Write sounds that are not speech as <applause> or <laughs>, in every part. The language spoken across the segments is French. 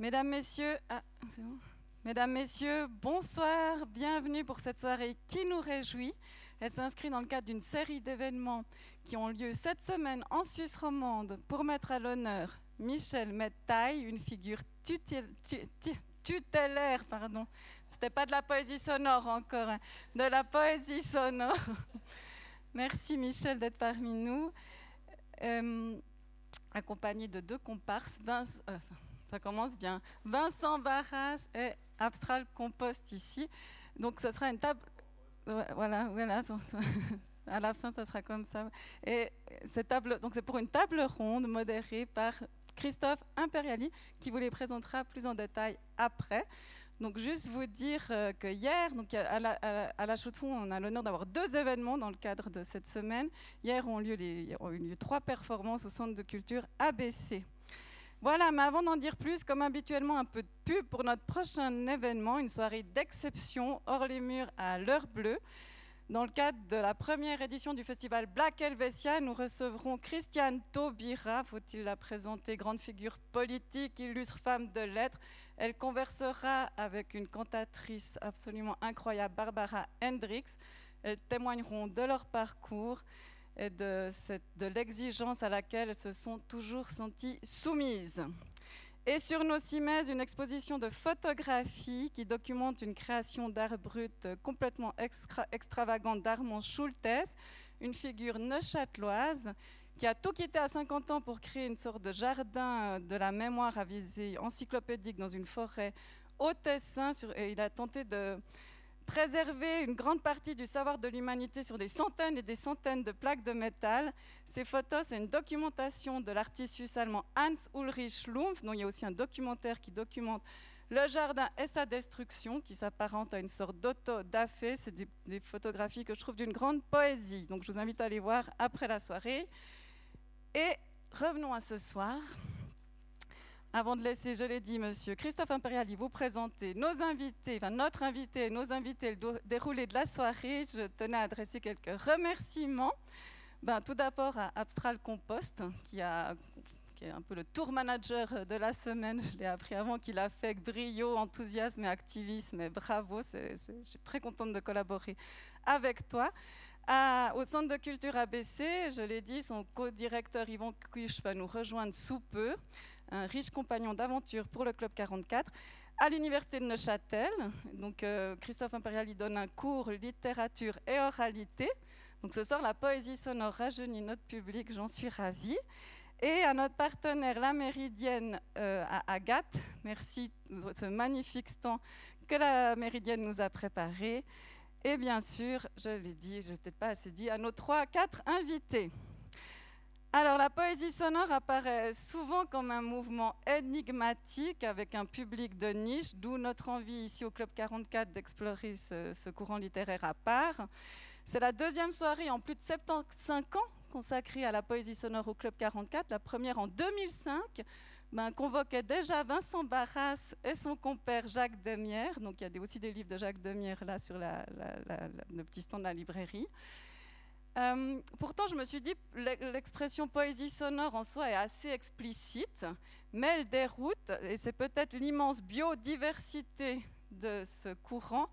Mesdames, Messieurs, ah, Mesdames, Messieurs, bonsoir, bienvenue pour cette soirée qui nous réjouit. Elle s'inscrit dans le cadre d'une série d'événements qui ont lieu cette semaine en Suisse romande pour mettre à l'honneur Michel Mettaille, une figure tutélaire, pardon. C'était pas de la poésie sonore encore, hein, de la poésie sonore. <laughs> Merci Michel d'être parmi nous, euh, accompagné de deux comparses. Euh, ça commence bien. Vincent Barras et Abstral Compost ici. Donc ce sera une table. Voilà, voilà. <laughs> À la fin, ça sera comme ça. Et cette table, donc c'est pour une table ronde modérée par Christophe Imperiali, qui vous les présentera plus en détail après. Donc juste vous dire euh, que hier, donc à la, à on a l'honneur d'avoir deux événements dans le cadre de cette semaine. Hier ont, lieu ont eu lieu trois performances au Centre de culture ABC. Voilà, mais avant d'en dire plus, comme habituellement, un peu de pub pour notre prochain événement, une soirée d'exception hors les murs à l'heure bleue. Dans le cadre de la première édition du festival Black Helvetia, nous recevrons Christiane Taubira, faut-il la présenter, grande figure politique, illustre femme de lettres. Elle conversera avec une cantatrice absolument incroyable, Barbara Hendricks. Elles témoigneront de leur parcours et de, l'exigence à laquelle elles se sont toujours senties soumises. Et sur nos cimaises, une exposition de photographie qui documente une création d'art brut complètement extravagante d'Armand Schultes, une figure neuchâteloise qui a tout quitté à 50 ans pour créer une sorte de jardin de la mémoire à visée encyclopédique dans une forêt au Tessin. Et il a tenté de préserver une grande partie du savoir de l'humanité sur des centaines et des centaines de plaques de métal. Ces photos, c'est une documentation de l'artiste allemand Hans Ulrich Schlumpf, dont il y a aussi un documentaire qui documente le jardin et sa destruction, qui s'apparente à une sorte d'auto-da-fé. C'est des, des, photographies que je trouve d'une grande poésie. Donc je vous invite à aller voir après la soirée. Et revenons à ce soir. Avant de laisser, je l'ai dit, monsieur Christophe Imperiali, vous présenter nos invités, enfin notre invité, nos invités, le déroulé de la soirée, je tenais à adresser quelques remerciements. Ben, tout d'abord à Abstral Compost, qui, a, qui est un peu le tour manager de la semaine. Je l'ai appris avant qu'il a fait avec brio, enthousiasme et activisme. Bravo, je suis très contente de collaborer avec toi. au Centre de culture ABC, je l'ai dit, son co-directeur Yvon Cuche va nous rejoindre sous peu un riche compagnon d'aventure pour le Club 44 à l'Université de Neuchâtel. Donc, euh, Christophe Imperiali donne un cours littérature et oralité. Donc, ce soir, la poésie sonore rajeunit notre public, j'en suis ravie. Et à notre partenaire, la Méridienne euh, à Agathe, merci de ce magnifique stand que la Méridienne nous a préparé. Et bien sûr, je l'ai dit, je n'ai peut-être pas assez dit, à nos trois, quatre invités. Alors la poésie sonore apparaît souvent comme un mouvement énigmatique avec un public de niche, d'où notre envie ici au Club 44 d'explorer ce, courant littéraire à part. C'est la deuxième soirée en plus de 75 ans consacrée à la poésie sonore au Club 44. La première en 2005 ben, convoquait déjà Vincent Barras et son compère Jacques Demière. Donc il y a aussi des livres de Jacques Demière là sur le petit stand de la librairie. Euh, pourtant, je me suis dit, l'expression poésie sonore en soi est assez explicite, mais elle déroute, et c'est peut-être l'immense biodiversité de ce courant.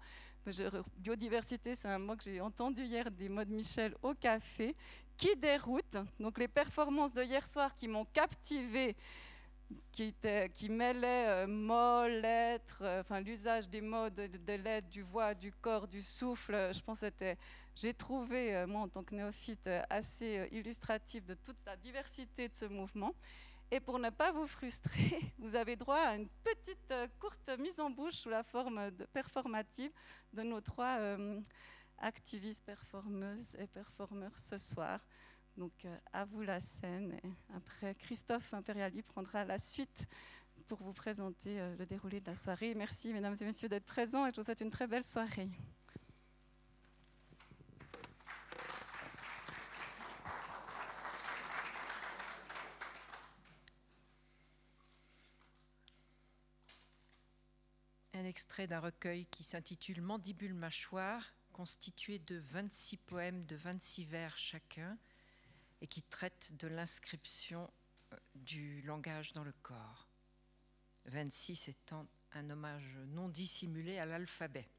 Biodiversité, c'est un mot que j'ai entendu hier des mots de Michel au café, qui déroute. Donc les performances de hier soir qui m'ont captivé qui, mêlait euh, mots, lettres, euh, enfin l'usage des mots, de, de lettres, du voix, du corps, du souffle. Je pense que j'ai trouvé, euh, moi en tant que néophyte, assez illustratif de toute la diversité de ce mouvement. Et pour ne pas vous frustrer, <laughs> vous avez droit à une petite courte mise en bouche sous la forme performative de nos trois activistes, performeuses et performeurs ce soir. Donc euh, à vous la scène. Après, Christophe Imperiali prendra la suite pour vous présenter euh, le déroulé de la soirée. Merci mesdames et messieurs d'être présents et je vous souhaite une très belle soirée. Un extrait d'un recueil qui s'intitule Mandibule mâchoire, constitué de 26 poèmes de 26 vers chacun, et qui traite de l'inscription euh, du langage dans le corps. 26 étant un hommage non dissimulé à l'alphabet.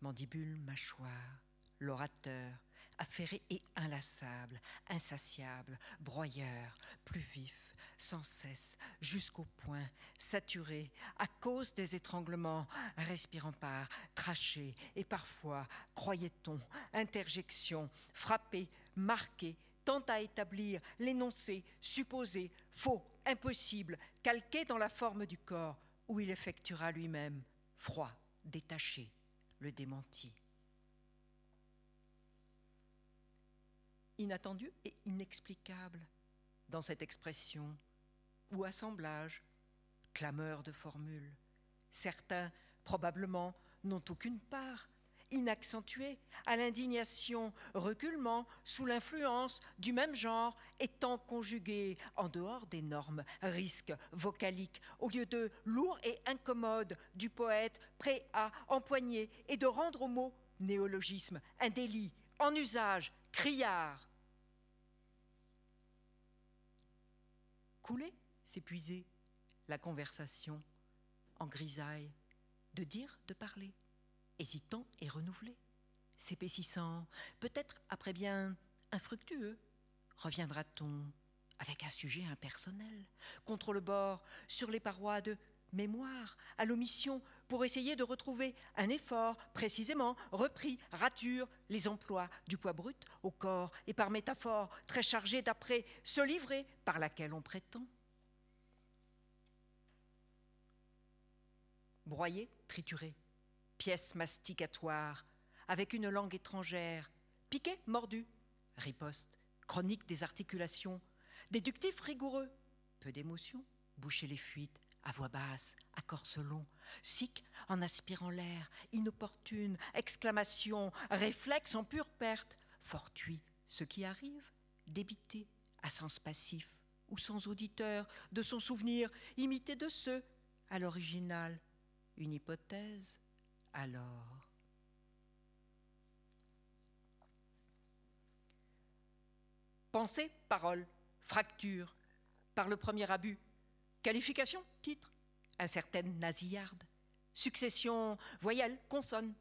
Mandibule, mâchoire, l'orateur, affairé et inlassable, insatiable, broyeur, plus vif, sans cesse, jusqu'au point, saturé, à cause des étranglements, respirant par, craché, et parfois, croyait-on, interjection, frappé, marqué, tant à établir l'énoncé, supposé, faux, impossible, calqué dans la forme du corps, où il effectuera lui-même, froid, détaché, le démenti. Inattendu et inexplicable dans cette expression ou assemblage, clameur de formules. Certains, probablement, n'ont aucune part, inaccentués, à l'indignation, reculement, sous l'influence du même genre, étant conjugués en dehors des normes, risques vocaliques, au lieu de lourd et incommode du poète prêt à empoigner et de rendre au mot néologisme, un délit, en usage, criard, couler, s'épuiser, la conversation, en grisaille, de dire, de parler, hésitant et renouvelé, s'épaississant, peut-être après bien infructueux, reviendra-t-on avec un sujet impersonnel, contre le bord, sur les parois de mémoire, à l'omission, pour essayer de retrouver un effort précisément repris, rature, les emplois du poids brut au corps et par métaphore très chargée d'après se livrer par laquelle on prétend. Broyer, triturer, pièce masticatoire, avec une langue étrangère, piqué, mordu, riposte, chronique des articulations, déductif rigoureux, peu d'émotion, boucher les fuites, à voix basse, à corps long, sic en aspirant l'air, inopportune, exclamation, réflexe en pure perte, fortuit, ce qui arrive, débité, à sens passif ou sans auditeur, de son souvenir, imité de ceux, à l'original, une hypothèse, alors. Pensée, parole, fracture, par le premier abus, Qualification, titre, incertaine nasillarde. Succession, voyelle, consonne,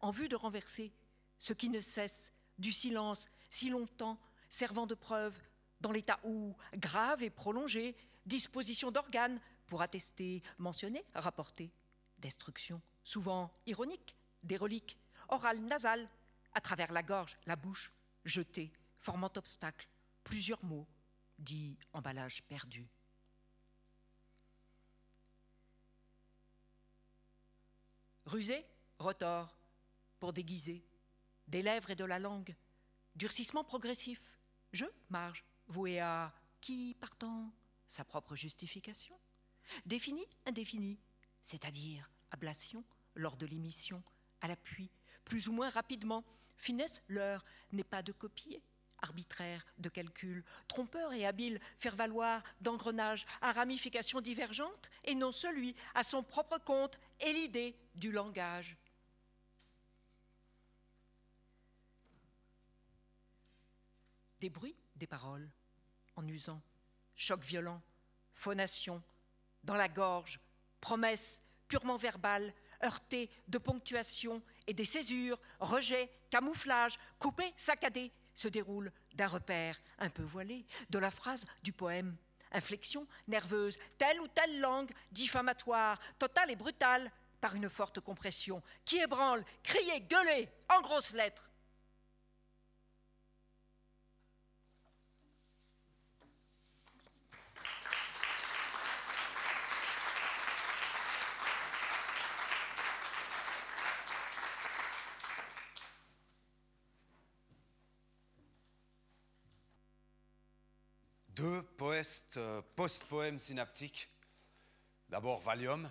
en vue de renverser ce qui ne cesse du silence si longtemps servant de preuve dans l'état où, grave et prolongé, disposition d'organes pour attester, mentionner, rapporter, destruction, souvent ironique, des reliques, orale, nasale, à travers la gorge, la bouche, jetée, formant obstacle, plusieurs mots, dit emballage perdu. Rusé, retors, pour déguiser, des lèvres et de la langue, durcissement progressif, je, marge, voué à qui, partant, sa propre justification, défini, indéfini, c'est-à-dire ablation, lors de l'émission, à l'appui, plus ou moins rapidement, finesse, l'heure n'est pas de copier, arbitraire de calcul, trompeur et habile, faire valoir d'engrenage à ramifications divergentes, et non celui à son propre compte et l'idée du langage. Des bruits, des paroles, en usant, choc violent, phonation, dans la gorge, promesse purement verbale, heurtée de ponctuation et des césures, rejets, camouflage, coupé, saccadé, se déroule d'un repère un peu voilé, de la phrase du poème. Inflexion nerveuse, telle ou telle langue diffamatoire, totale et brutale, par une forte compression, qui ébranle, crier, gueuler, en grosses lettres. Deux euh, post-poèmes synaptiques. D'abord Valium,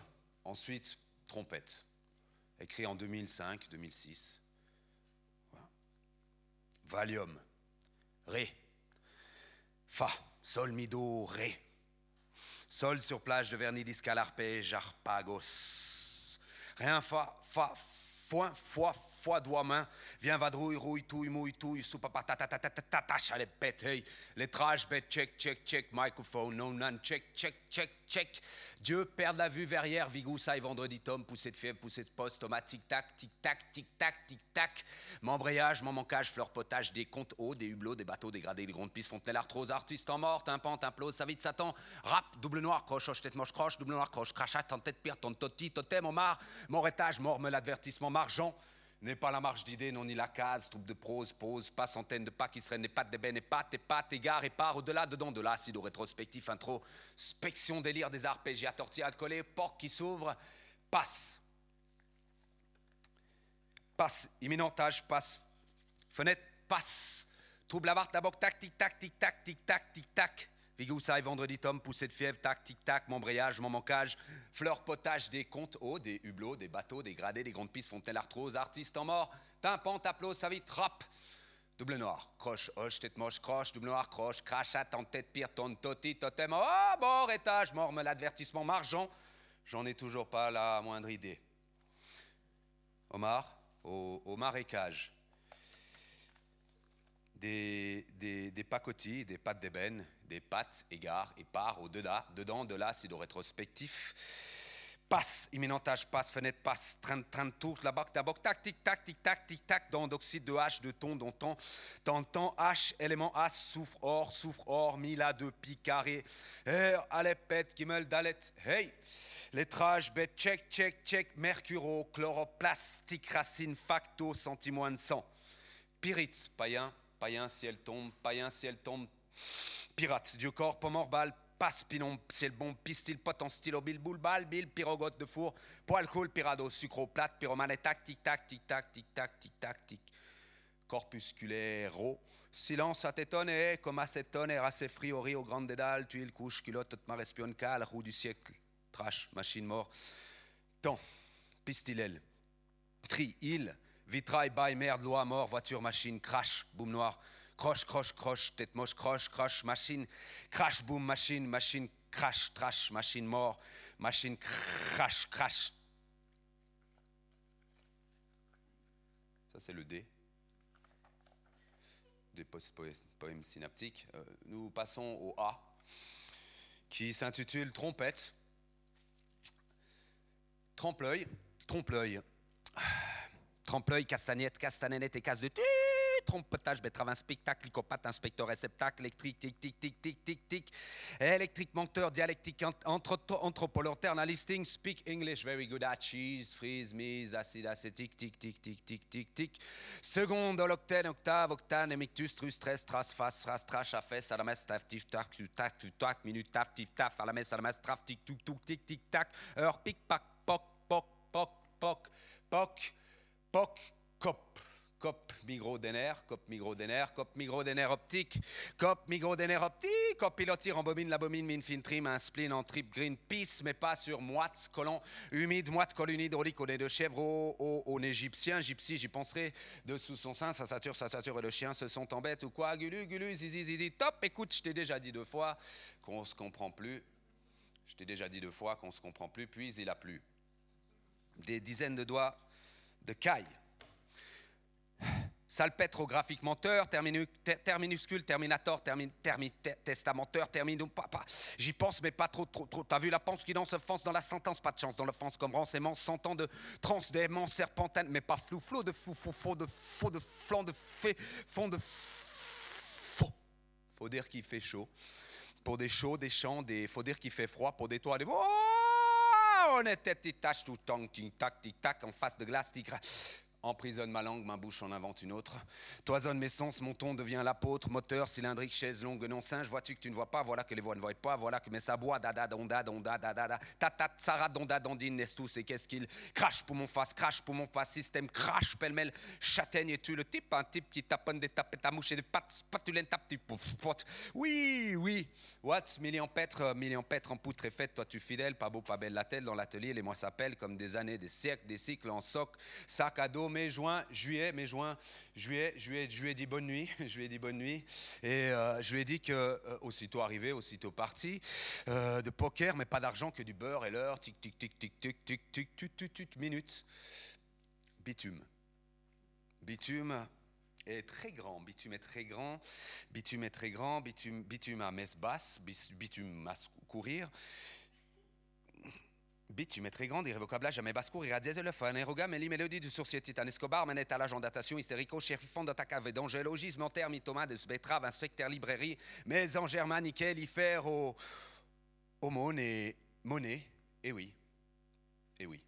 ensuite Trompette, écrit en 2005-2006. Valium, Ré, Fa, Sol, Mi, Do, Ré. Sol sur plage de vernis arpège, arpagos. Rien, Fa, Fa, Foin, Foi, foi, doigt, main. Viens, vadrouille, rouille, touille, mouille, touille, sous papa, ta ta ta ta hey. Les trash, bête, check, check, check, microphone, no, none, check, check, check, check. Dieu, perd la vue verrière, Vigou, ça, vendredi, Tom, poussée de fièvre, poussée de poste, tomate, tic tac, tic tac, tic tac, tic tac. Membrayage, manquage, fleur potage, des comptes hauts, des hublots, des bateaux dégradés, des grandes pistes, fontenelle, arthrose, artiste en mort, tympan, implose, sa vie de Satan, rap, double noir, croche, hoche, tête moche, croche, double noir, croche, crachat, tête pire, ton toti, totem, homard, moretage, morme, l'advertissement, margent. N'est pas la marche d'idées, non ni la case, troupe de prose, pose, pas centaine de pas qui seraient pas et pattes, et pattes, égard, et part, au-delà, dedans, de l'acide, au rétrospectif, introspection, délire des arpégies, tortilla, collé, porte qui s'ouvre, passe. Passe, imminentage, passe, fenêtre, passe, trouble la barre, taboc, tac, tic, tac, tic, tac, tic, tac, tic, tac. Vigoussaille, vendredi tome, poussée de fièvre, tac, tic, tac, membrayage, mon manquage, fleurs potage, des comptes hauts, des hublots, des bateaux, des gradés, des grandes pistes, fontaine arthrose, artiste en mort, tympan, taplo, sa vie, trappe. Double noir, croche, hoche, tête moche, croche, double noir, croche, crachat, en tête pire, tonne, toti, totem, oh, bord, étage, morme, l'advertissement, margent. J'en ai toujours pas la moindre idée. Omar, au marécage des, des, des pacotilles, des pattes d'ébène, des pattes, égards, épars, au-delà, dedans, de là, c'est le rétrospectif. Passe, imminentage, passe, fenêtre, passe, train, train de touche, la bac, la bac, tac, tic, tac, tic, tac, tic, tac, dans d'oxyde de H, de ton, dont temps, temps, temps, H, élément As, soufre, or, soufre, or, mila, de pi, carré, air, alépète, kimmel, dalet, hey, lettrage, bête, check, check, check, mercuro, chloroplastique, racine, facto, centimoine, sang, pyritz, païen, païen, ciel tombe, païen, ciel tombe, pirate, dieu corps, pomme balle, passe, pinon, ciel bon, pistil, potent, stylo, bil, boule, balle, bille, pyrogote de four, poil, cool, pirado, sucro, plate, pyromane, tac, tic, tac, tic, tac, tic, tac, corpusculaire, ro, silence à t'étonner, comme acétone, assez fri, au rio, grande dédale, tuile, couche, culotte, ma respionne cale, roue du siècle, trash, machine mort, temps, pistilel, tri, île, Vitrail, bail, merde, loi, mort, voiture, machine, crash, boum noir, croche, croche, croche, tête moche, croche, croche, machine, crash, boum, machine, machine, crash, trash, machine, mort, machine, crash, crash. Ça, c'est le D des poèmes synaptiques. Euh, nous passons au A, qui s'intitule Trompette. Trompe-l'œil, trompe-l'œil. Trompe-l'œil, castagnette, castanette et casse de trompetage, betterave, un spectacle, lycopathe, inspecteur, réceptacle, électrique, tic, tic, tic, tic, tic, tic, électrique, menteur, dialectique, anthropologue, listing, speak English, very good at cheese, freeze, mise, acide, acétique, tic, tic, tic, tic, tic, tic, seconde, holoctène, octave, octane, émictus, trus, stress, trace, face, race, trash, affaisse, à la messe, taf, tif, tac, tu, tac, tu, tac, minute, taf, tif, taf, à la messe, à la messe, traf, tic, tic, tic, tic, tac, heure, pic, pac, poc, poc, poc, poc, poc, POC, COP. COP migro d'éner, COP migro d'éner, COP migro d'éner optique, COP migro d'éner optique, COP pilotis, rembobine, labomine, mine, fin trim, un spleen en trip green, pisse, mais pas sur moite, collant, humide, moite, colline hydraulique au nez de chèvre, au, au, égyptien, gypsy, j'y penserai, dessous son sein, sa sature, sa sature et le chien se sont en bête ou quoi, gulu, gulu, zizi, zizi, top, écoute, je t'ai déjà dit deux fois qu'on se comprend plus, je t'ai déjà dit deux fois qu'on se comprend plus, puis il a plu. Des dizaines de doigts de caille. Salpêtre menteur, terminuscule, terminator, termi, termi, testamenteur, terminum, papa. J'y pense, mais pas trop, trop, trop. T'as vu la panse qui dans se fonce dans la sentence, pas de chance dans l'offense comme renseignement, cent ans de transdément, serpentane, mais pas flou, flou de fou, fou, faux de faux, de flanc de fée, fond de faux. Faut dire qu'il fait chaud. Pour des chauds, des champs, des. Faut dire qu'il fait froid, pour des toits, des. Oh, on était tâche tout le temps, tic tac, tic tac, en face de glace, tic emprisonne ma langue, ma bouche en invente une autre. Toisonne mes sens, mon ton devient l'apôtre, moteur, cylindrique, chaise longue, non singe. Vois-tu que tu ne vois pas? Voilà que les voix ne voient pas. Voilà que mes sabois, dada, donda, donda, dada, da, tata, tsara, donda, dandine, n'est tous. Et qu'est-ce qu'il crache pour mon face, crache pour mon face, système, crache, pêle-mêle, châtaigne. Et tu le type, un type qui taponne des tapes et ta mouche et des pattes, patulaines, tape, tu pote. Oui, oui. Watts, milliampètre, milliampètre en poutre et faite. Toi, tu fidèle, pas beau, pas belle la dans l'atelier. Les mois s'appellent comme des années, des siècles, des cycles en soc, sac à dos mai, juin, juillet, mai, juin, juillet, juillet, je lui ai dit bonne nuit, je lui ai dit bonne nuit, et euh, je lui ai dit que euh, aussitôt arrivé, aussitôt parti, euh, de poker, mais pas d'argent, que du beurre et l'heure, tic, tic, tic, tic, tic, tic, tic, tic, tic, tic, minutes, bitume. Bitume est très grand. Bitume est très grand. Bitume est très grand. Bitume, bitume à messe basse. Bitume à courir. Bitume est très grand, irrévocable, jamais basse cour, irradiézolophone, eroga, mais les mélodies du sourcier titan escobar, manette à l'agent datation hystérico, de cave d'angélogisme, en termes, thomas, de betrave, inspecteur librairie, mais en germanique, faire au, au monnaie, monnaie, et oui, et oui.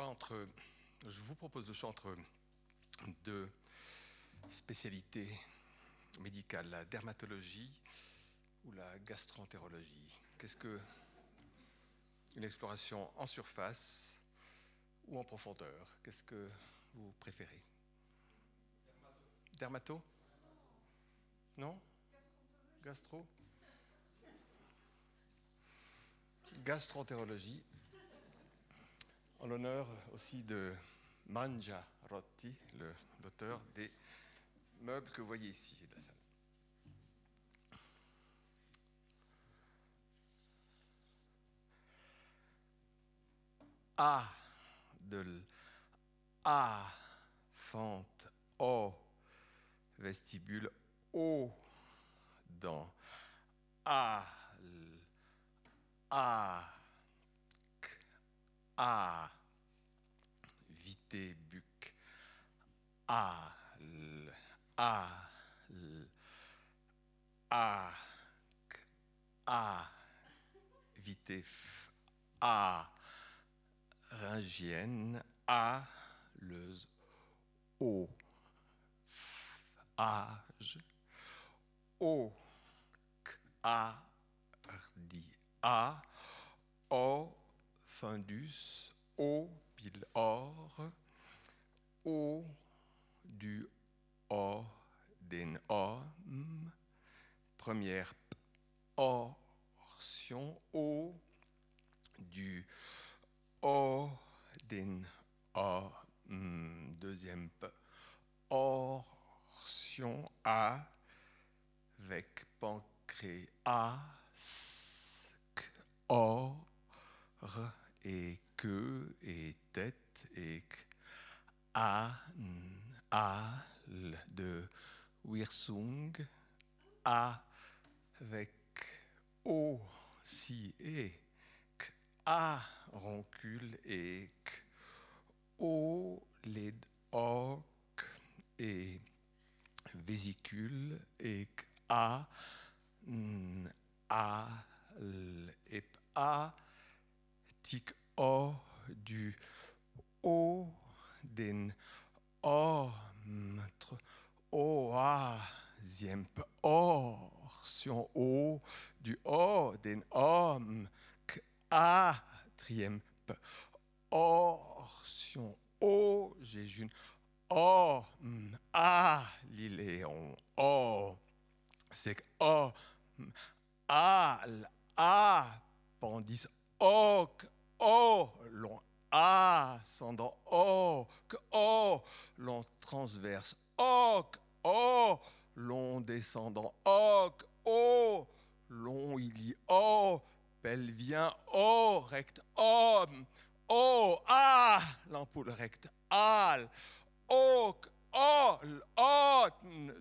Entre. Je vous propose le choix entre deux spécialités médicales, la dermatologie ou la gastroentérologie. Qu'est-ce que. Une exploration en surface ou en profondeur Qu'est-ce que vous préférez? Dermato Non? Gastro Gastroentérologie en l'honneur aussi de Manja Rotti, l'auteur des meubles que vous voyez ici la salle. A de A fente O vestibule O dans A A a, vité, buc, A, L, A, L, A, K, A, vité, F, A, ringienne, A, leuse, O, âge, O, K, A, RDI, A, O, Fundus, O, pile or, O, du O, den homme, première portion, O, du O, den homme, deuxième portion, A, avec pancréas, or, et que et tête et a a de Wirsung a avec o si et a roncule et o led oc et vésicule et a a et a tic o du o den omtre o a ziemp orsion o du o den om k a triemp orsion o jéjune o a liléon o c'est o a a pendis ok O, long ascendant, O, que O, long transverse, O, O, long descendant, O, O, long il O, pelvien, O, recte, homme, O, A, l'ampoule recte, Al, O, O, O,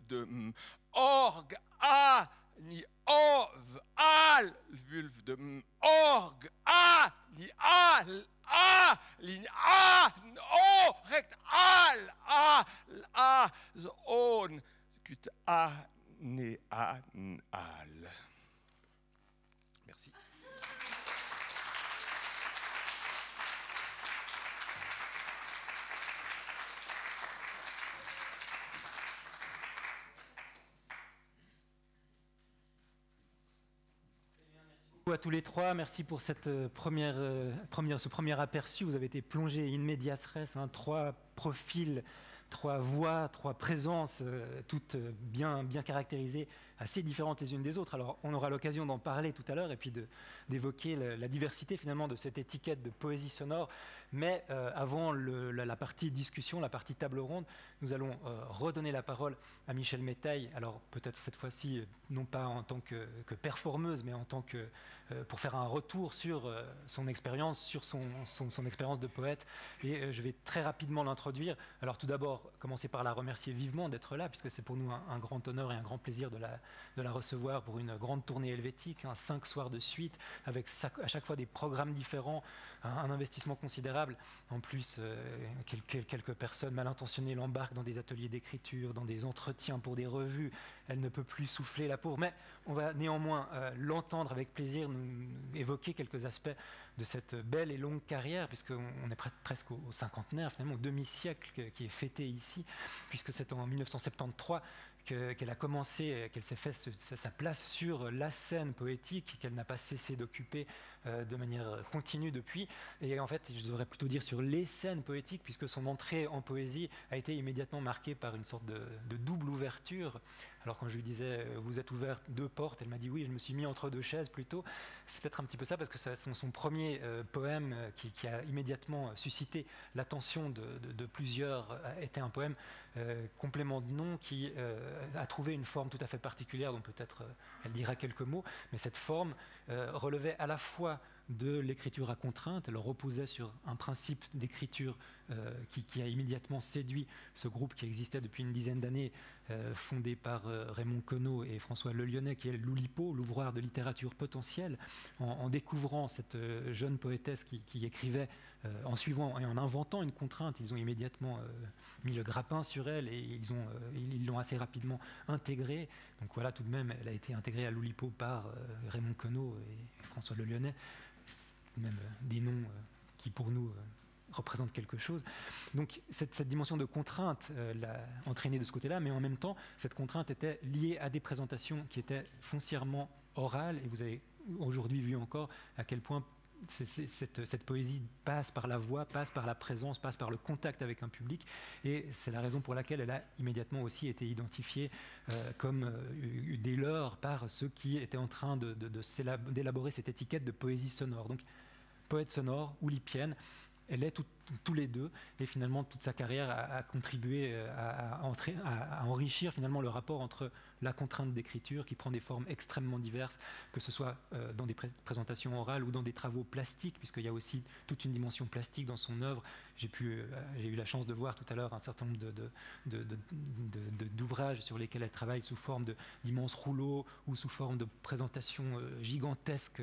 de orgue, A, ni ov, al, vulve de orgue, a, ni al, a, ligne a, o, rect, al, a, a, zone, cut, a, ne, a, al. Merci. À tous les trois. Merci pour euh, euh, ce premier aperçu. Vous avez été plongé in hein, trois profils, trois voix, trois présences, euh, toutes bien, bien caractérisées, assez différentes les unes des autres. Alors, on aura l'occasion d'en parler tout à l'heure et puis d'évoquer la, diversité finalement de cette étiquette de poésie sonore. Mais avant la, partie discussion, la partie table ronde, nous allons redonner la parole à Michel Métaille. Alors peut-être cette fois-ci, non pas en tant que, performeuse, mais en tant que euh, pour faire un retour sur euh, son expérience, sur son, expérience de poète. Et euh, je vais très rapidement l'introduire. Alors tout d'abord, commencer par la remercier vivement d'être là, puisque c'est pour nous un, grand honneur et un grand plaisir de la, de la recevoir pour une grande tournée helvétique, un cinq soirs de suite, avec à chaque fois des programmes différents, un, investissement considérable. En plus, quelques, quelques personnes mal intentionnées l'embarquent dans des ateliers d'écriture, dans des entretiens pour des revues. Elle ne peut plus souffler, la pauvre. Mais on va néanmoins l'entendre avec plaisir. Nous évoquer quelques aspects de cette belle et longue carrière, puisqu'on est presque au cinquantenaire, finalement, au demi-siècle qui est fêté ici, puisque c'est en 1973 qu'elle a commencé, qu'elle s'est fait sa place sur la scène poétique, qu'elle n'a pas cessé d'occuper euh, de manière continue depuis. Et en fait, je devrais plutôt dire sur les scènes poétiques, puisque son entrée en poésie a été immédiatement marquée par une sorte de, de double ouverture alors quand je lui disais, euh, vous êtes ouvert deux portes, elle m'a dit oui, je me suis mis entre deux chaises plutôt. C'est peut-être un petit peu ça, parce que son, son premier euh, poème euh, qui, a immédiatement suscité l'attention de, plusieurs était un poème complément de nom qui a trouvé une forme tout à fait particulière, dont peut-être elle dira quelques mots, mais cette forme relevait à la fois de l'écriture à contrainte. Elle reposait sur un principe d'écriture euh, qui, a immédiatement séduit ce groupe qui existait depuis une dizaine d'années, euh, fondé par euh, Raymond Queneau et François Le Lyonnais, qui est l'Oulipo, l'ouvroir de littérature potentielle, en, découvrant cette jeune poétesse qui, écrivait en suivant et en inventant une contrainte. Ils ont immédiatement mis le grappin sur elle et ils ont ils l'ont assez rapidement intégrée. Donc voilà, tout de même, elle a été intégrée à l'Oulipo par Raymond Queneau et François Le Lyonnais même euh, des noms euh, qui pour nous euh, représentent quelque chose. Donc cette, dimension de contrainte l'a entraîné de ce côté-là, mais en même temps, cette contrainte était liée à des présentations qui étaient foncièrement orales, et vous avez aujourd'hui vu encore à quel point cette, poésie passe par la voix, passe par la présence, passe par le contact avec un public, et c'est la raison pour laquelle elle a immédiatement aussi été identifiée comme dès lors par ceux qui étaient en train d'élaborer cette étiquette de poésie sonore. Donc poète sonore ou lipienne. Elle est tous les deux, et finalement toute sa carrière a, contribué euh, à, enrichir finalement le rapport entre la contrainte d'écriture qui prend des formes extrêmement diverses, que ce soit euh, dans des présentations orales ou dans des travaux plastiques, puisqu'il y a aussi toute une dimension plastique dans son œuvre. J'ai euh, eu la chance de voir tout à l'heure un certain nombre d'ouvrages sur lesquels elle travaille sous forme d'immenses rouleaux ou sous forme de présentations gigantesques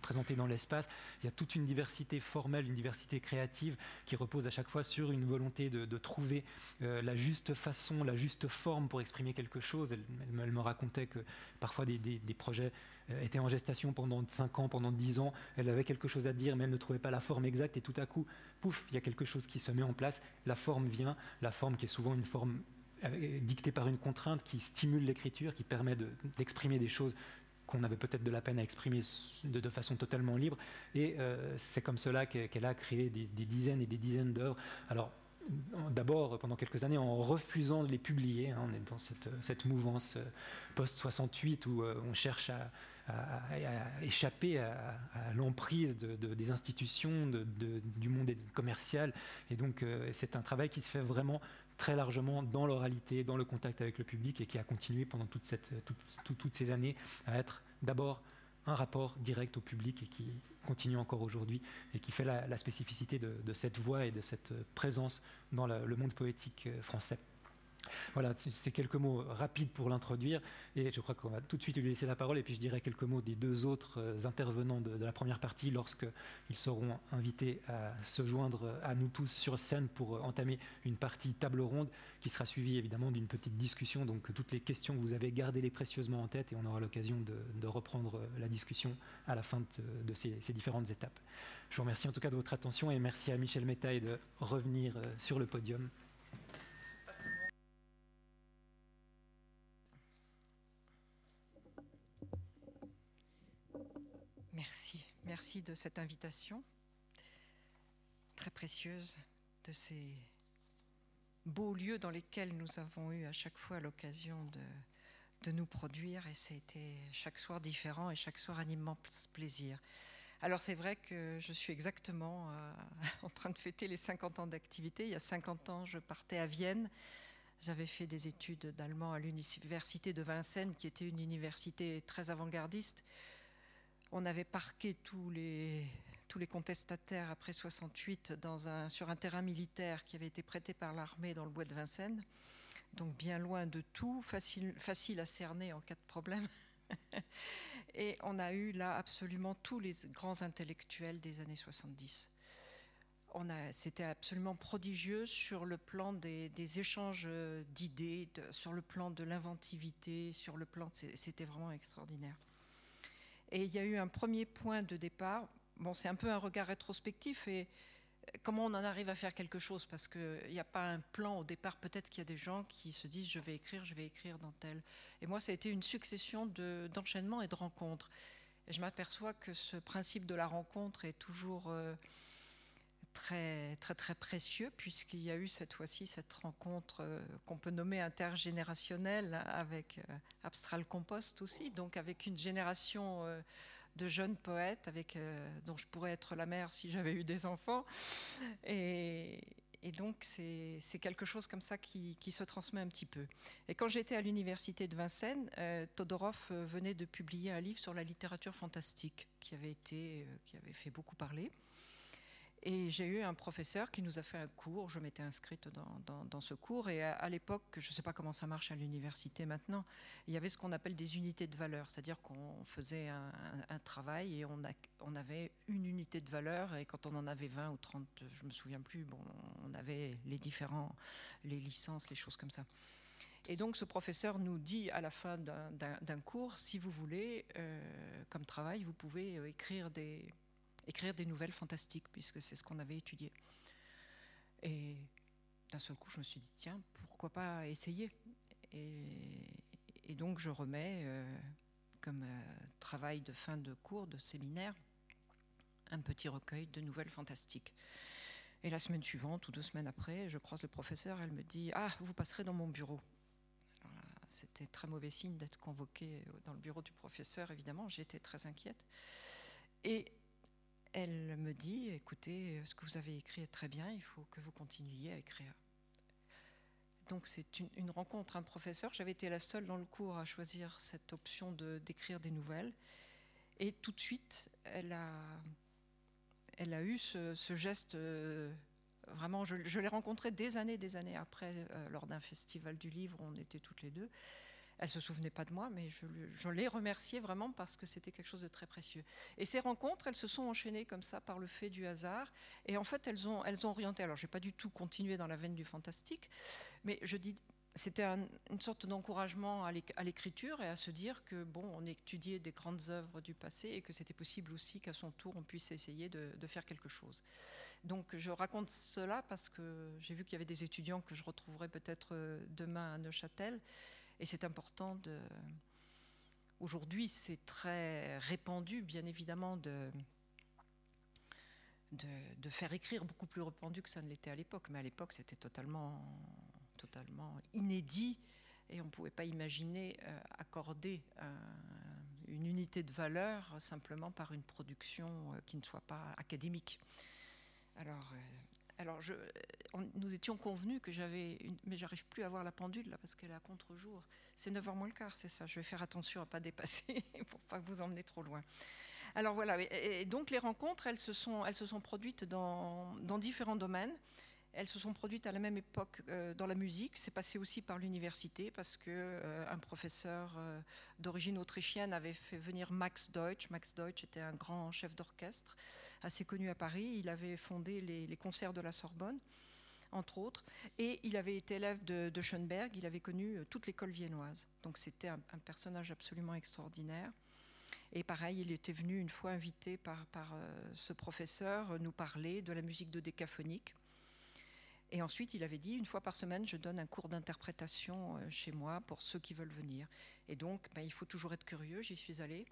présentées dans l'espace. Il y a toute une diversité formelle, une diversité créative qui repose à chaque fois sur une volonté de, trouver la juste façon, la juste forme pour exprimer quelque chose. Elle, me racontait que parfois des, projets euh, étaient en gestation pendant 5 ans, pendant 10 ans. Elle avait quelque chose à dire, mais elle ne trouvait pas la forme exacte. Et tout à coup, pouf, il y a quelque chose qui se met en place. La forme vient, la forme qui est souvent une forme euh, dictée par une contrainte qui stimule l'écriture, qui permet d'exprimer des choses qu'on avait peut-être de la peine à exprimer de, façon totalement libre. Et euh, c'est comme cela qu'elle a créé des, dizaines et des dizaines d'œuvres. Alors, d'abord pendant quelques années en refusant de les publier. Hein, on est dans cette, mouvance euh, post-68 où euh, on cherche à, échapper à, l'emprise des institutions, du monde commercial. Et donc c'est un travail qui se fait vraiment très largement dans l'oralité, dans le contact avec le public et qui a continué pendant cette, toutes ces années à être d'abord un rapport direct au public et qui continue encore aujourd'hui et qui fait la, spécificité de, cette voix et de cette présence dans le monde poétique euh, français. Voilà, c'est quelques mots rapides pour l'introduire et je crois qu'on va tout de suite lui laisser la parole et puis je dirai quelques mots des deux autres euh, intervenants de, la première partie lorsqu'ils seront invités à se joindre à nous tous sur scène pour euh, entamer une partie table ronde qui sera suivie évidemment d'une petite discussion. Donc toutes les questions que vous avez, gardez-les précieusement en tête et on aura l'occasion de, reprendre euh, la discussion à la fin de, ces, ces, différentes étapes. Je vous remercie en tout cas de votre attention et merci à Michel Métaille de revenir sur le podium. Merci de cette invitation très précieuse, de ces beaux lieux dans lesquels nous avons eu à chaque fois l'occasion de, nous produire et c'était chaque soir différent et chaque soir un immense plaisir. Alors c'est vrai que je suis exactement euh, <laughs> en train de fêter les 50 ans d'activité. Il y a 50 ans, je partais à Vienne. J'avais fait des études d'allemand à l'université de Vincennes, qui était une université très avant-gardiste. On avait parqué tous les, tous les contestataires après 68 dans un, sur un terrain militaire qui avait été prêté par l'armée dans le bois de Vincennes. Donc bien loin de tout, facile, facile à cerner en cas de problème. <laughs> Et on a eu là absolument tous les grands intellectuels des années 70. C'était absolument prodigieux sur le plan des, échanges d'idées, sur le plan de l'inventivité, sur le plan, c'était vraiment extraordinaire. Et il y a eu un premier point de départ. Bon, c'est un peu un regard rétrospectif et comment on en arrive à faire quelque chose? Parce qu'il n'y a pas un plan au départ. Peut-être qu'il y a des gens qui se disent je vais écrire, je vais écrire dans tel. Et moi, ça a été une succession d'enchaînements et de rencontres. Et je m'aperçois que ce principe de la rencontre est toujours euh, très, très, très précieux, puisqu'il y a eu cette fois-ci cette rencontre euh, qu'on peut nommer intergénérationnelle avec euh, Abstral Compost aussi, donc avec une génération de jeunes poètes euh, dont je pourrais être la mère si j'avais eu des enfants. Et, donc, c'est quelque chose comme ça qui, se transmet un petit peu. Et quand j'étais à l'université de Vincennes, euh, Todorov euh, venait de publier un livre sur la littérature fantastique qui avait, été, qui avait fait beaucoup parler. Et j'ai eu un professeur qui nous a fait un cours. Je m'étais inscrite dans, ce cours. Et à, l'époque, je ne sais pas comment ça marche à l'université maintenant, il y avait ce qu'on appelle des unités de valeur. C'est-à-dire qu'on faisait un, travail et on, avait une unité de valeur. Et quand on en avait 20 ou 30, je ne me souviens plus, bon, on avait les différents, les licences, les choses comme ça. Et donc ce professeur nous dit à la fin d'un cours, si vous voulez, euh, comme travail, vous pouvez euh, écrire des écrire des nouvelles fantastiques, puisque c'est ce qu'on avait étudié. Et d'un seul coup, je me suis dit, tiens, pourquoi pas essayer? Et, donc, je remets, euh, comme euh, travail de fin de cours, de séminaire, un petit recueil de nouvelles fantastiques. Et la semaine suivante, ou deux semaines après, je croise le professeur, elle me dit, ah, vous passerez dans mon bureau. C'était très mauvais signe d'être convoqué dans le bureau du professeur, évidemment, j'étais très inquiète. Et elle me dit, écoutez, ce que vous avez écrit est très bien, il faut que vous continuiez à écrire. Donc c'est une, rencontre, un professeur. J'avais été la seule dans le cours à choisir cette option de, d'écrire des nouvelles. Et tout de suite, elle a, elle a eu ce, geste. Euh, vraiment, je, l'ai rencontré des années, des années après, euh, lors d'un festival du livre, on était toutes les deux. Elle se souvenait pas de moi, mais je, l'ai remerciée vraiment parce que c'était quelque chose de très précieux. Et ces rencontres, elles se sont enchaînées comme ça par le fait du hasard. Et en fait, elles ont, orienté. Alors, j'ai pas du tout continué dans la veine du fantastique, mais je dis, c'était une sorte d'encouragement à l'écriture et à se dire que bon, on étudiait des grandes œuvres du passé et que c'était possible aussi qu'à son tour on puisse essayer de, de, faire quelque chose. Donc je raconte cela parce que j'ai vu qu'il y avait des étudiants que je retrouverai peut-être euh, demain à Neuchâtel et c'est important de. Aujourd'hui, c'est très répandu, bien évidemment, de, de, faire écrire beaucoup plus répandu que ça ne l'était à l'époque. Mais à l'époque, c'était totalement, totalement inédit et on ne pouvait pas imaginer euh, accorder une unité de valeur simplement par une production euh, qui ne soit pas académique. Alors, euh, alors, nous étions convenus que j'avais. Mais j'arrive plus à voir la pendule là parce qu'elle est à contre-jour. C'est 9h moins le quart, c'est ça. Je vais faire attention à ne pas dépasser <laughs> pour pas que vous emmenez trop loin. Alors voilà. Et, donc les rencontres, elles se sont, elles se sont produites dans différents domaines. Elles se sont produites à la même époque euh, dans la musique. C'est passé aussi par l'université parce que euh, un professeur euh, d'origine autrichienne avait fait venir Max Deutsch. Max Deutsch était un grand chef d'orchestre assez connu à Paris. Il avait fondé les, concerts de la Sorbonne entre autres, et il avait été élève de, Schoenberg, il avait connu toute l'école viennoise. Donc c'était un, personnage absolument extraordinaire. Et pareil, il était venu une fois invité par, par ce professeur nous parler de la musique de décaphonique. Et ensuite, il avait dit, une fois par semaine, je donne un cours d'interprétation euh, chez moi pour ceux qui veulent venir. Et donc, ben, il faut toujours être curieux. J'y suis allée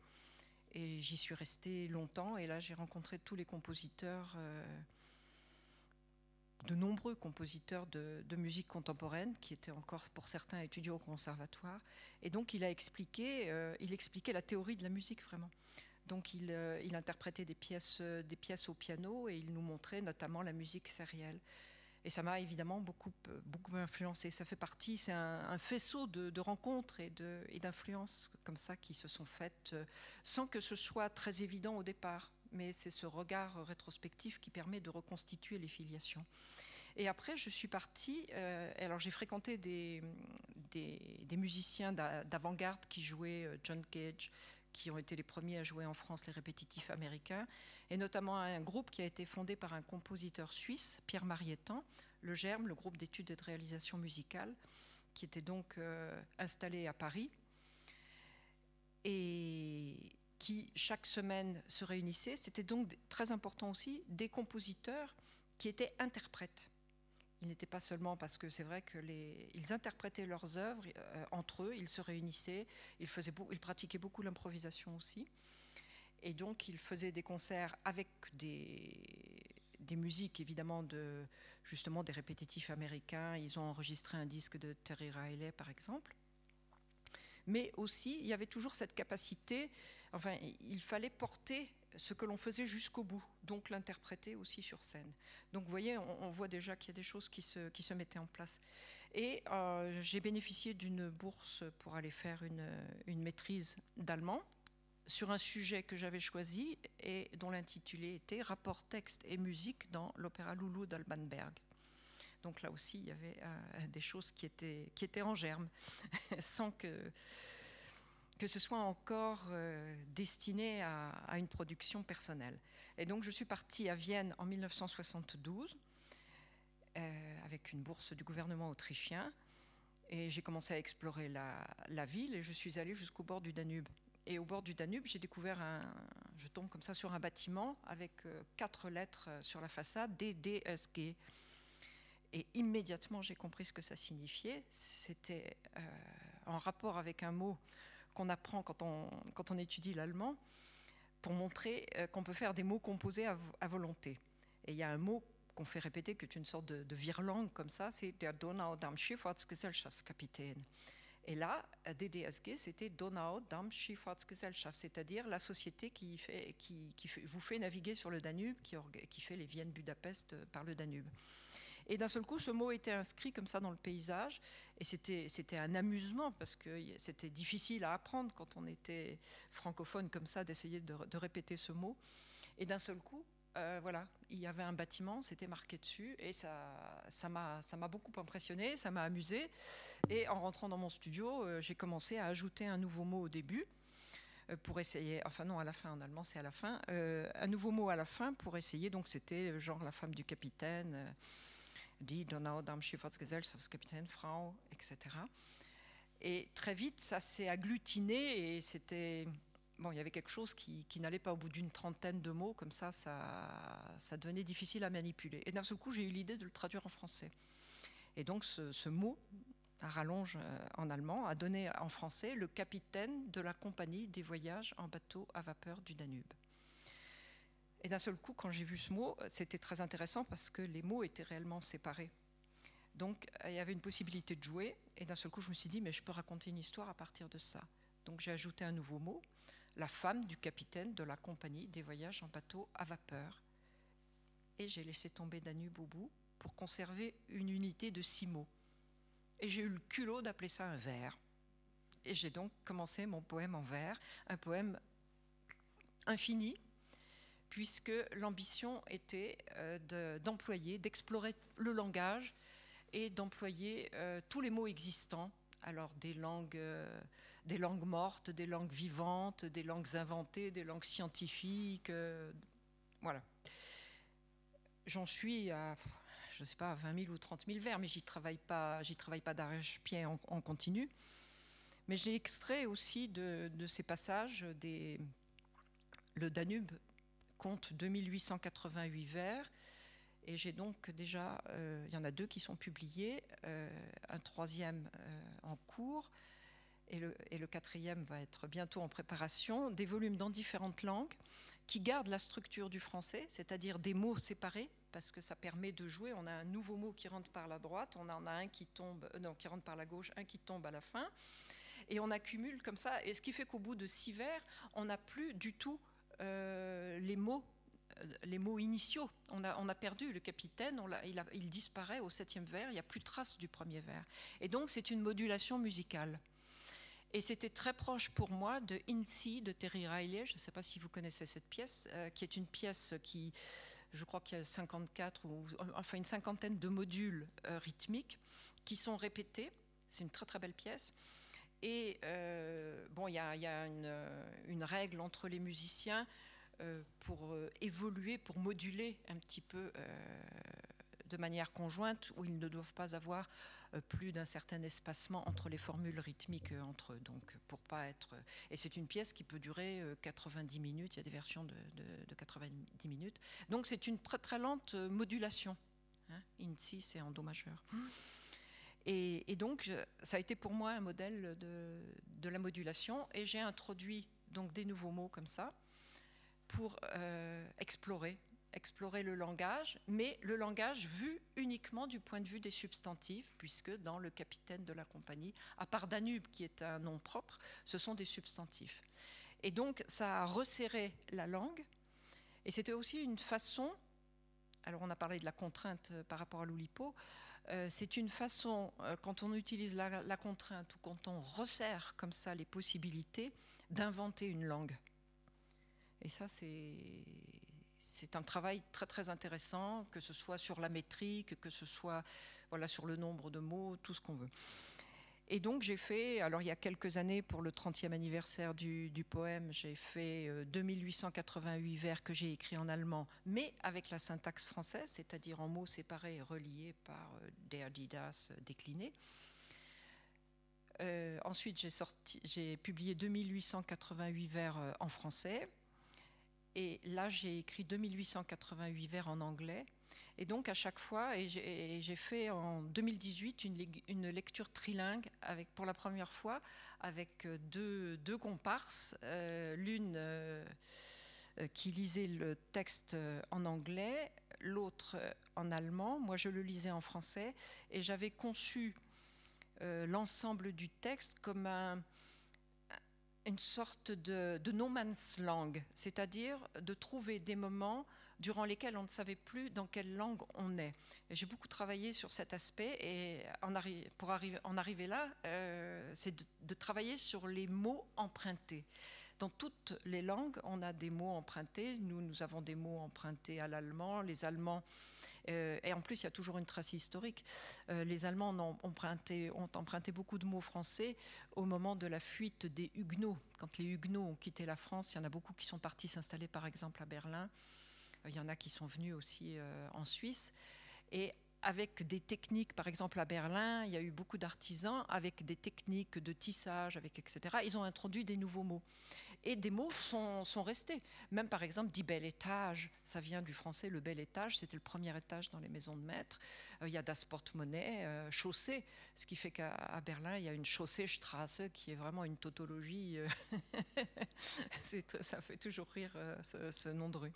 et j'y suis restée longtemps. Et là, j'ai rencontré tous les compositeurs, euh, de nombreux compositeurs de, musique contemporaine, qui étaient encore pour certains étudiants au conservatoire. Et donc, il a expliqué, euh, il expliquait la théorie de la musique vraiment. Donc il, il interprétait des pièces, des pièces au piano et il nous montrait notamment la musique sérielle. Et ça m'a évidemment beaucoup, beaucoup influencé. Ça fait partie, c'est un, faisceau de, rencontres et d'influences comme ça qui se sont faites sans que ce soit très évident au départ. Mais c'est ce regard rétrospectif qui permet de reconstituer les filiations. Et après, je suis partie. Euh, alors, j'ai fréquenté des, des, musiciens d'avant-garde qui jouaient euh, John Cage, qui ont été les premiers à jouer en France les répétitifs américains, et notamment un groupe qui a été fondé par un compositeur suisse, Pierre Marietan, le GERM, le groupe d'études et de réalisation musicale, qui était donc euh, installé à Paris et qui chaque semaine se réunissait. C'était donc très important aussi des compositeurs qui étaient interprètes. Ils n'étaient pas seulement parce que c'est vrai que ils interprétaient leurs œuvres euh, entre eux, ils se réunissaient, ils, faisaient ils pratiquaient beaucoup l'improvisation aussi. Et donc, ils faisaient des concerts avec des, musiques, évidemment, de, justement des répétitifs américains. Ils ont enregistré un disque de Terry Riley, par exemple. Mais aussi, il y avait toujours cette capacité, enfin, il fallait porter ce que l'on faisait jusqu'au bout, donc l'interpréter aussi sur scène. Donc vous voyez, on, voit déjà qu'il y a des choses qui se, mettaient en place. Et euh, j'ai bénéficié d'une bourse pour aller faire une, une maîtrise d'allemand sur un sujet que j'avais choisi et dont l'intitulé était Rapport texte et musique dans l'opéra Loulou d'Albanberg. Donc là aussi, il y avait euh, des choses qui étaient, qui étaient en germe, <laughs> sans que que ce soit encore euh, destiné à, une production personnelle. Et donc je suis partie à Vienne en 1972 euh, avec une bourse du gouvernement autrichien et j'ai commencé à explorer la, ville et je suis allée jusqu'au bord du Danube. Et au bord du Danube, j'ai découvert un, je tombe comme ça sur un bâtiment avec euh, quatre lettres sur la façade, DDSG. Et immédiatement, j'ai compris ce que ça signifiait. C'était en rapport avec un mot qu'on apprend quand on, étudie l'allemand pour montrer euh, qu'on peut faire des mots composés à, volonté. Et il y a un mot qu'on fait répéter, qui est une sorte de, de virlangue comme ça, c'est der Donau-Damm-Schifffahrtsgesellschaftskapitän. Et là, DDSG, c'était Donau-Damm-Schifffahrtsgesellschaft, c'est-à-dire la société qui, vous fait naviguer sur le Danube, qui, qui fait les Vienne-Budapest euh, par le Danube. Et d'un seul coup, ce mot était inscrit comme ça dans le paysage. Et c'était un amusement parce que c'était difficile à apprendre quand on était francophone comme ça, d'essayer de, répéter ce mot. Et d'un seul coup, euh, voilà, il y avait un bâtiment, c'était marqué dessus, et ça, m'a, ça beaucoup impressionné, ça m'a amusé. Et en rentrant dans mon studio, euh, j'ai commencé à ajouter un nouveau mot au début euh, pour essayer, enfin non, à la fin, en allemand c'est à la fin, un nouveau mot à la fin pour essayer, donc c'était genre la femme du capitaine, die Donau-Damm-Schifffahrtsgesellschaftskapitän, Frau, etc. Et très vite, ça s'est agglutiné et c'était. Bon, il y avait quelque chose qui, n'allait pas au bout d'une trentaine de mots, comme ça, ça, ça devenait difficile à manipuler. Et d'un seul coup, j'ai eu l'idée de le traduire en français. Et donc, ce, ce mot, à rallonge euh, en allemand, a donné en français le capitaine de la compagnie des voyages en bateau à vapeur du Danube. Et d'un seul coup, quand j'ai vu ce mot, c'était très intéressant parce que les mots étaient réellement séparés. Donc il y avait une possibilité de jouer, et d'un seul coup, je me suis dit, mais je peux raconter une histoire à partir de ça. Donc j'ai ajouté un nouveau mot, la femme du capitaine de la compagnie des voyages en bateau à vapeur. Et j'ai laissé tomber Danube au bout pour conserver une unité de six mots. Et j'ai eu le culot d'appeler ça un vers. Et j'ai donc commencé mon poème en vers, un poème infini, puisque l'ambition était euh, d'employer, d'explorer le langage et d'employer euh, tous les mots existants, alors des langues, euh, des langues mortes, des langues vivantes, des langues inventées, des langues scientifiques, voilà. J'en suis à, je ne sais pas, 20 000 ou 30 000 vers, mais j'y travaille pas, j'y travaille pas d'arrache-pied en, continu. Mais j'ai extrait aussi de, ces passages le Danube compte 2888 vers. Et j'ai donc déjà, euh, il y en a deux qui sont publiés, euh, un troisième euh, en cours, et le, et le, quatrième va être bientôt en préparation, des volumes dans différentes langues qui gardent la structure du français, c'est-à-dire des mots séparés, parce que ça permet de jouer. On a un nouveau mot qui rentre par la droite, on en a un qui tombe, non, qui rentre par la gauche, un qui tombe à la fin, et on accumule comme ça. Et ce qui fait qu'au bout de six vers, on n'a plus du tout les mots les mots initiaux. On a, perdu le capitaine, il, disparaît au septième vers, il n'y a plus trace du premier vers. Et donc c'est une modulation musicale. Et c'était très proche pour moi de In de Terry Riley. Je ne sais pas si vous connaissez cette pièce, qui est une pièce qui, je crois qu'il y a 54 ou enfin une cinquantaine de modules rythmiques qui sont répétés. C'est une très très belle pièce. Et euh, bon, il y a, une, règle entre les musiciens euh, pour euh, évoluer, pour moduler un petit peu de manière conjointe, où ils ne doivent pas avoir plus d'un certain espacement entre les formules rythmiques entre eux. Donc, pour pas être. Et c'est une pièce qui peut durer 90 minutes. Il y a des versions de, 90 minutes. Donc, c'est une très très lente modulation. Hein. C'est en do majeur. Et, donc, ça a été pour moi un modèle de, la modulation. Et j'ai introduit donc des nouveaux mots comme ça pour euh, explorer, explorer le langage, mais le langage vu uniquement du point de vue des substantifs, puisque dans le capitaine de la compagnie, à part Danube, qui est un nom propre, ce sont des substantifs. Et donc, ça a resserré la langue. Et c'était aussi une façon, alors on a parlé de la contrainte par rapport à l'Oulipo, euh, c'est une façon, euh, quand on utilise la, contrainte ou quand on resserre comme ça les possibilités, d'inventer une langue. Et ça, c'est un travail très très intéressant, que ce soit sur la métrique, que ce soit voilà, sur le nombre de mots, tout ce qu'on veut. Et donc j'ai fait, alors il y a quelques années pour le 30e anniversaire du, poème, j'ai fait 2888 euh, vers que j'ai écrits en allemand, mais avec la syntaxe française, c'est-à-dire en mots séparés et reliés par euh, der, didas euh, déclinés. ensuite, j'ai publié 2888 vers en français. Et là, j'ai écrit 2888 vers en anglais. Et donc à chaque fois, et j'ai fait en 2018 une, lecture trilingue pour la première fois avec euh, deux, comparses, euh, l'une euh, qui lisait le texte en anglais, l'autre en allemand. Moi, je le lisais en français et j'avais conçu l'ensemble du texte comme un, une sorte de, de no man's land, c'est-à-dire de trouver des moments durant lesquels on ne savait plus dans quelle langue on est. J'ai beaucoup travaillé sur cet aspect et pour arriver, en arriver là, euh, c'est de, travailler sur les mots empruntés. Dans toutes les langues, on a des mots empruntés. Nous, nous avons des mots empruntés à l'allemand. Les Allemands, euh, et en plus, il y a toujours une trace historique. Euh, les Allemands ont emprunté beaucoup de mots français au moment de la fuite des Huguenots. Quand les Huguenots ont quitté la France, il y en a beaucoup qui sont partis s'installer, par exemple, à Berlin. Il y en a qui sont venus aussi euh, en Suisse. Et avec des techniques, par exemple à Berlin, il y a eu beaucoup d'artisans avec des techniques de tissage, avec etc. Ils ont introduit des nouveaux mots. Et des mots sont, restés. Même par exemple, dit bel étage, ça vient du français, le bel étage, c'était le premier étage dans les maisons de maître. Euh, il y a das Portemonnaie, euh, chaussée, ce qui fait qu'à Berlin, il y a une chaussée Strasse qui est vraiment une tautologie. <laughs> ça fait toujours rire ce nom de rue.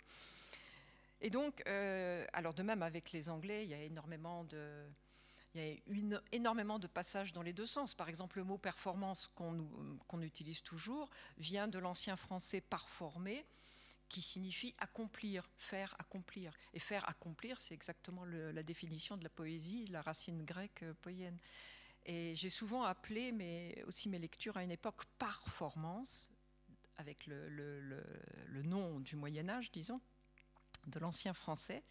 Et donc, euh, alors de même avec les Anglais, il y a énormément de, il y a une, énormément de passages dans les deux sens. Par exemple, le mot performance qu'on utilise toujours vient de l'ancien français parformer, qui signifie accomplir, faire accomplir. Et faire accomplir, c'est exactement la définition de la poésie, la racine grecque euh, poïenne. Et j'ai souvent appelé mais aussi mes lectures à une époque performance, avec le, le nom du Moyen Âge, disons de l'ancien français,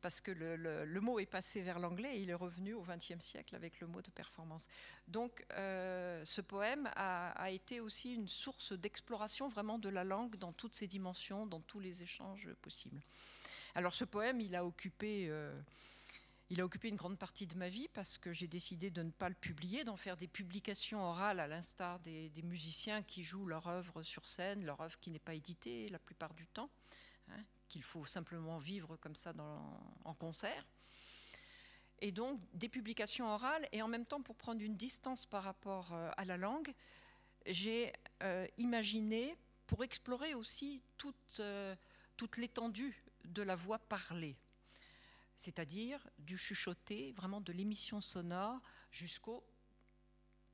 parce que le, mot est passé vers l'anglais et il est revenu au XXe siècle avec le mot de performance. Donc euh, ce poème a, été aussi une source d'exploration vraiment de la langue dans toutes ses dimensions, dans tous les échanges possibles. Alors ce poème, il a occupé... Euh, il a occupé une grande partie de ma vie parce que j'ai décidé de ne pas le publier, d'en faire des publications orales à l'instar des, des, musiciens qui jouent leur œuvre sur scène, leur œuvre qui n'est pas éditée la plupart du temps. Qu'il faut simplement vivre comme ça en concert. Et donc des publications orales, et en même temps pour prendre une distance par rapport euh, à la langue, j'ai euh, imaginé, pour explorer aussi toute, euh, toute l'étendue de la voix parlée, c'est-à-dire du chuchoté, vraiment de l'émission sonore jusqu'au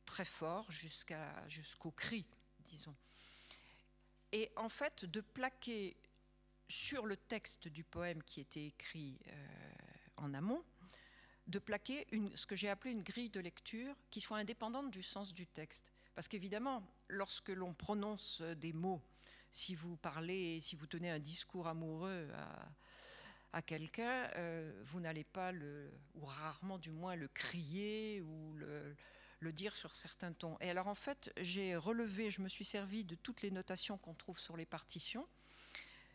très fort, jusqu'au cri, disons. et en fait de plaquer sur le texte du poème qui était écrit en amont, de plaquer ce que j'ai appelé une grille de lecture qui soit indépendante du sens du texte. Parce qu'évidemment, lorsque l'on prononce des mots, si vous parlez, si vous tenez un discours amoureux à, quelqu'un, euh, vous n'allez pas le, ou rarement du moins, le crier ou le, le dire sur certains tons. Et alors en fait, j'ai relevé, je me suis servi de toutes les notations qu'on trouve sur les partitions,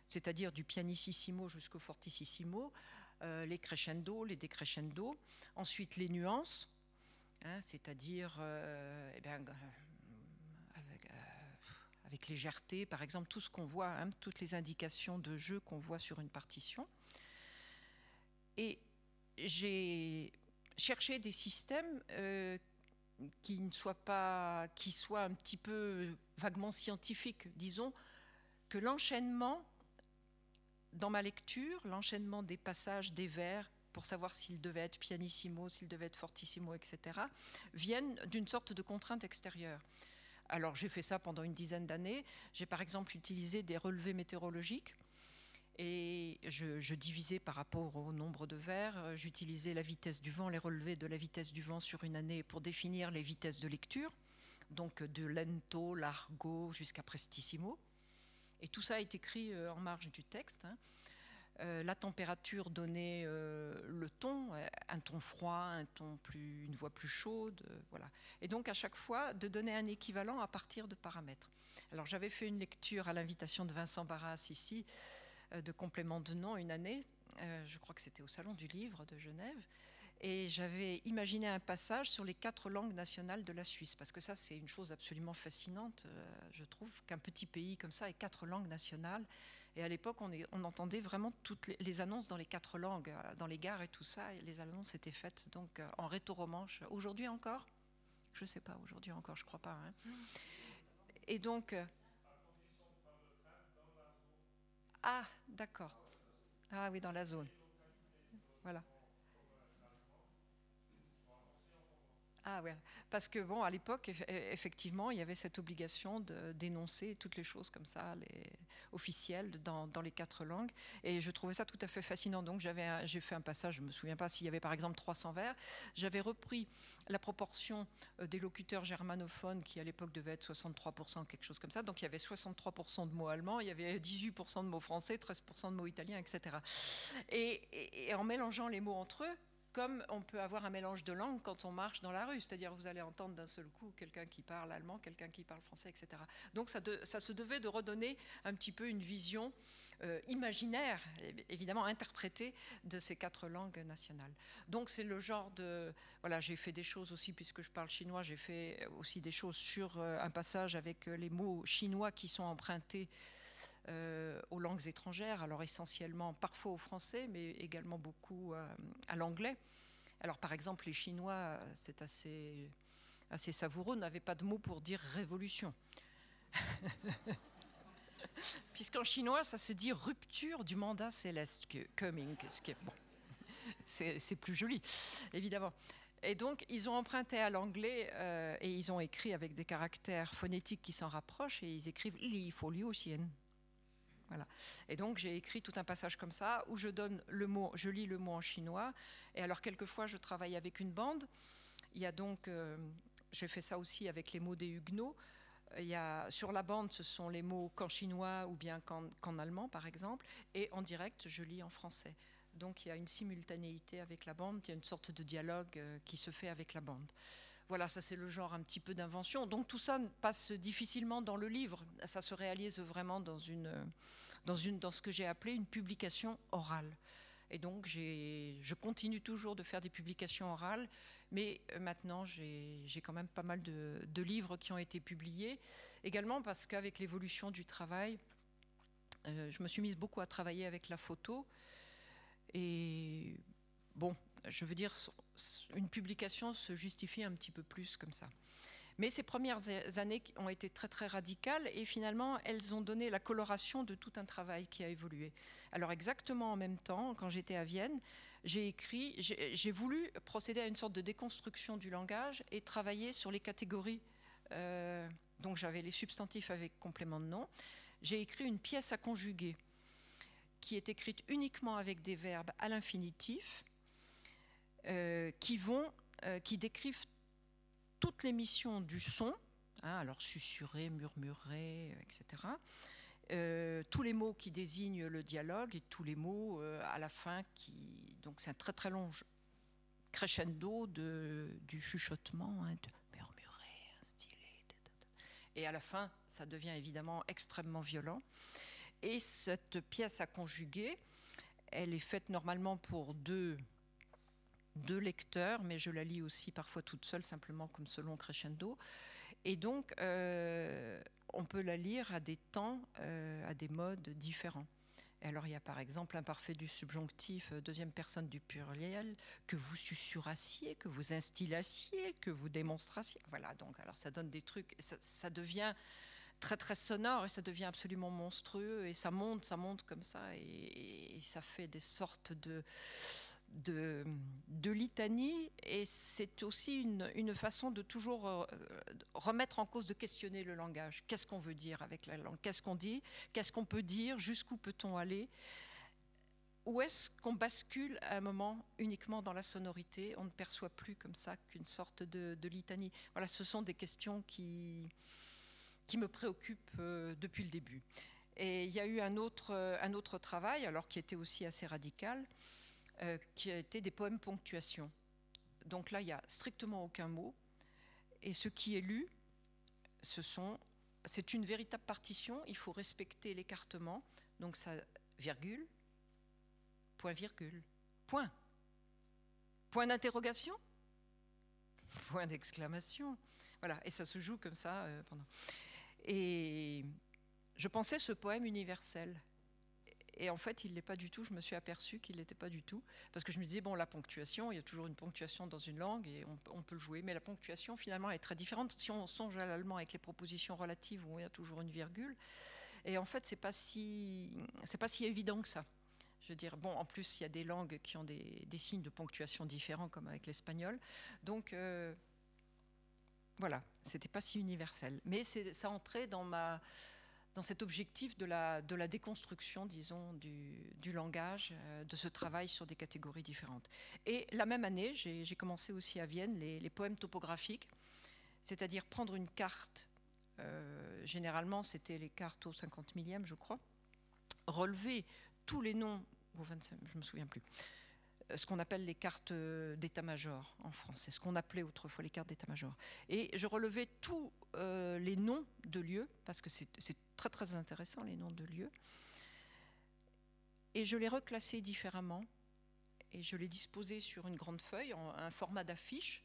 c'est-à-dire du pianissimo jusqu'au fortissimo, euh, les crescendo, les décrescendo, ensuite les nuances, hein, c'est-à-dire euh, eh bien, avec légèreté, par exemple, tout ce qu'on voit, hein, toutes les indications de jeu qu'on voit sur une partition. Et j'ai cherché des systèmes euh, qui ne soient pas, qui soient un petit peu vaguement scientifiques, disons, que l'enchaînement dans ma lecture, l'enchaînement des passages, des vers, pour savoir s'il devait être pianissimo, s'il devait être fortissimo, etc., viennent d'une sorte de contrainte extérieure. Alors j'ai fait ça pendant une dizaine d'années. J'ai par exemple utilisé des relevés météorologiques et je, divisais par rapport au nombre de vers. J'utilisais la vitesse du vent, les relevés de la vitesse du vent sur une année pour définir les vitesses de lecture, donc de lento, largo jusqu'à prestissimo. Et tout ça est écrit euh, en marge du texte. Hein. Euh, la température donnait euh, le ton, un ton froid, un ton plus, une voix plus chaude, voilà. Et donc à chaque fois de donner un équivalent à partir de paramètres. Alors j'avais fait une lecture à l'invitation de Vincent Barras ici de complément de nom une année. je crois que c'était au Salon du Livre de Genève. Et j'avais imaginé un passage sur les quatre langues nationales de la Suisse, parce que ça, c'est une chose absolument fascinante, je trouve, qu'un petit pays comme ça ait quatre langues nationales. Et à l'époque, on, on, entendait vraiment toutes les, annonces dans les quatre langues, euh, dans les gares et tout ça. Et les annonces étaient faites donc euh, en rétro-romanche. Aujourd'hui encore? Je ne sais pas, aujourd'hui encore, je ne crois pas. Hein. Et donc. Euh, ah, d'accord. Ah oui, dans la zone. Voilà. Ah parce que bon, à l'époque, effectivement, il y avait cette obligation de dénoncer toutes les choses comme ça, les officielles dans, les quatre langues, et je trouvais ça tout à fait fascinant. Donc j'avais, j'ai fait un passage, je me souviens pas s'il y avait par exemple 300 vers, j'avais repris la proportion euh, des locuteurs germanophones qui à l'époque devait être 63%, quelque chose comme ça. Donc il y avait 63% de mots allemands, il y avait 18% de mots français, 13% de mots italiens, etc. et en mélangeant les mots entre eux, comme on peut avoir un mélange de langues quand on marche dans la rue, c'est-à-dire vous allez entendre d'un seul coup quelqu'un qui parle allemand, quelqu'un qui parle français, etc. Donc ça, se devait de redonner un petit peu une vision euh, imaginaire, évidemment interprétée, de ces quatre langues nationales. Donc c'est le genre de... Voilà, j'ai fait des choses aussi, puisque je parle chinois, j'ai fait aussi des choses sur euh, un passage avec euh, les mots chinois qui sont empruntés aux langues étrangères, alors essentiellement parfois au français, mais également beaucoup euh, à l'anglais. Alors par exemple, les Chinois, c'est assez, savoureux, n'avaient pas de mot pour dire révolution. <laughs> Puisqu'en chinois, ça se dit rupture du mandat céleste, coming, ce qui est bon. C'est plus joli, évidemment. Et donc, ils ont emprunté à l'anglais euh, et ils ont écrit avec des caractères phonétiques qui s'en rapprochent et ils écrivent li fo liu Et donc j'ai écrit tout un passage comme ça où je donne le mot, je lis le mot en chinois. Et alors quelquefois je travaille avec une bande. Il y a donc, euh, j'ai fait ça aussi avec les mots des huguenots. Il y a, sur la bande, ce sont les mots qu'en chinois ou bien qu'en allemand, par exemple, et en direct, je lis en français. Donc il y a une simultanéité avec la bande, il y a une sorte de dialogue euh, qui se fait avec la bande. Voilà, ça c'est le genre un petit peu d'invention. Donc tout ça passe difficilement dans le livre. Ça se réalise vraiment dans, une, dans, une, dans ce que j'ai appelé une publication orale. Et donc je continue toujours de faire des publications orales, mais euh, maintenant j'ai quand même pas mal de, livres qui ont été publiés. Également parce qu'avec l'évolution du travail, euh, je me suis mise beaucoup à travailler avec la photo. Et bon, je veux dire, une publication se justifie un petit peu plus comme ça. Mais ces premières années ont été très très radicales et finalement elles ont donné la coloration de tout un travail qui a évolué. Alors exactement en même temps, quand j'étais à Vienne, j'ai écrit, j'ai voulu procéder à une sorte de déconstruction du langage et travailler sur les catégories. Euh, donc j'avais les substantifs avec complément de nom, j'ai écrit une pièce à conjuguer qui est écrite uniquement avec des verbes à l'infinitif qui vont, euh, qui décrivent toutes les missions du son, hein, alors susurrer, murmurer, etc. Euh, tous les mots qui désignent le dialogue et tous les mots à la fin qui. Donc c'est un très très long crescendo de, du chuchotement, hein, de murmurer, stylé. Et à la fin, ça devient évidemment extrêmement violent. Et cette pièce à conjuguer, elle est faite normalement pour deux, deux lecteurs, mais je la lis aussi parfois toute seule, simplement comme selon crescendo. Et donc, euh, on peut la lire à des temps, euh, à des modes différents. alors, il y a par exemple l'imparfait du subjonctif, euh, deuxième personne du pluriel, que vous susurrassiez, que vous instillassiez, que vous démonstrassiez. Voilà, donc, alors ça donne des trucs, ça devient très très sonore et ça devient absolument monstrueux et ça monte, ça monte comme ça et, ça fait des sortes de, de, litanie et c'est aussi une, façon de toujours euh, remettre en cause, de questionner le langage. Qu'est-ce qu'on veut dire avec la langue? Qu'est-ce qu'on dit? Qu'est-ce qu'on peut dire? Jusqu'où peut-on aller? Où est-ce qu'on bascule à un moment uniquement dans la sonorité? On ne perçoit plus comme ça qu'une sorte de, de, litanie. Voilà, ce sont des questions qui, qui me préoccupe euh, depuis le début. Et il y a eu un autre, un autre travail, alors qui était aussi assez radical, qui a été des poèmes ponctuation. Donc là, il n'y a strictement aucun mot. Et ce qui est lu, ce sont, c'est une véritable partition. Il faut respecter l'écartement. Donc ça, virgule, point virgule, point. Point d'interrogation, point d'exclamation. Voilà, et ça se joue comme ça pendant. Et je pensais ce poème universel. Et en fait, il ne l'est pas du tout. Je me suis aperçue qu'il n'était pas du tout. Parce que je me disais, bon, la ponctuation, il y a toujours une ponctuation dans une langue et on, peut le jouer. Mais la ponctuation, finalement, est très différente. Si on songe à l'allemand avec les propositions relatives où il y a toujours une virgule. Et en fait, ce n'est pas, si, pas si évident que ça. Je veux dire, bon, en plus, il y a des langues qui ont des, signes de ponctuation différents, comme avec l'espagnol. Donc, euh, voilà, c'était pas si universel. Mais ça entrait dans, ma, dans cet objectif de la, de la déconstruction, disons, du, langage, euh, de ce travail sur des catégories différentes. Et la même année, j'ai commencé aussi à Vienne les, poèmes topographiques, c'est-à-dire prendre une carte, euh, généralement c'était les cartes au 50 millième, je crois, relever tous les noms, au 25, je me souviens plus, ce qu'on appelle les cartes d'état-major en France. C'est ce qu'on appelait autrefois les cartes d'état-major. Et je relevais tous euh, les noms de lieux, parce que c'est très très intéressant les noms de lieux. Et je les reclassais différemment. Et je les disposais sur une grande feuille, en un format d'affiche.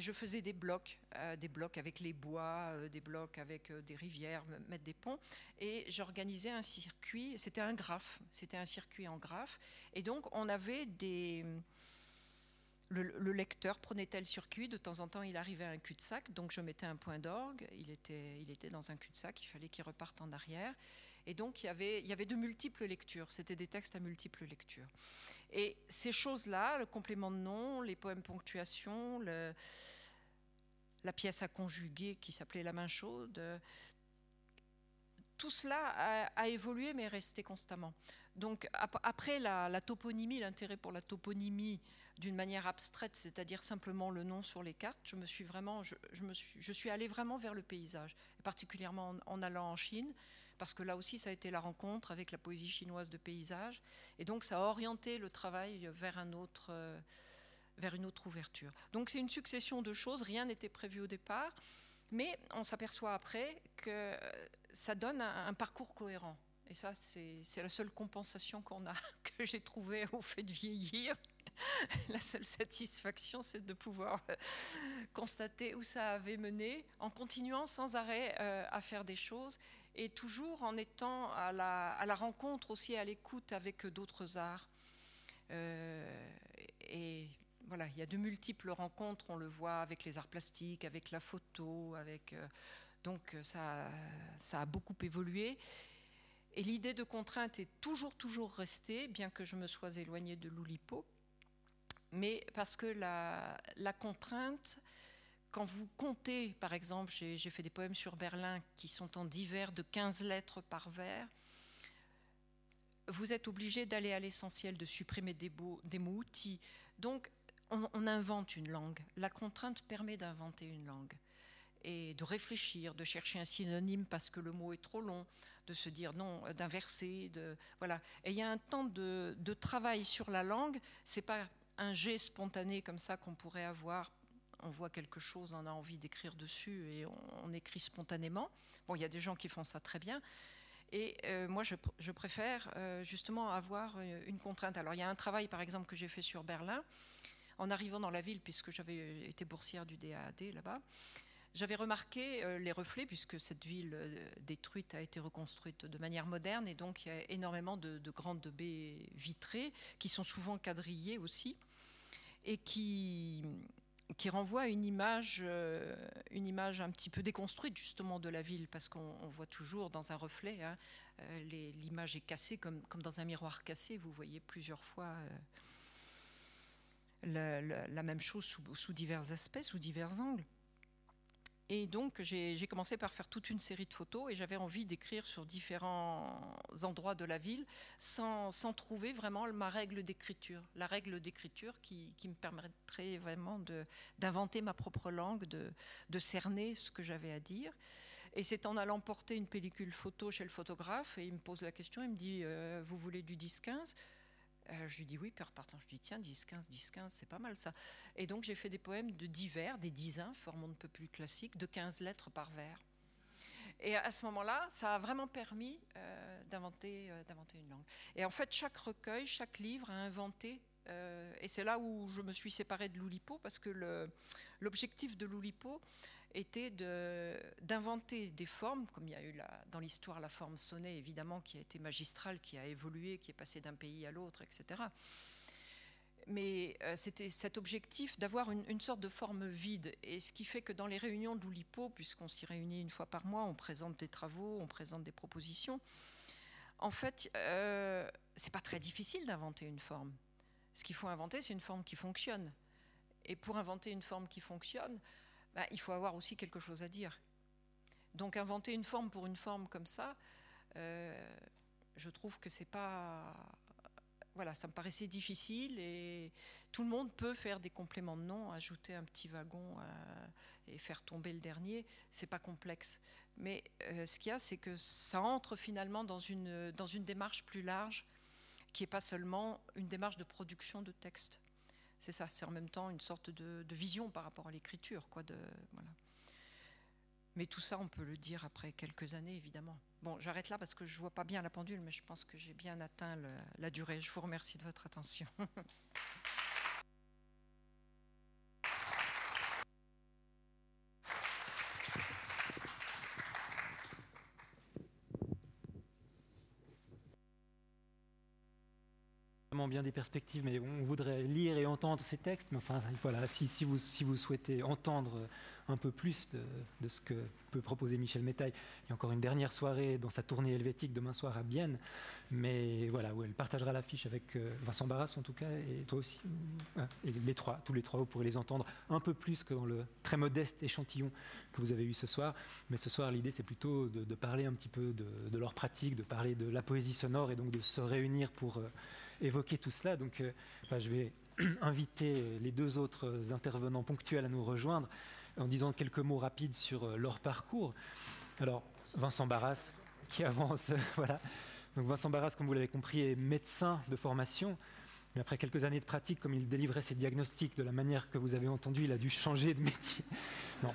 Je faisais des blocs, euh, des blocs avec les bois, euh, des blocs avec euh, des rivières, mettre des ponts. Et j'organisais un circuit, c'était un graphe, c'était un circuit en graphe. Et donc on avait des... Le, lecteur prenait tel circuit, de temps en temps il arrivait à un cul-de-sac, donc je mettais un point d'orgue, il était, dans un cul-de-sac, il fallait qu'il reparte en arrière. Et donc il y avait, de multiples lectures, c'était des textes à multiples lectures. Et ces choses-là, le complément de nom, les poèmes ponctuation, la pièce à conjuguer qui s'appelait La main chaude, tout cela a, évolué mais est resté constamment. Donc après la, toponymie, l'intérêt pour la toponymie d'une manière abstraite, c'est-à-dire simplement le nom sur les cartes, je me suis vraiment, je, suis, allée vraiment vers le paysage, particulièrement en allant en Chine parce que là aussi, ça a été la rencontre avec la poésie chinoise de paysage. Et donc, ça a orienté le travail vers, un autre, euh, une autre ouverture. Donc, c'est une succession de choses. Rien n'était prévu au départ. Mais on s'aperçoit après que ça donne un, parcours cohérent. Et ça, c'est la seule compensation qu'on a, <laughs> que j'ai trouvée au fait de vieillir. <laughs> La seule satisfaction, c'est de pouvoir euh, constater où ça avait mené en continuant sans arrêt euh, à faire des choses et toujours en étant à la, rencontre aussi, à l'écoute avec d'autres arts. Euh, et voilà, il y a de multiples rencontres, on le voit avec les arts plastiques, avec la photo, avec donc ça, ça a beaucoup évolué. Et l'idée de contrainte est toujours, toujours restée, bien que je me sois éloignée de l'Oulipo, mais parce que la, contrainte quand vous comptez, par exemple, j'ai fait des poèmes sur Berlin qui sont en divers de 15 lettres par vers, vous êtes obligé d'aller à l'essentiel, de supprimer des, mots outils. Donc, on, invente une langue. La contrainte permet d'inventer une langue et de réfléchir, de chercher un synonyme parce que le mot est trop long, de se dire non, d'inverser, de voilà. Et il y a un temps de, travail sur la langue. C'est pas un jet spontané comme ça qu'on pourrait avoir. On voit quelque chose, on a envie d'écrire dessus et on, écrit spontanément. Bon, il y a des gens qui font ça très bien. Et euh, moi, je, préfère euh, justement avoir euh, une contrainte. Alors, il y a un travail, par exemple, que j'ai fait sur Berlin en arrivant dans la ville, puisque j'avais été boursière du DAAD là-bas, j'avais remarqué les reflets, puisque cette ville détruite a été reconstruite de manière moderne, et donc il y a énormément de, grandes baies vitrées, qui sont souvent quadrillées aussi, et qui, renvoient à une image, euh, une image un petit peu déconstruite justement de la ville, parce qu'on voit toujours dans un reflet, hein, l'image est cassée comme, comme dans un miroir cassé, vous voyez plusieurs fois la, même chose sous, divers aspects, sous divers angles. Et donc, j'ai commencé par faire toute une série de photos et j'avais envie d'écrire sur différents endroits de la ville sans, trouver vraiment ma règle d'écriture. La règle d'écriture qui, me permettrait vraiment d'inventer ma propre langue, de, cerner ce que j'avais à dire. Et c'est en allant porter une pellicule photo chez le photographe et il me pose la question, il me dit euh, Vous voulez du 10-15 euh, je lui dis oui, puis repartant, je lui dis tiens, 10, 15, 10, 15, c'est pas mal ça. Et donc j'ai fait des poèmes de divers, des dizains, formant un peu plus classique, de 15 lettres par vers. Et à ce moment-là, ça a vraiment permis euh, d'inventer, euh, d'inventer une langue. Et en fait, chaque recueil, chaque livre a inventé et c'est là où je me suis séparée de Loulipo, parce que l'objectif de Loulipo, était d'inventer des formes, comme il y a eu dans l'histoire la forme sonnée, évidemment, qui a été magistrale, qui a évolué, qui est passée d'un pays à l'autre, etc. Mais euh, c'était cet objectif d'avoir une, sorte de forme vide. Et ce qui fait que dans les réunions de l'Oulipo, puisqu'on s'y réunit une fois par mois, on présente des travaux, on présente des propositions, en fait, euh, c'est pas très difficile d'inventer une forme. Ce qu'il faut inventer, c'est une forme qui fonctionne. Et pour inventer une forme qui fonctionne, bah, il faut avoir aussi quelque chose à dire. Donc inventer une forme pour une forme comme ça, euh, je trouve que c'est pas. Voilà, ça me paraissait difficile et tout le monde peut faire des compléments de nom, ajouter un petit wagon euh, et faire tomber le dernier. C'est pas complexe. Mais euh, ce qu'il y a, c'est que ça entre finalement dans une, dans une démarche plus large qui n'est pas seulement une démarche de production de texte c'est ça, c'est en même temps une sorte de, vision par rapport à l'écriture. quoi. Mais tout ça, on peut le dire après quelques années, évidemment. Bon, j'arrête là parce que je ne vois pas bien la pendule, mais je pense que j'ai bien atteint la durée. Je vous remercie de votre attention. <laughs> bien des perspectives, mais on voudrait lire et entendre ces textes. Mais enfin, voilà, si, vous, si vous souhaitez entendre un peu plus de, ce que peut proposer Michel Métaille, il y a encore une dernière soirée dans sa tournée helvétique demain soir à Bienne. Mais voilà, où elle partagera l'affiche avec euh, Vincent Barras en tout cas, et toi aussi. Et les trois, tous les trois, vous pourrez les entendre un peu plus que dans le très modeste échantillon que vous avez eu ce soir. Mais ce soir, l'idée, c'est plutôt de, parler un petit peu de, de, leur pratique, de parler de la poésie sonore et donc de se réunir pour. Évoquer tout cela. Donc, euh, je vais <clears throat> inviter les deux autres intervenants ponctuels à nous rejoindre en disant quelques mots rapides sur euh, leur parcours. Alors, Vincent Barras, qui avance, <laughs> voilà. Donc, Vincent Barras, comme vous l'avez compris, est médecin de formation. Mais après quelques années de pratique, comme il délivrait ses diagnostics de la manière que vous avez entendu, il a dû changer de métier. <laughs> Non,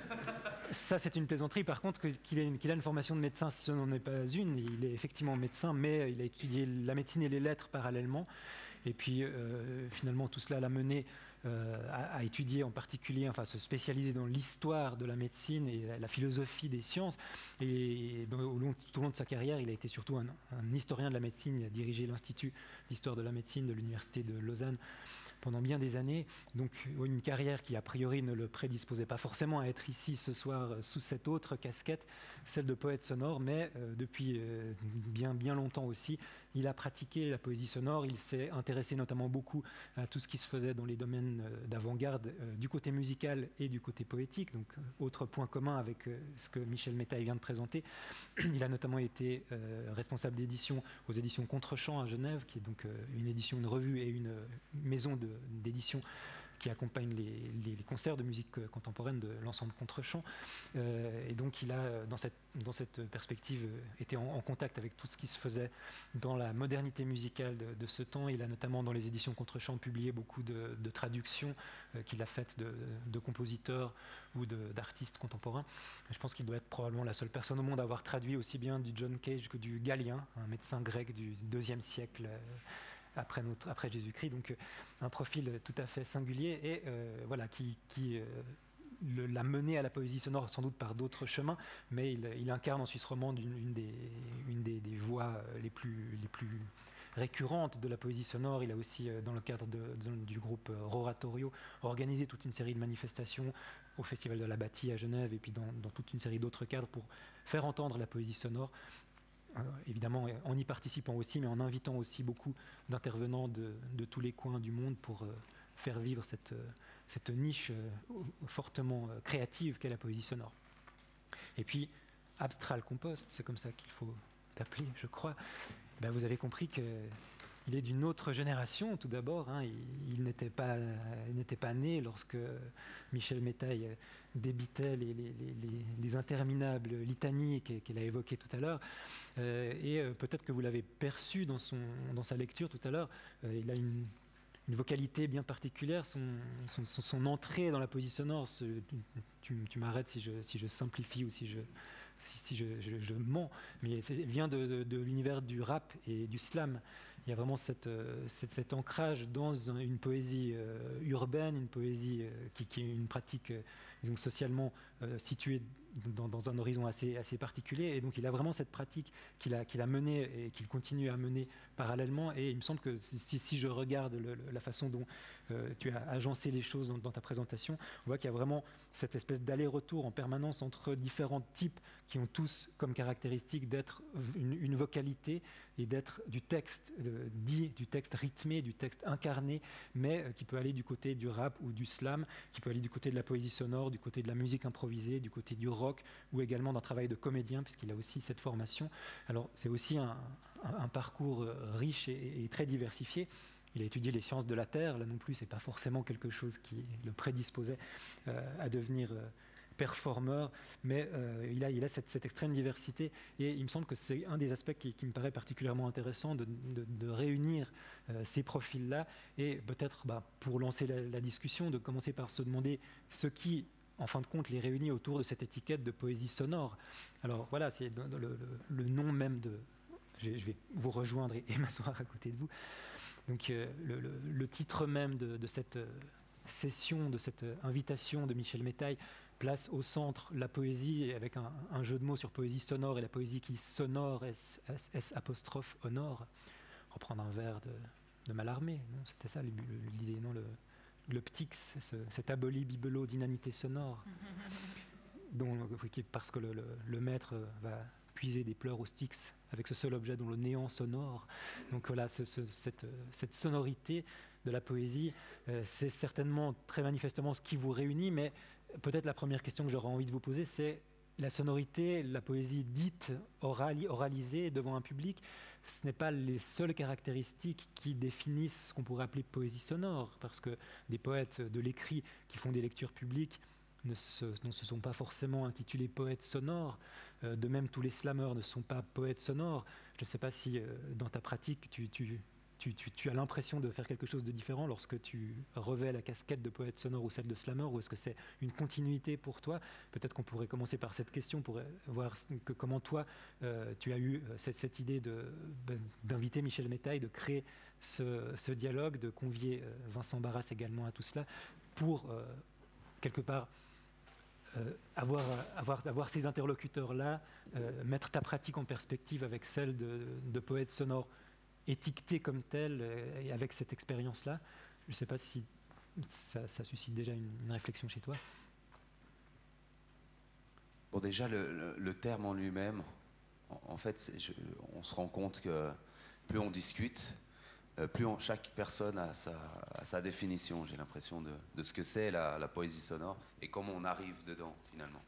ça c'est une plaisanterie. Par contre, qu'il a une formation de médecin, ce n'en est pas une. Il est effectivement médecin, mais il a étudié la médecine et les lettres parallèlement. Et puis euh, finalement, tout cela l'a mené euh, à, étudier en particulier, enfin se spécialiser dans l'histoire de la médecine et la, philosophie des sciences. Et au long, tout au long de sa carrière, il a été surtout un, historien de la médecine. Il a dirigé l'Institut d'histoire de la médecine de l'Université de Lausanne pendant bien des années. Donc une carrière qui a priori ne le prédisposait pas forcément à être ici ce soir sous cette autre casquette, celle de poète sonore, mais depuis bien, bien longtemps aussi, il a pratiqué la poésie sonore, il s'est intéressé notamment beaucoup à tout ce qui se faisait dans les domaines euh, d'avant-garde euh, du côté musical et du côté poétique. Donc, euh, autre point commun avec ce que Michel Métaille vient de présenter. <clears throat> Il a notamment été responsable d'édition aux éditions Contrechamp à Genève, qui est donc une édition, une revue et une maison d'édition qui accompagne les, concerts de musique contemporaine de l'ensemble Contrechamp. Euh, et donc il a, dans cette, dans cette perspective, euh, été en, contact avec tout ce qui se faisait dans la modernité musicale de, ce temps. Il a notamment, dans les éditions Contrechamp, publié beaucoup de, traductions euh, qu'il a faites de, compositeurs ou d'artistes contemporains. Je pense qu'il doit être probablement la seule personne au monde à avoir traduit aussi bien du John Cage que du Galien, un médecin grec du deuxième siècle après, Jésus-Christ. Donc euh, un profil tout à fait singulier et euh, voilà, qui, euh, l'a mené à la poésie sonore sans doute par d'autres chemins, mais il, incarne en Suisse romande une, des, une voix les plus, les plus récurrentes de la poésie sonore. Il a aussi, dans le cadre du groupe Roratorio, organisé toute une série de manifestations au Festival de la Bâtie à Genève et puis dans toute une série d'autres cadres pour faire entendre la poésie sonore. Euh, évidemment en y participant aussi, mais en invitant aussi beaucoup d'intervenants de, tous les coins du monde pour euh, faire vivre cette, euh, cette niche fortement créative qu'est la poésie sonore. Et puis, Abstral Compost, c'est comme ça qu'il faut t'appeler, je crois, ben, vous avez compris que il est d'une autre génération, tout d'abord. Hein. Il, n'était pas, pas né lorsque Michel Métaille débitait les, interminables litanies qu'elle a évoquées tout à l'heure. Euh, et euh, peut-être que vous l'avez perçu dans, son, dans sa lecture tout à l'heure. Euh, il a une, vocalité bien particulière, son, son, entrée dans la poésie sonore. tu, m'arrêtes si je, si je simplifie ou si je, si, je, mens, mais vient de, de l'univers du rap et du slam. Il y a vraiment euh, cet ancrage dans une poésie euh, urbaine, une poésie euh, qui, est une pratique donc socialement située dans, un horizon assez, assez particulier. Et donc il a vraiment cette pratique qu'il a, qu'il a menée et qu'il continue à mener parallèlement. Et il me semble que si, si je regarde la façon dont tu as agencé les choses dans, ta présentation, on voit qu'il y a vraiment cette espèce d'aller-retour en permanence entre différents types qui ont tous comme caractéristique d'être une, vocalité et d'être du texte dit, du texte rythmé, du texte incarné, mais qui peut aller du côté du rap ou du slam, qui peut aller du côté de la poésie sonore, du côté de la musique improvisée, du côté du rock, ou également d'un travail de comédien, puisqu'il a aussi cette formation. Alors c'est aussi un, parcours euh, riche et, très diversifié. Il a étudié les sciences de la Terre, là non plus, c'est pas forcément quelque chose qui le prédisposait euh, à devenir euh, performeur, mais il a, il a cette, extrême diversité et il me semble que c'est un des aspects qui, me paraît particulièrement intéressant de, réunir ces profils-là et peut-être bah, pour lancer la, la, discussion, de commencer par se demander ce qui en fin de compte, les réunit autour de cette étiquette de poésie sonore. Alors voilà, c'est le, nom même de... Je, vais vous rejoindre et, <laughs> m'asseoir à côté de vous. Donc euh, le, titre même de, cette euh, session, de cette euh, invitation de Michel Métaille place au centre la poésie avec un, jeu de mots sur poésie sonore et la poésie qui sonore, S, S, apostrophe honore. Reprendre un vers de, de Mallarmé, c'était ça l'idée, non le, le ptix, cet aboli bibelot d'inanité sonore, <laughs> dont, parce que le, maître va puiser des pleurs au styx avec ce seul objet dont le néant sonore. Donc voilà, cette, sonorité de la poésie, euh, c'est certainement très manifestement ce qui vous réunit, mais peut-être la première question que j'aurais envie de vous poser, c'est la sonorité, la poésie dite, oralisée devant un public, ce n'est pas les seules caractéristiques qui définissent ce qu'on pourrait appeler poésie sonore, parce que des poètes de l'écrit qui font des lectures publiques ne se, sont pas forcément intitulés poètes sonores. Euh, de même, tous les slameurs ne sont pas poètes sonores. Je ne sais pas si euh, dans ta pratique, tu, as l'impression de faire quelque chose de différent lorsque tu revais la casquette de poète sonore ou celle de slammer, ou est-ce que c'est une continuité pour toi? Peut-être qu'on pourrait commencer par cette question pour voir que, comment toi, euh, tu as eu euh, cette, idée ben, d'inviter Michel Métaille, de créer ce, dialogue, de convier euh, Vincent Barras également à tout cela, pour quelque part avoir, ces interlocuteurs-là, mettre ta pratique en perspective avec celle de, de sonores étiqueté comme tel euh, avec cette expérience-là. Je ne sais pas si ça, suscite déjà une, réflexion chez toi. Bon, déjà, le, terme en lui-même, en, fait, on se rend compte que plus on discute, euh, plus chaque personne a sa, définition, j'ai l'impression, de, ce que c'est la, poésie sonore et comment on arrive dedans, finalement.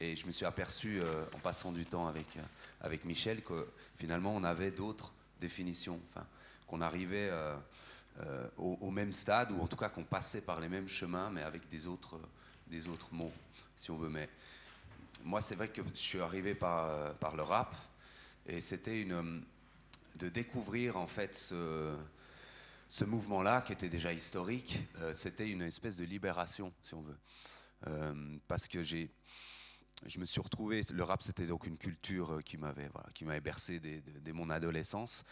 Et je me suis aperçu, euh, en passant du temps avec, avec Michel, que finalement, on avait d'autres définitions, enfin, qu'on arrivait au, même stade, ou en tout cas qu'on passait par les mêmes chemins, mais avec des autres, des autres mots, si on veut. Mais moi, c'est vrai que je suis arrivé par, par le rap, et c'était une de découvrir en fait ce, ce mouvement-là qui était déjà historique. Euh, c'était une espèce de libération, si on veut, euh, parce que j'ai je me suis retrouvé, le rap c'était donc une culture euh, qui m'avait bercé dès, mon adolescence.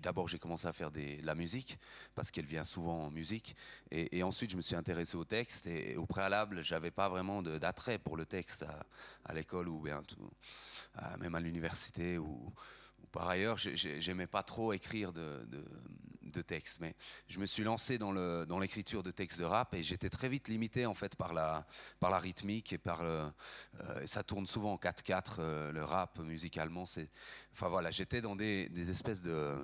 D'abord j'ai commencé à faire de la musique parce qu'elle vient souvent en musique et, ensuite je me suis intéressé au texte et, au préalable j'avais pas vraiment d'attrait pour le texte à, l'école ou bien même à l'université par ailleurs, j'aimais pas trop écrire de, de, textes, mais je me suis lancé dans l'écriture de textes de rap et j'étais très vite limité en fait par la, rythmique et par le, euh, ça tourne souvent en 4-4 euh, le rap musicalement. C'est, enfin voilà, j'étais dans des, espèces de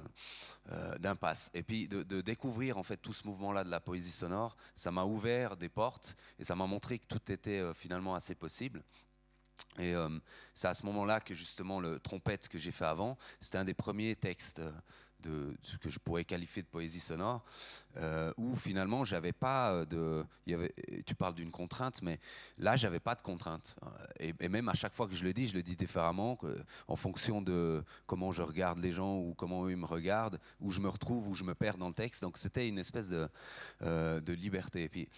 euh, d'impasse. Et puis de, de, découvrir en fait tout ce mouvement-là de la poésie sonore, ça m'a ouvert des portes et ça m'a montré que tout était finalement assez possible. Et euh, c'est à ce moment-là que justement le trompette que j'ai fait avant, c'était un des premiers textes ce que je pourrais qualifier de poésie sonore, euh, où finalement j'avais pas de, tu parles d'une contrainte, mais là j'avais pas de contrainte. Et, même à chaque fois que je le dis, je le dis différemment, en fonction de comment je regarde les gens ou comment eux me regardent, où je me retrouve, où je me perds dans le texte. Donc c'était une espèce de, euh, liberté. Puis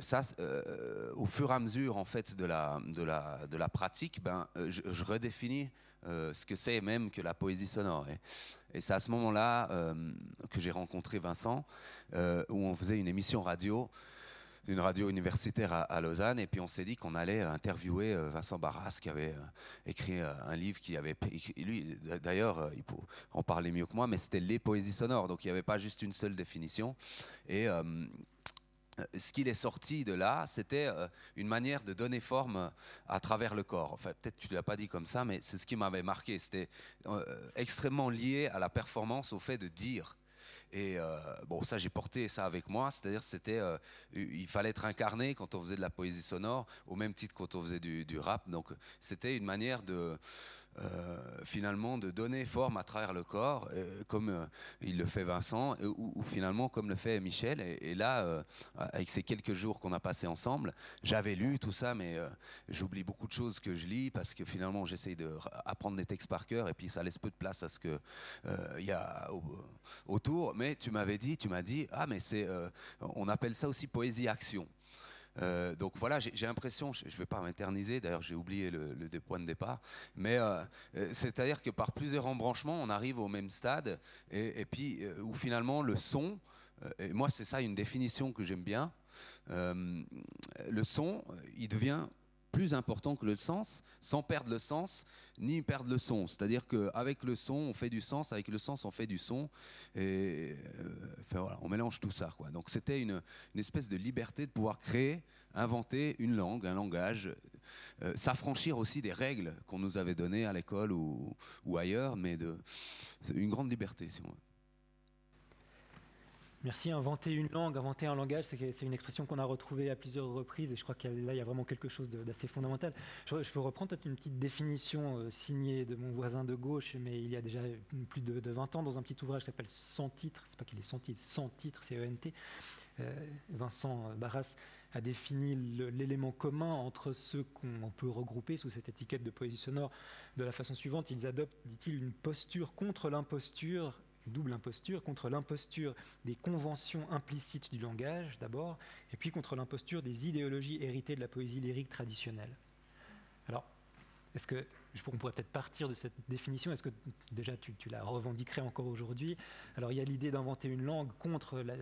ça, euh, au fur et à mesure en fait de la, de la, de la pratique, ben, euh, je, redéfinis euh, ce que c'est même que la poésie sonore. Et, c'est à ce moment-là que j'ai rencontré Vincent, où on faisait une émission radio d'une radio universitaire à, Lausanne, et puis on s'est dit qu'on allait interviewer Vincent Barras, qui avait écrit un livre qui avait, lui d'ailleurs, il peut en parler mieux que moi, mais c'était les poésies sonores, donc il n'y avait pas juste une seule définition. Et ce qu'il est sorti de là, c'était euh, une manière de donner forme à travers le corps. Enfin, peut-être tu ne l'as pas dit comme ça, mais c'est ce qui m'avait marqué. C'était euh, extrêmement lié à la performance, au fait de dire. Et bon, ça, j'ai porté ça avec moi. C'est-à-dire, c'était, il fallait être incarné quand on faisait de la poésie sonore, au même titre quand on faisait du, rap. Donc, c'était une manière de euh, finalement de donner forme à travers le corps, euh, comme euh, il le fait Vincent, ou, finalement comme le fait Michel. Et, là, avec ces quelques jours qu'on a passés ensemble, j'avais lu tout ça, mais j'oublie beaucoup de choses que je lis parce que finalement j'essaye d'apprendre des textes par cœur et puis ça laisse peu de place à ce que il y a autour. Mais tu m'avais dit, tu m'as dit, ah mais c'est, on appelle ça aussi poésie action. Euh, donc voilà, j'ai l'impression, je ne vais pas m'éterniser, d'ailleurs j'ai oublié le, point de départ, mais euh, euh, c'est-à-dire que par plusieurs embranchements, on arrive au même stade, et, puis où finalement le son, et moi c'est ça une définition que j'aime bien, le son, il devient plus important que le sens, sans perdre le sens, ni perdre le son. C'est-à-dire qu'avec le son, on fait du sens, avec le sens, on fait du son. Et euh, voilà, on mélange tout ça. Quoi. Donc c'était une, espèce de liberté de pouvoir créer, inventer une langue, un langage, euh, s'affranchir aussi des règles qu'on nous avait données à l'école ou, ailleurs, mais de, une grande liberté. Merci. Inventer une langue, inventer un langage, c'est une expression qu'on a retrouvée à plusieurs reprises et je crois qu'il y a vraiment quelque chose d'assez fondamental. Je, peux reprendre peut-être une petite définition euh, signée de mon voisin de gauche, mais il y a déjà plus de, 20 ans, dans un petit ouvrage qui s'appelle Sans titre, c'est pas qu'il est sans titre, Sans titre, c'est E-N-T. Euh, Vincent Barras a défini l'élément commun entre ceux qu'on peut regrouper sous cette étiquette de poésie sonore de la façon suivante. Ils adoptent, dit-il, une posture contre l'imposture double imposture, contre l'imposture des conventions implicites du langage d'abord, et puis contre l'imposture des idéologies héritées de la poésie lyrique traditionnelle. Alors, est-ce que, on pourrait peut-être partir de cette définition, est-ce que déjà tu, la revendiquerais encore aujourd'hui? Alors il y a l'idée d'inventer une langue contre la,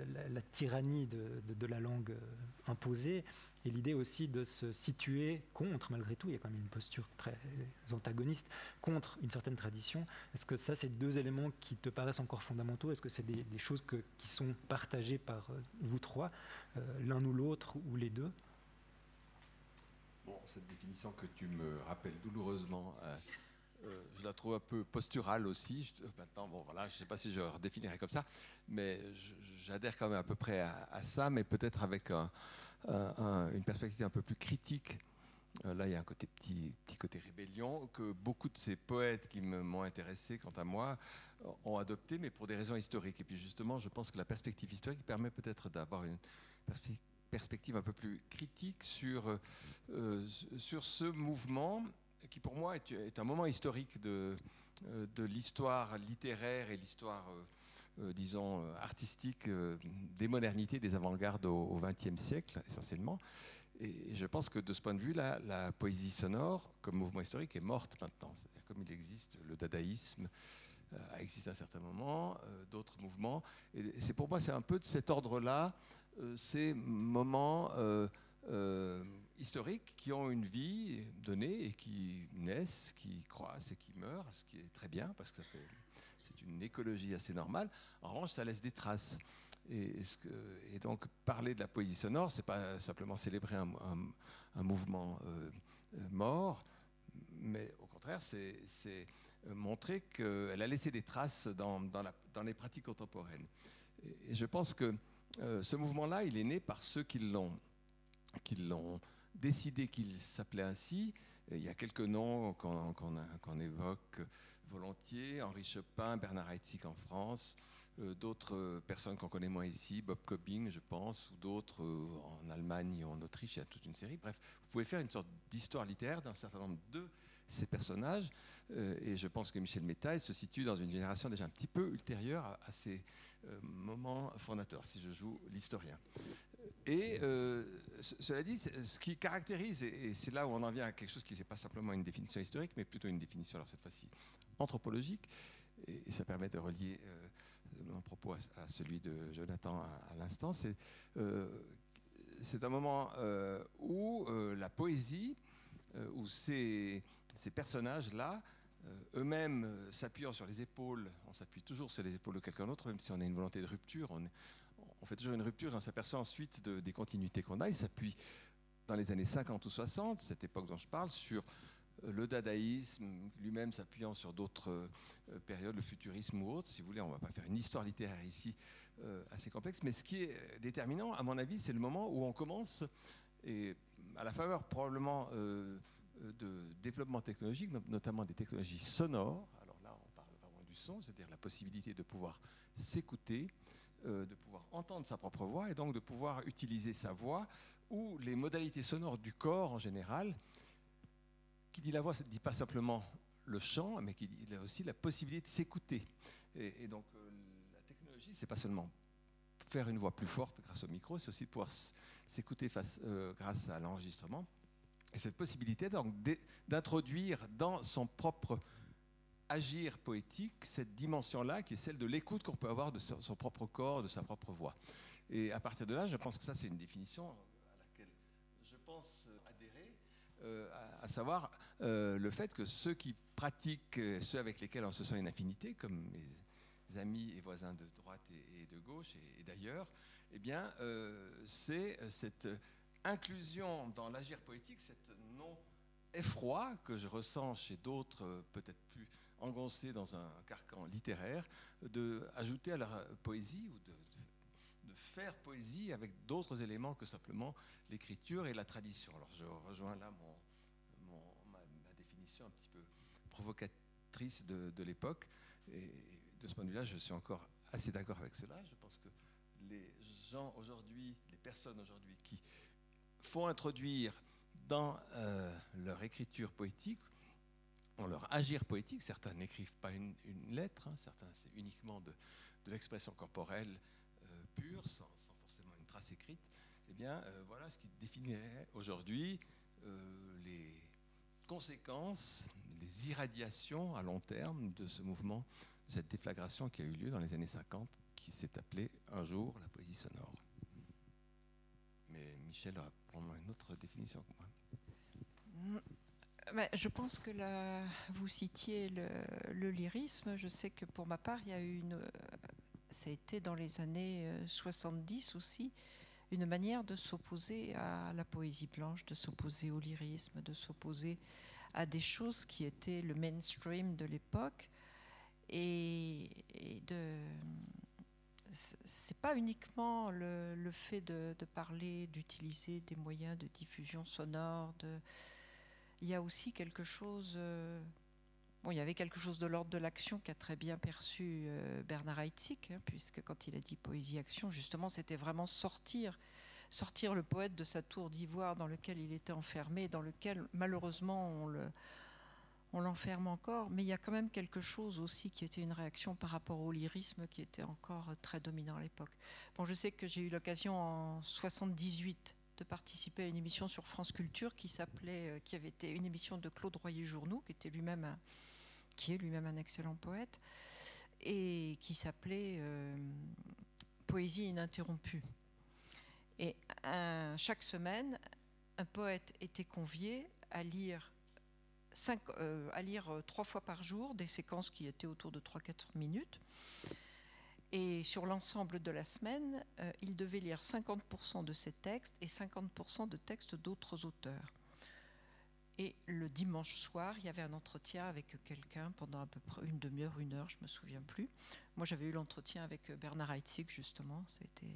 tyrannie de, la langue euh, imposée, et l'idée aussi de se situer contre, malgré tout, il y a quand même une posture très antagoniste, contre une certaine tradition. Est-ce que ça, c'est deux éléments qui te paraissent encore fondamentaux? Est-ce que c'est des, choses qui sont partagées par euh, vous trois, euh, l'un ou l'autre, ou les deux? Bon, cette définition que tu me rappelles douloureusement, euh, je la trouve un peu posturale aussi. maintenant, bon, voilà, je ne sais pas si je redéfinirais comme ça, mais j'adhère quand même à peu près à, ça, mais peut-être avec une perspective un peu plus critique. Euh, là, il y a un petit côté rébellion que beaucoup de ces poètes qui m'ont intéressé, quant à moi, ont adopté, mais pour des raisons historiques. Et puis justement, je pense que la perspective historique permet peut-être d'avoir une perspective un peu plus critique sur, euh, sur ce mouvement qui pour moi est, un moment historique de, euh, de l'histoire littéraire et l'histoire, disons, artistique des modernités, des avant-gardes au XXe siècle, essentiellement. Et je pense que de ce point de vue-là, la poésie sonore, comme mouvement historique, est morte maintenant. C'est-à-dire comme il existe le dadaïsme, euh, a existé à un certain moment, euh, d'autres mouvements. Et c'est pour moi, c'est un peu de cet ordre-là, euh, ces moments historiques qui ont une vie donnée et qui naissent, qui croissent et qui meurent, ce qui est très bien parce que c'est une écologie assez normale. En revanche, ça laisse des traces. Et, donc parler de la poésie sonore, c'est pas simplement célébrer un, mouvement euh, euh, mort, mais au contraire, c'est montrer qu'elle a laissé des traces dans, les pratiques contemporaines. Et je pense que euh, ce mouvement-là, il est né par ceux qui l'ont décidé qu'il s'appelait ainsi. il y a quelques noms qu'on évoque volontiers, Henri Chopin, Bernard Heitzig en France, euh, d'autres personnes qu'on connaît moins ici, Bob Cobbing, je pense, ou d'autres euh, en Allemagne et en Autriche, il y a toute une série. Bref, vous pouvez faire une sorte d'histoire littéraire d'un certain nombre de ces personnages. Euh, et je pense que Michel Métaille se situe dans une génération déjà un petit peu ultérieure à, ces moments fondateurs, si je joue l'historien. Et cela dit, ce qui caractérise, et c'est là où on en vient à quelque chose qui n'est pas simplement une définition historique, mais plutôt une définition, alors cette fois-ci anthropologique, et, ça permet de relier mon propos à, celui de Jonathan à, l'instant, c'est euh, un moment euh, où euh, la poésie, où ces, ces personnages-là, eux-mêmes s'appuyant sur les épaules, on s'appuie toujours sur les épaules de quelqu'un d'autre, même si on a une volonté de rupture, on, fait toujours une rupture et on s'aperçoit ensuite de, des continuités qu'on a. Ils s'appuient dans les années 50 ou 60, cette époque dont je parle, sur le dadaïsme, lui-même s'appuyant sur d'autres euh, périodes, le futurisme ou autre. Si vous voulez, on ne va pas faire une histoire littéraire ici euh, assez complexe. Mais ce qui est déterminant, à mon avis, c'est le moment où on commence, et à la faveur probablement euh, de développement technologique, notamment des technologies sonores. Alors là, on parle vraiment du son, c'est-à-dire la possibilité de pouvoir s'écouter, de pouvoir entendre sa propre voix et donc de pouvoir utiliser sa voix ou les modalités sonores du corps en général qui dit la voix, ne dit pas simplement le chant, mais qui dit aussi la possibilité de s'écouter. Et, donc euh, la technologie, c'est pas seulement faire une voix plus forte grâce au micro, c'est aussi pouvoir s'écouter euh, grâce à l'enregistrement. Et cette possibilité d'introduire dans son propre agir poétique cette dimension-là, qui est celle de l'écoute qu'on peut avoir de son propre corps, de sa propre voix. Et à partir de là, je pense que ça, c'est une définition à laquelle je pense euh, à, savoir euh, le fait que ceux qui pratiquent, euh, ceux avec lesquels on se sent une affinité, comme mes amis et voisins de droite et, de gauche et, d'ailleurs, eh bien, c'est cette inclusion dans l'agir poétique, cette non-effroi que je ressens chez d'autres, peut-être plus engoncés dans un carcan littéraire, de ajouter à leur poésie ou de faire poésie avec d'autres éléments que simplement l'écriture et la tradition. Alors je rejoins là mon, un petit peu provocatrice de, l'époque. Et de ce point de vue-là, je suis encore assez d'accord avec cela. Je pense que les gens aujourd'hui, les personnes aujourd'hui qui font introduire dans euh, leur écriture poétique, dans leur agir poétique, certains n'écrivent pas une, lettre, hein, certains c'est uniquement de, l'expression corporelle pure, sans, forcément une trace écrite, eh bien, euh, voilà ce qui définirait aujourd'hui euh, les conséquences, les irradiations à long terme de ce mouvement, de cette déflagration qui a eu lieu dans les années 50, qui s'est appelée un jour la poésie sonore. Mais Michel a probablement une autre définition que moi. Mm. je pense que là, vous citiez le, le, lyrisme. Je sais que pour ma part, il y a eu une. Ça a été dans les années 70 aussi, une manière de s'opposer à la poésie blanche, de s'opposer au lyrisme, de s'opposer à des choses qui étaient le mainstream de l'époque. Et, et de c'est pas uniquement le, fait de, parler, d'utiliser des moyens de diffusion sonore. Il y a aussi quelque chose. Euh, bon, il y avait quelque chose de l'ordre de l'action qu'a très bien perçu euh, Bernard Heitzig, puisque quand il a dit poésie-action, justement, c'était vraiment sortir, sortir le poète de sa tour d'ivoire dans lequel il était enfermé, dans lequel malheureusement on on l'enferme encore, mais il y a quand même quelque chose aussi qui était une réaction par rapport au lyrisme qui était encore très dominant à l'époque. Bon, je sais que j'ai eu l'occasion en 78 de participer à une émission sur France Culture qui s'appelait, euh, qui avait été une émission de Claude Royer-Journoux, qui était lui-même, qui est lui-même un excellent poète, et qui s'appelait euh, Poésie ininterrompue. Et chaque semaine, un poète était convié à lire euh, euh, trois fois par jour des séquences qui étaient autour de 3-4 minutes. Et sur l'ensemble de la semaine, il devait lire 50% de ces textes et 50% de textes d'autres auteurs. Et le dimanche soir, il y avait un entretien avec quelqu'un pendant à peu près une demi-heure, une heure, je me souviens plus. Moi, j'avais eu l'entretien avec Bernard Heitzig, justement. C'était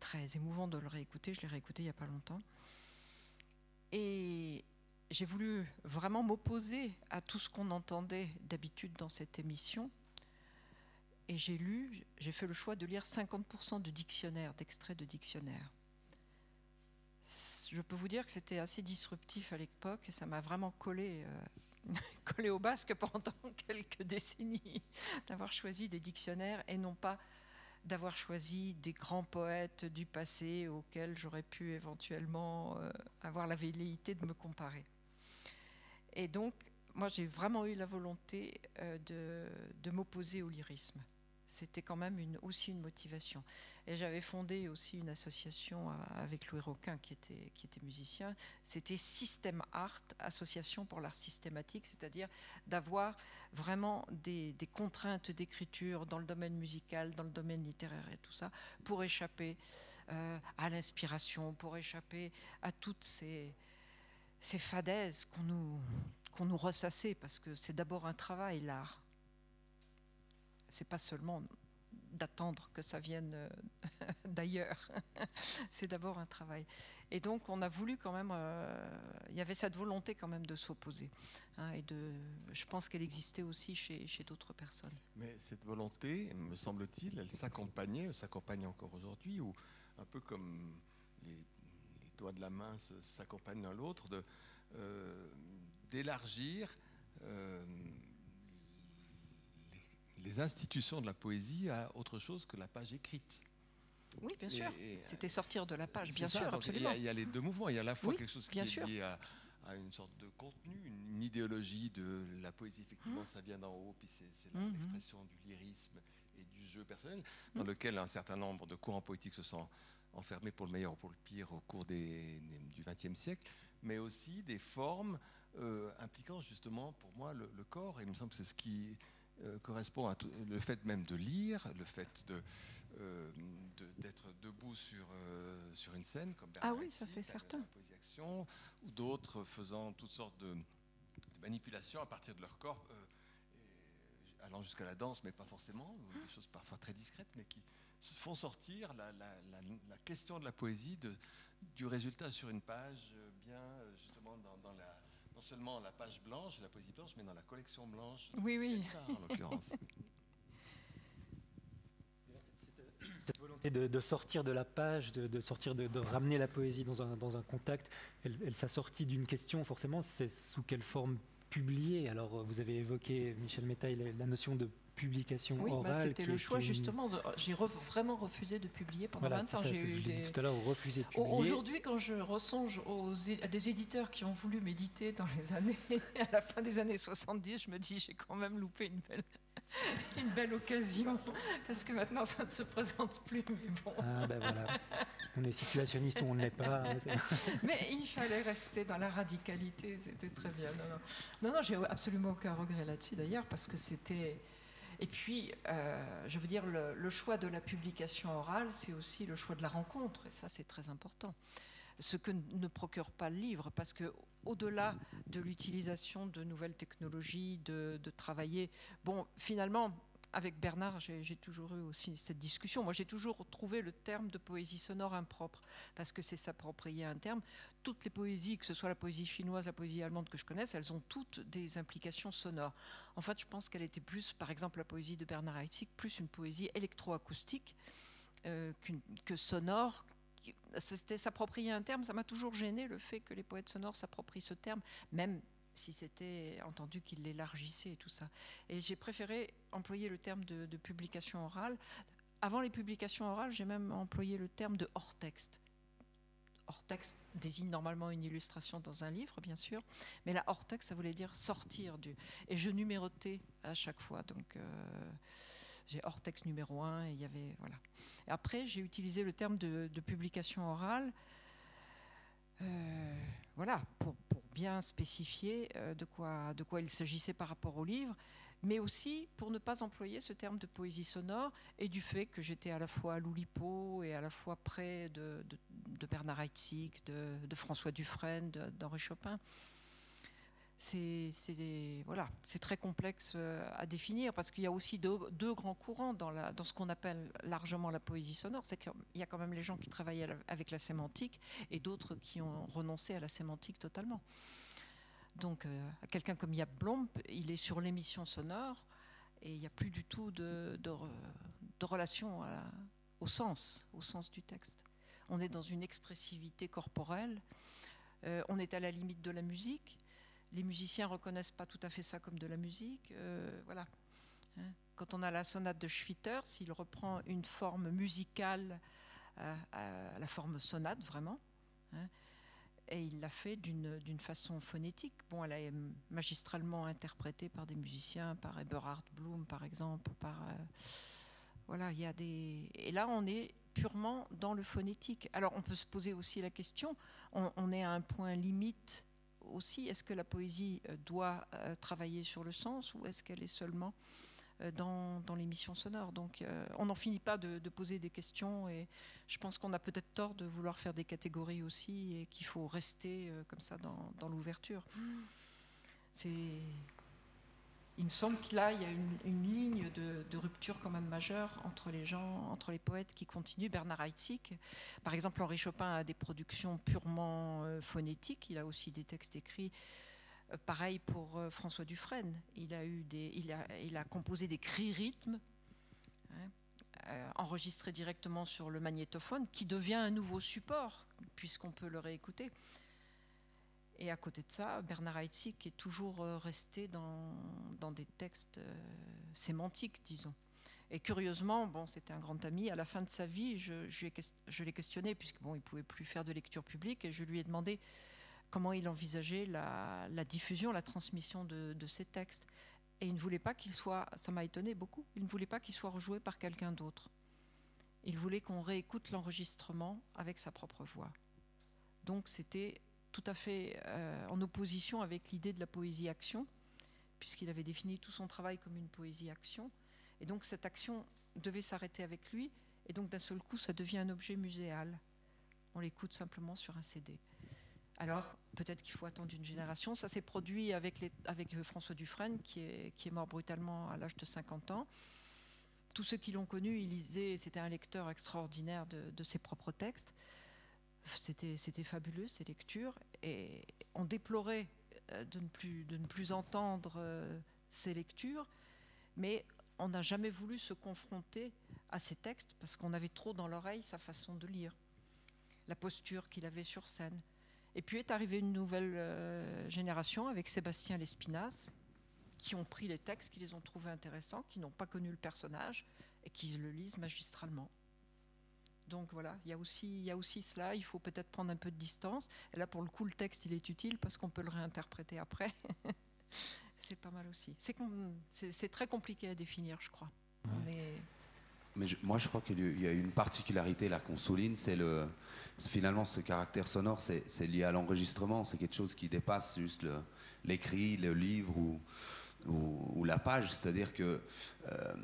très émouvant de le réécouter. Je l'ai réécouté il n'y a pas longtemps. Et j'ai voulu vraiment m'opposer à tout ce qu'on entendait d'habitude dans cette émission. Et j'ai lu, j'ai fait le choix de lire 50% de dictionnaire, d'extraits de dictionnaire. Je peux vous dire que c'était assez disruptif à l'époque et ça m'a vraiment collé, euh, <laughs> collé au basque pendant <laughs> quelques décennies d'avoir choisi des dictionnaires et non pas d'avoir choisi des grands poètes du passé auxquels j'aurais pu éventuellement euh, avoir la velléité de me comparer. Et donc, moi, j'ai vraiment eu la volonté euh, de, m'opposer au lyrisme. C'était quand même aussi une motivation. Et j'avais fondé aussi une association euh, avec Louis Roquin, qui était, musicien. C'était System Art, Association pour l'art systématique, c'est-à-dire d'avoir vraiment des, contraintes d'écriture dans le domaine musical, dans le domaine littéraire et tout ça, pour échapper euh, à l'inspiration, pour échapper à toutes ces ces fadaises qu'on nous, qu'on nous ressassait, parce que c'est d'abord un travail, l'art. C'est pas seulement d'attendre que ça vienne euh, <laughs> d'ailleurs. <laughs> c'est d'abord un travail. Et donc, on a voulu quand même. Euh, il y avait cette volonté quand même de s'opposer. Hein, et de, je pense qu'elle existait aussi chez, d'autres personnes. Mais cette volonté, me semble-t-il, elle s'accompagnait, elle s'accompagne encore aujourd'hui, ou un peu comme les doigts de la main s'accompagnent l'un l'autre, euh, d'élargir les, institutions de la poésie à autre chose que la page écrite. Oui, bien sûr. C'était sortir de la page, bien sûr, absolument. Il y, a, les deux mouvements. Il y a à la fois quelque chose qui est lié à, une sorte de contenu, une, idéologie de la poésie. Effectivement, mmh. ça vient d'en haut, puis c'est mmh, mmh. l'expression du lyrisme et du jeu personnel, dans lequel un certain nombre de courants poétiques se sont enfermés pour le meilleur ou pour le pire au cours des, du XXe siècle, mais aussi des formes euh, impliquant justement pour moi le, corps. Et il me semble que c'est ce qui euh, correspond à tout, le fait même de lire, le fait de, euh, d'être debout sur, sur une scène, comme Ah oui, ça c'est certain. Action, ou d'autres faisant toutes sortes de, manipulations à partir de leur corps, allant jusqu'à la danse, mais pas forcément, des choses parfois très discrètes, mais qui font sortir la, la, question de la poésie de, du résultat sur une page, bien justement dans, dans la non seulement la page blanche, la poésie blanche, mais dans la collection blanche. Oui, oui. En l'occurrence. <laughs> Cette volonté de, sortir de la page, de, sortir, de, ramener la poésie dans un, dans un contact, elle, elle s'assortit d'une question forcément, c'est sous quelle forme publier Alors vous avez évoqué, Michel Métaille, la notion de publication oui, bah, orale. c'était le choix justement. J'ai vraiment refusé de publier pendant voilà, 20 ans. J'ai eu des... tout à l'heure, refusé de publier. Aujourd'hui, quand je ressonge aux, à des éditeurs qui ont voulu méditer dans les années, <laughs> à la fin des années 70, je me dis j'ai quand même loupé une belle, <laughs> une belle occasion parce que maintenant ça ne se présente plus. Mais bon. Ah ben voilà. On est situationniste ou on ne l'est pas. Hein, <laughs> mais il fallait rester dans la radicalité, c'était très bien. Non, non, non, non j'ai absolument aucun regret là-dessus d'ailleurs parce que c'était. Et puis, euh, je veux dire, le, choix de la publication orale, c'est aussi le choix de la rencontre, et ça, c'est très important. Ce que ne procure pas le livre, parce que au-delà de l'utilisation de nouvelles technologies, de, travailler, bon, finalement, avec Bernard, j'ai toujours eu aussi cette discussion. Moi, j'ai toujours trouvé le terme de poésie sonore impropre, parce que c'est s'approprier un terme. Toutes les poésies, que ce soit la poésie chinoise, la poésie allemande que je connaisse, elles ont toutes des implications sonores. En fait, je pense qu'elle était plus, par exemple, la poésie de Bernard Heitzig, plus une poésie électroacoustique euh, que sonore, c'était s'approprier un terme, ça m'a toujours gêné le fait que les poètes sonores s'approprient ce terme, même si c'était entendu qu'il l'élargissait et tout ça. Et j'ai préféré employer le terme de, publication orale. Avant les publications orales, j'ai même employé le terme de hors texte. Hors texte désigne normalement une illustration dans un livre, bien sûr, mais la hors texte, ça voulait dire sortir du. Et je numérotais à chaque fois, donc. Euh, j'ai hors texte numéro 1 et il y avait voilà. Après j'ai utilisé le terme de, publication orale, euh, voilà, pour, bien spécifier euh, de quoi il s'agissait par rapport au livre, mais aussi pour ne pas employer ce terme de poésie sonore et du fait que j'étais à la fois à Loulipo et à la fois près de Bernard Heitzig, de, de François Dufresne, d'Henri Chopin c'est voilà, très complexe euh, à définir parce qu'il y a aussi deux, grands courants dans, ce qu'on appelle largement la poésie sonore. C'est qu'il y a quand même les gens qui travaillent avec la sémantique et d'autres qui ont renoncé à la sémantique totalement. Donc, euh, quelqu'un comme Yap Blom, il est sur l'émission sonore et il n'y a plus du tout de, relation au sens, au sens du texte. On est dans une expressivité corporelle, euh, on est à la limite de la musique les musiciens reconnaissent pas tout à fait ça comme de la musique. Euh, voilà. Hein. Quand on a la sonate de Schwitter, s'il reprend une forme musicale euh, la forme sonate, vraiment, hein, et il l'a fait d'une façon phonétique. Bon, elle est magistralement interprétée par des musiciens, par Eberhard Bloom, par exemple. Par, euh, voilà, il y a des. Et là, on est purement dans le phonétique. Alors, on peut se poser aussi la question on, on est à un point limite aussi, est-ce que la poésie euh, doit euh, travailler sur le sens ou est-ce qu'elle est seulement euh, dans, dans l'émission sonore? Donc on n'en finit pas de, de, poser des questions et je pense qu'on a peut-être tort de vouloir faire des catégories aussi et qu'il faut rester comme ça dans, dans l'ouverture. C'est il me semble que là, il y a une, ligne de, rupture quand même majeure entre les gens, entre les poètes qui continuent. Bernard Heitzig, par exemple, Henri Chopin a des productions purement euh, phonétiques. Il a aussi des textes écrits. Euh, pareil pour euh, François Dufresne. Il a, eu des, il, a, il a composé des cris-rythmes hein, euh, enregistrés directement sur le magnétophone, qui devient un nouveau support, puisqu'on peut le réécouter. Et à côté de ça, Bernard Heitzig est toujours euh, resté dans, dans des textes euh, sémantiques, disons. Et curieusement, bon, c'était un grand ami. À la fin de sa vie, je, je, l'ai questionné, puisque bon, il pouvait plus faire de lecture publique, et je lui ai demandé comment il envisageait la, la diffusion, la transmission de, de, ces textes. Et il ne voulait pas qu'il soit, ça m'a étonné beaucoup, il ne voulait pas qu'il soit rejoué par quelqu'un d'autre. Il voulait qu'on réécoute l'enregistrement avec sa propre voix. Donc c'était tout à fait euh, en opposition avec l'idée de la poésie-action, puisqu'il avait défini tout son travail comme une poésie-action. Et donc cette action devait s'arrêter avec lui, et donc d'un seul coup, ça devient un objet muséal. On l'écoute simplement sur un CD. Alors, peut-être qu'il faut attendre une génération. Ça s'est produit avec, avec François Dufresne, qui est, mort brutalement à l'âge de 50 ans. Tous ceux qui l'ont connu, il lisait, c'était un lecteur extraordinaire de ses propres textes c'était fabuleux ces lectures et on déplorait euh, de ne plus, de ne plus entendre euh, ces lectures, mais on n'a jamais voulu se confronter à ces textes parce qu'on avait trop dans l'oreille sa façon de lire, la posture qu'il avait sur scène. Et puis est arrivée une nouvelle euh, génération avec Sébastien Lespinasse, qui ont pris les textes, qui les ont trouvés intéressants, qui n'ont pas connu le personnage et qui le lisent magistralement. Donc voilà, il y, a aussi, il y a aussi cela, il faut peut-être prendre un peu de distance. Et là, pour le coup, le texte, il est utile parce qu'on peut le réinterpréter après. <laughs> c'est pas mal aussi. C'est très compliqué à définir, je crois. Mais moi, je crois qu'il y a une particularité là qu'on souligne, c'est le finalement ce caractère sonore, c'est lié à l'enregistrement, c'est quelque chose qui dépasse juste l'écrit, le, livre ou, ou, la page. C'est-à-dire que euh,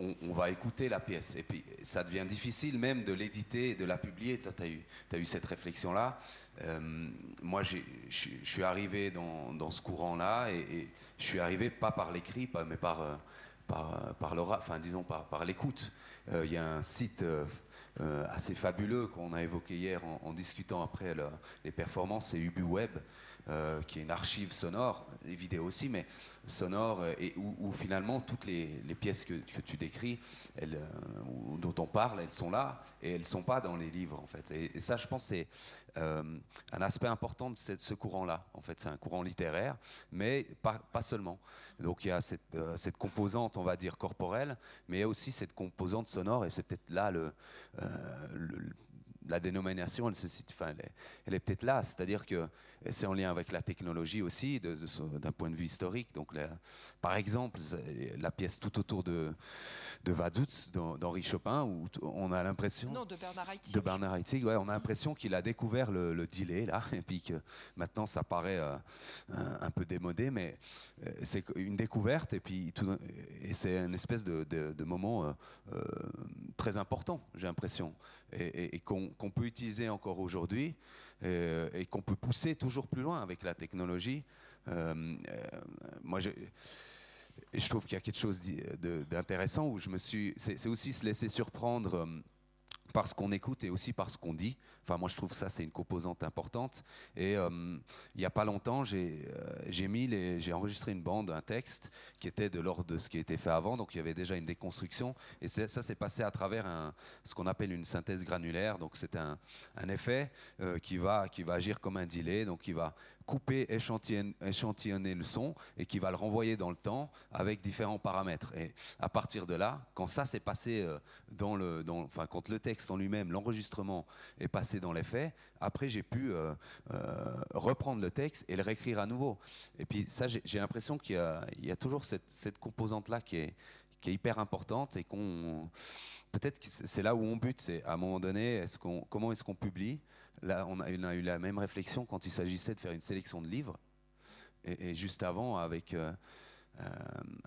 on, va écouter la pièce. Et puis, ça devient difficile même de l'éditer et de la publier. Tu as, as, eu cette réflexion-là. Euh, moi, je suis arrivé dans, ce courant-là et, je suis arrivé pas par l'écrit, mais par, euh, par, par enfin, disons, par, par l'écoute. Euh, il y a un site assez fabuleux qu'on a évoqué hier en, discutant après les performances, c'est UbuWeb. Euh, qui est une archive sonore, des vidéos aussi, mais sonore, euh, et où, finalement toutes les, pièces que, tu décris, euh, dont on parle, elles sont là, et elles ne sont pas dans les livres, en fait. Et, ça, je pense, c'est un aspect important de, ce courant-là. En fait, c'est un courant littéraire, mais pas, seulement. Donc il y a cette, composante, on va dire, corporelle, mais il y a aussi cette composante sonore, et c'est peut-être là la dénomination, elle, elle est, peut-être là, c'est-à-dire que c'est en lien avec la technologie aussi, d'un point de vue historique. Donc, par exemple, la pièce tout autour de, de Vaduz d'Henri Chopin, où on a l'impression. Non, de Bernard Heitzig. De Bernard Heitzig, ouais, on a l'impression qu'il a découvert le, le, delay, là, <laughs> et puis que maintenant ça paraît euh, un, peu démodé, mais euh, c'est une découverte, et puis c'est une espèce de, moment euh, très important, j'ai l'impression, et, et qu'on qu'on peut utiliser encore aujourd'hui euh, et qu'on peut pousser toujours plus loin avec la technologie. Euh, euh, moi, je, je trouve qu'il y a quelque chose d'intéressant où je me suis. C'est aussi se laisser surprendre par ce qu'on écoute et aussi par ce qu'on dit. Enfin, moi, je trouve ça, c'est une composante importante. Et euh, il n'y a pas longtemps, j'ai euh, j'ai enregistré une bande, un texte qui était de l'ordre de ce qui était fait avant. Donc, il y avait déjà une déconstruction. Et ça s'est passé à travers ce qu'on appelle une synthèse granulaire. Donc, c'est un, un, effet euh, qui, va, qui va agir comme un delay. Donc, qui va couper, échantillonner le son et qui va le renvoyer dans le temps avec différents paramètres. Et à partir de là, quand ça s'est passé euh, dans le, enfin quand le texte en lui-même, l'enregistrement est passé dans les faits, après j'ai pu euh, euh, reprendre le texte et le réécrire à nouveau. Et puis ça, j'ai l'impression qu'il y, a toujours cette, cette composante-là qui est, hyper importante et qu'on peut-être que c'est là où on bute, c'est à un moment donné, comment est-ce qu'on publie Là, on a, eu la même réflexion quand il s'agissait de faire une sélection de livres. Et, juste avant, avec, euh, euh,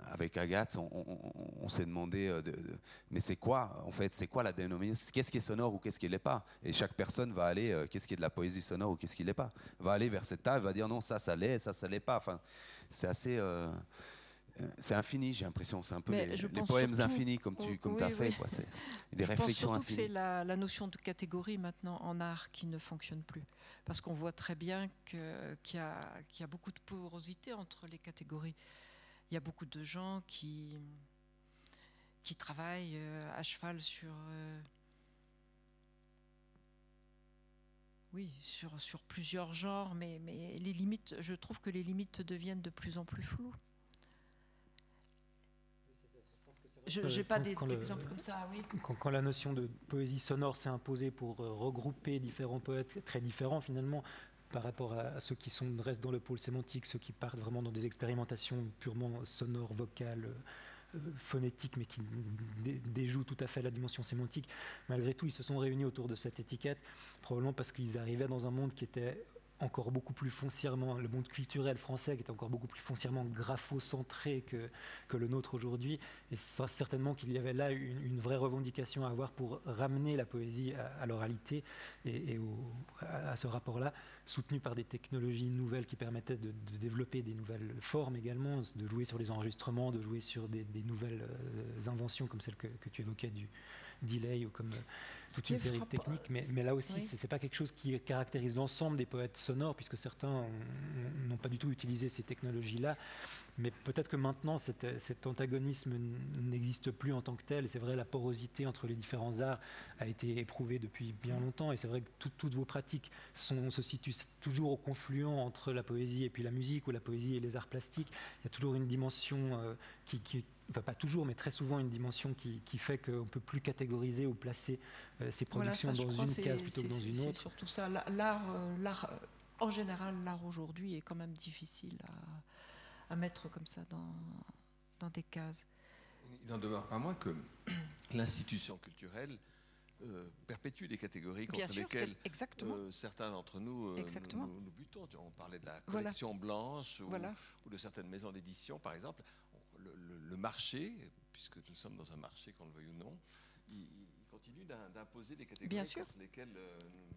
avec Agathe, on, s'est demandé, euh, mais c'est quoi, en fait, c'est quoi la dénomination? Qu'est-ce qui est sonore ou qu'est-ce qui ne l'est pas? Et chaque personne va aller, qu'est-ce qui est de la poésie sonore ou qu'est-ce qui ne l'est pas? Va aller vers cette table, va dire non, ça, ça l'est, ça, ça l'est pas. Enfin, c'est assez c'est infini, j'ai l'impression. C'est un peu les, poèmes infinis, comme tu comme as fait. C'est <laughs> des je réflexions pense surtout que c'est la, notion de catégorie maintenant en art qui ne fonctionne plus. Parce qu'on voit très bien qu'il y, y, a beaucoup de porosité entre les catégories. Il y a beaucoup de gens qui, qui travaillent euh, à cheval sur. Euh, oui, sur, sur plusieurs genres, mais, mais les limites, je trouve que les limites deviennent de plus en plus floues. Je n'ai pas d'exemple comme ça, oui. Quand, la notion de poésie sonore s'est imposée pour euh, regrouper différents poètes très différents finalement par rapport à, ceux qui sont, restent dans le pôle sémantique, ceux qui partent vraiment dans des expérimentations purement sonores, vocales, euh, phonétiques, mais qui déjouent tout à fait la dimension sémantique, malgré tout, ils se sont réunis autour de cette étiquette, probablement parce qu'ils arrivaient dans un monde qui était encore beaucoup plus foncièrement, le monde culturel français qui est encore beaucoup plus foncièrement graphocentré que, que le nôtre aujourd'hui. Et certainement qu'il y avait là une, vraie revendication à avoir pour ramener la poésie à, l'oralité et, à, ce rapport-là, soutenu par des technologies nouvelles qui permettaient de, développer des nouvelles formes également, de jouer sur les enregistrements, de jouer sur des, nouvelles euh, inventions comme celle que, que tu évoquais du, delay ou comme euh, toute une série de techniques. Mais, mais là aussi, ce c'est pas quelque chose qui caractérise l'ensemble des poètes sonores, puisque certains n'ont pas du tout utilisé ces technologies-là. Mais peut-être que maintenant, cet, antagonisme n'existe plus en tant que tel. C'est vrai, la porosité entre les différents arts a été éprouvée depuis bien longtemps. Et c'est vrai que toutes vos pratiques sont, se situent toujours au confluent entre la poésie et puis la musique, ou la poésie et les arts plastiques. Il y a toujours une dimension euh, qui, enfin pas toujours, mais très souvent une dimension qui, fait qu'on ne peut plus catégoriser ou placer euh, ces productions dans une case plutôt que dans une autre. C'est surtout ça. L'art, l'art, en général, l'art aujourd'hui est quand même difficile à à mettre comme ça dans, dans des cases. Il n'en demeure pas moins que <clears throat> l'institution culturelle euh, perpétue des catégories contre lesquelles euh, certains d'entre nous, euh, nous, butons. On parlait de la collection blanche ou, de certaines maisons d'édition, par exemple. Le, marché, puisque nous sommes dans un marché, qu'on le veuille ou non, il, continue d'imposer des catégories Bien sûr. lesquelles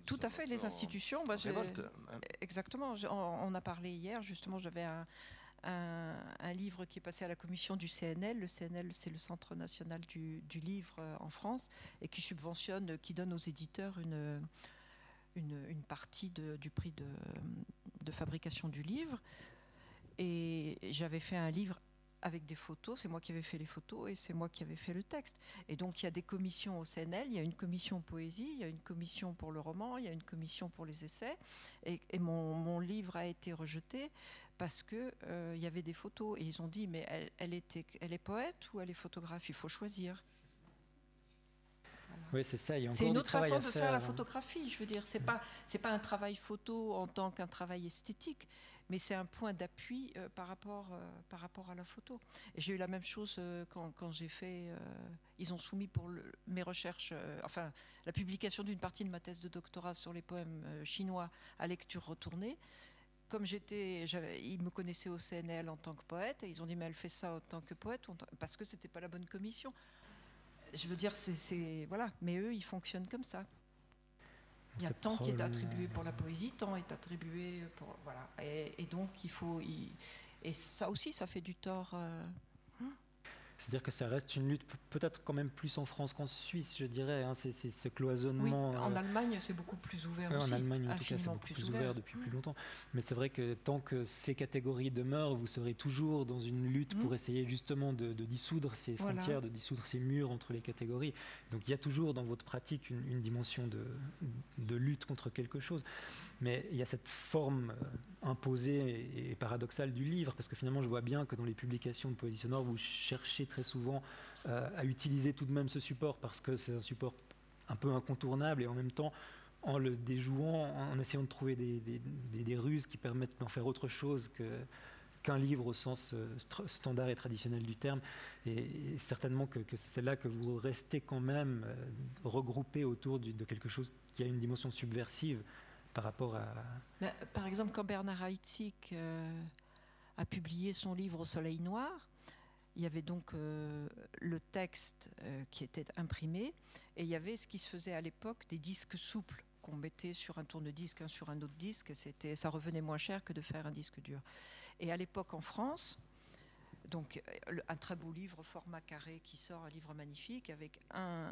Tout à fait, les institutions. Bah, exactement. On, on, a parlé hier, justement, j'avais un, un, livre qui est passé à la commission du CNL. Le CNL, c'est le Centre national du, livre euh, en France, et qui subventionne, qui donne aux éditeurs une, une, partie du prix de, de fabrication du livre. Et j'avais fait un livre avec des photos. C'est moi qui avais fait les photos et c'est moi qui avais fait le texte. Et donc il y a des commissions au CNL. Il y a une commission poésie, il y a une commission pour le roman, il y a une commission pour les essais. Et, mon, mon, livre a été rejeté parce que euh, il y avait des photos et ils ont dit mais elle, elle, était, elle est poète ou elle est photographe? Il faut choisir. Oui, c'est ça. C'est une autre façon de faire, la hein. photographie. Je veux dire, c'est pas c'est pas un travail photo en tant qu'un travail esthétique, mais c'est un point d'appui euh, par rapport euh, par rapport à la photo. J'ai eu la même chose quand, quand j'ai fait. ils ont soumis pour mes recherches, enfin la publication d'une partie de ma thèse de doctorat sur les poèmes chinois à lecture retournée comme j'étais, ils me connaissaient au CNL en tant que poète, et ils ont dit mais elle fait ça en tant que poète, parce que c'était pas la bonne commission. Je veux dire, c'est voilà, mais eux ils fonctionnent comme ça. Il y a tant qui est attribué pour la poésie, tant est attribué pour voilà, et, donc il faut, et ça aussi ça fait du tort. Euh, c'est-à-dire que ça reste une lutte peut-être quand même plus en France qu'en Suisse, je dirais. Hein, c'est ce cloisonnement. Oui, en euh, Allemagne, c'est beaucoup plus ouvert aussi. En Allemagne, en tout cas, c'est beaucoup plus, ouvert, depuis plus mmh. longtemps. Mais c'est vrai que tant que ces catégories demeurent, vous serez toujours dans une lutte pour mmh. essayer justement de, dissoudre ces frontières, de dissoudre ces murs entre les catégories. Donc il y a toujours dans votre pratique une, dimension de, de lutte contre quelque chose. Mais il y a cette forme euh, imposée et paradoxale du livre, parce que finalement, je vois bien que dans les publications de poésie sonore, vous cherchez très souvent euh, à utiliser tout de même ce support, parce que c'est un support un peu incontournable, et en même temps, en le déjouant, en essayant de trouver des, ruses qui permettent d'en faire autre chose qu'un livre au sens euh, standard et traditionnel du terme. Et, certainement que, c'est là que vous restez quand même regroupé autour de quelque chose qui a une dimension subversive par rapport à... par exemple, quand Bernard Heitzig euh, a publié son livre Au Soleil Noir, il y avait donc euh, le texte euh, qui était imprimé et il y avait ce qui se faisait à l'époque des disques souples qu'on mettait sur un tourne-disque, sur un autre disque. C'était, ça revenait moins cher que de faire un disque dur. Et à l'époque en France, donc un très beau livre, format carré, qui sort, un livre magnifique, avec un,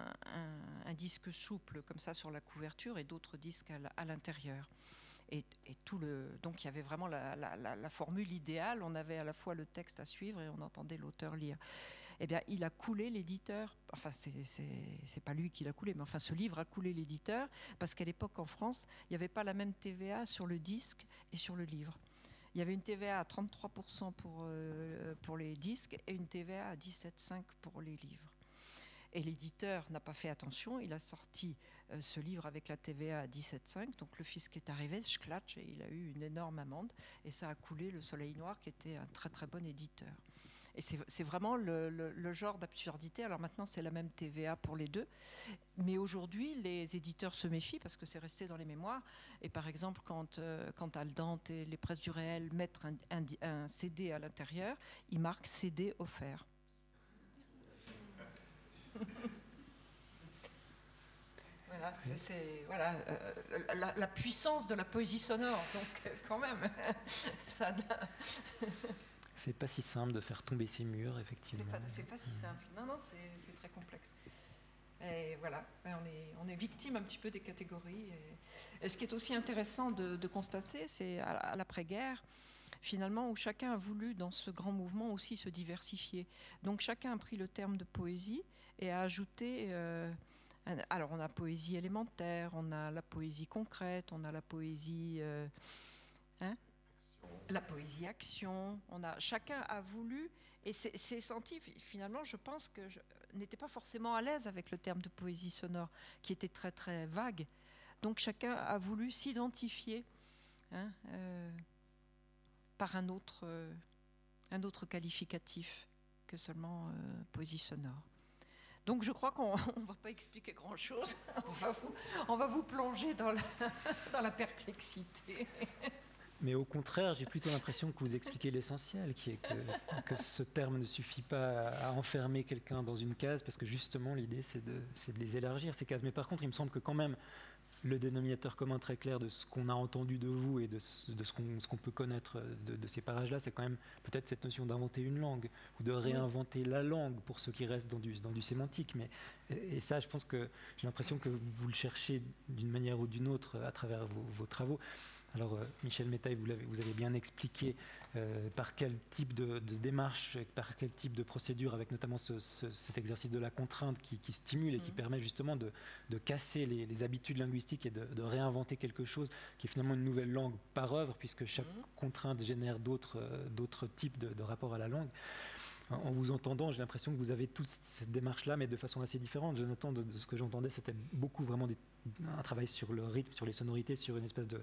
disque souple comme ça sur la couverture et d'autres disques à l'intérieur. Et, donc il y avait vraiment la, formule idéale. On avait à la fois le texte à suivre et on entendait l'auteur lire. Eh bien, il a coulé l'éditeur. Enfin, c'est pas lui qui l'a coulé, mais enfin, ce livre a coulé l'éditeur parce qu'à l'époque en France, il n'y avait pas la même TVA sur le disque et sur le livre. Il y avait une TVA à 33% pour, euh, pour les disques et une TVA à 17,5% pour les livres. Et l'éditeur n'a pas fait attention, il a sorti euh, ce livre avec la TVA à 17,5. Donc le fisc est arrivé, sclatch, et il a eu une énorme amende. Et ça a coulé le Soleil Noir, qui était un très très bon éditeur. Et c'est vraiment le, genre d'absurdité. Alors maintenant, c'est la même TVA pour les deux. Mais aujourd'hui, les éditeurs se méfient parce que c'est resté dans les mémoires. Et par exemple, quand, euh, quand Aldante et les presses du réel mettent un, CD à l'intérieur, ils marquent CD offert. <laughs> Voilà, c'est voilà, euh, la, puissance de la poésie sonore, donc quand même, <laughs> ça c'est pas si simple de faire tomber ces murs, effectivement. C'est pas, pas si simple. Non, non, c'est très complexe. Et voilà, ben, on est, victime un petit peu des catégories. Et, ce qui est aussi intéressant de, constater, c'est à, l'après-guerre, finalement, où chacun a voulu, dans ce grand mouvement, aussi se diversifier. Donc chacun a pris le terme de poésie et a ajouté... Euh, alors on a poésie élémentaire, on a la poésie concrète, on a la poésie... Euh, hein la poésie action, on a, chacun a voulu, et c'est senti, finalement, je pense que je n'étais pas forcément à l'aise avec le terme de poésie sonore, qui était très très vague. Donc chacun a voulu s'identifier hein, euh, par un autre, euh, un autre qualificatif que seulement euh, poésie sonore. Donc je crois qu'on <laughs> ne va pas expliquer grand-chose, <laughs> on, va vous plonger dans la <laughs> perplexité. Mais au contraire, j'ai plutôt l'impression que vous expliquez l'essentiel, qui est que, ce terme ne suffit pas à, enfermer quelqu'un dans une case, parce que justement l'idée c'est de, les élargir, ces cases. Mais par contre, il me semble que quand même, le dénominateur commun très clair de ce qu'on a entendu de vous et de ce, de ce qu'on peut connaître de, ces parages-là, c'est quand même peut-être cette notion d'inventer une langue ou de réinventer la langue pour ceux qui restent dans du, dans du sémantique. Mais, et, ça, je pense que j'ai l'impression que vous le cherchez d'une manière ou d'une autre à travers vos travaux. Alors, euh, Michel Métaille, vous, avez, vous avez bien expliqué euh, par quel type de, démarche, par quel type de procédure, avec notamment cet exercice de la contrainte qui, stimule et qui mmh. permet justement de, casser les, habitudes linguistiques et de, réinventer quelque chose qui est finalement une nouvelle langue par œuvre, puisque chaque mmh. contrainte génère d'autres euh, types de, rapports à la langue en vous entendant, j'ai l'impression que vous avez toute cette démarche-là, mais de façon assez différente. Jonathan, de, de ce que j'entendais, c'était beaucoup vraiment un travail sur le rythme, sur les sonorités, sur une espèce de,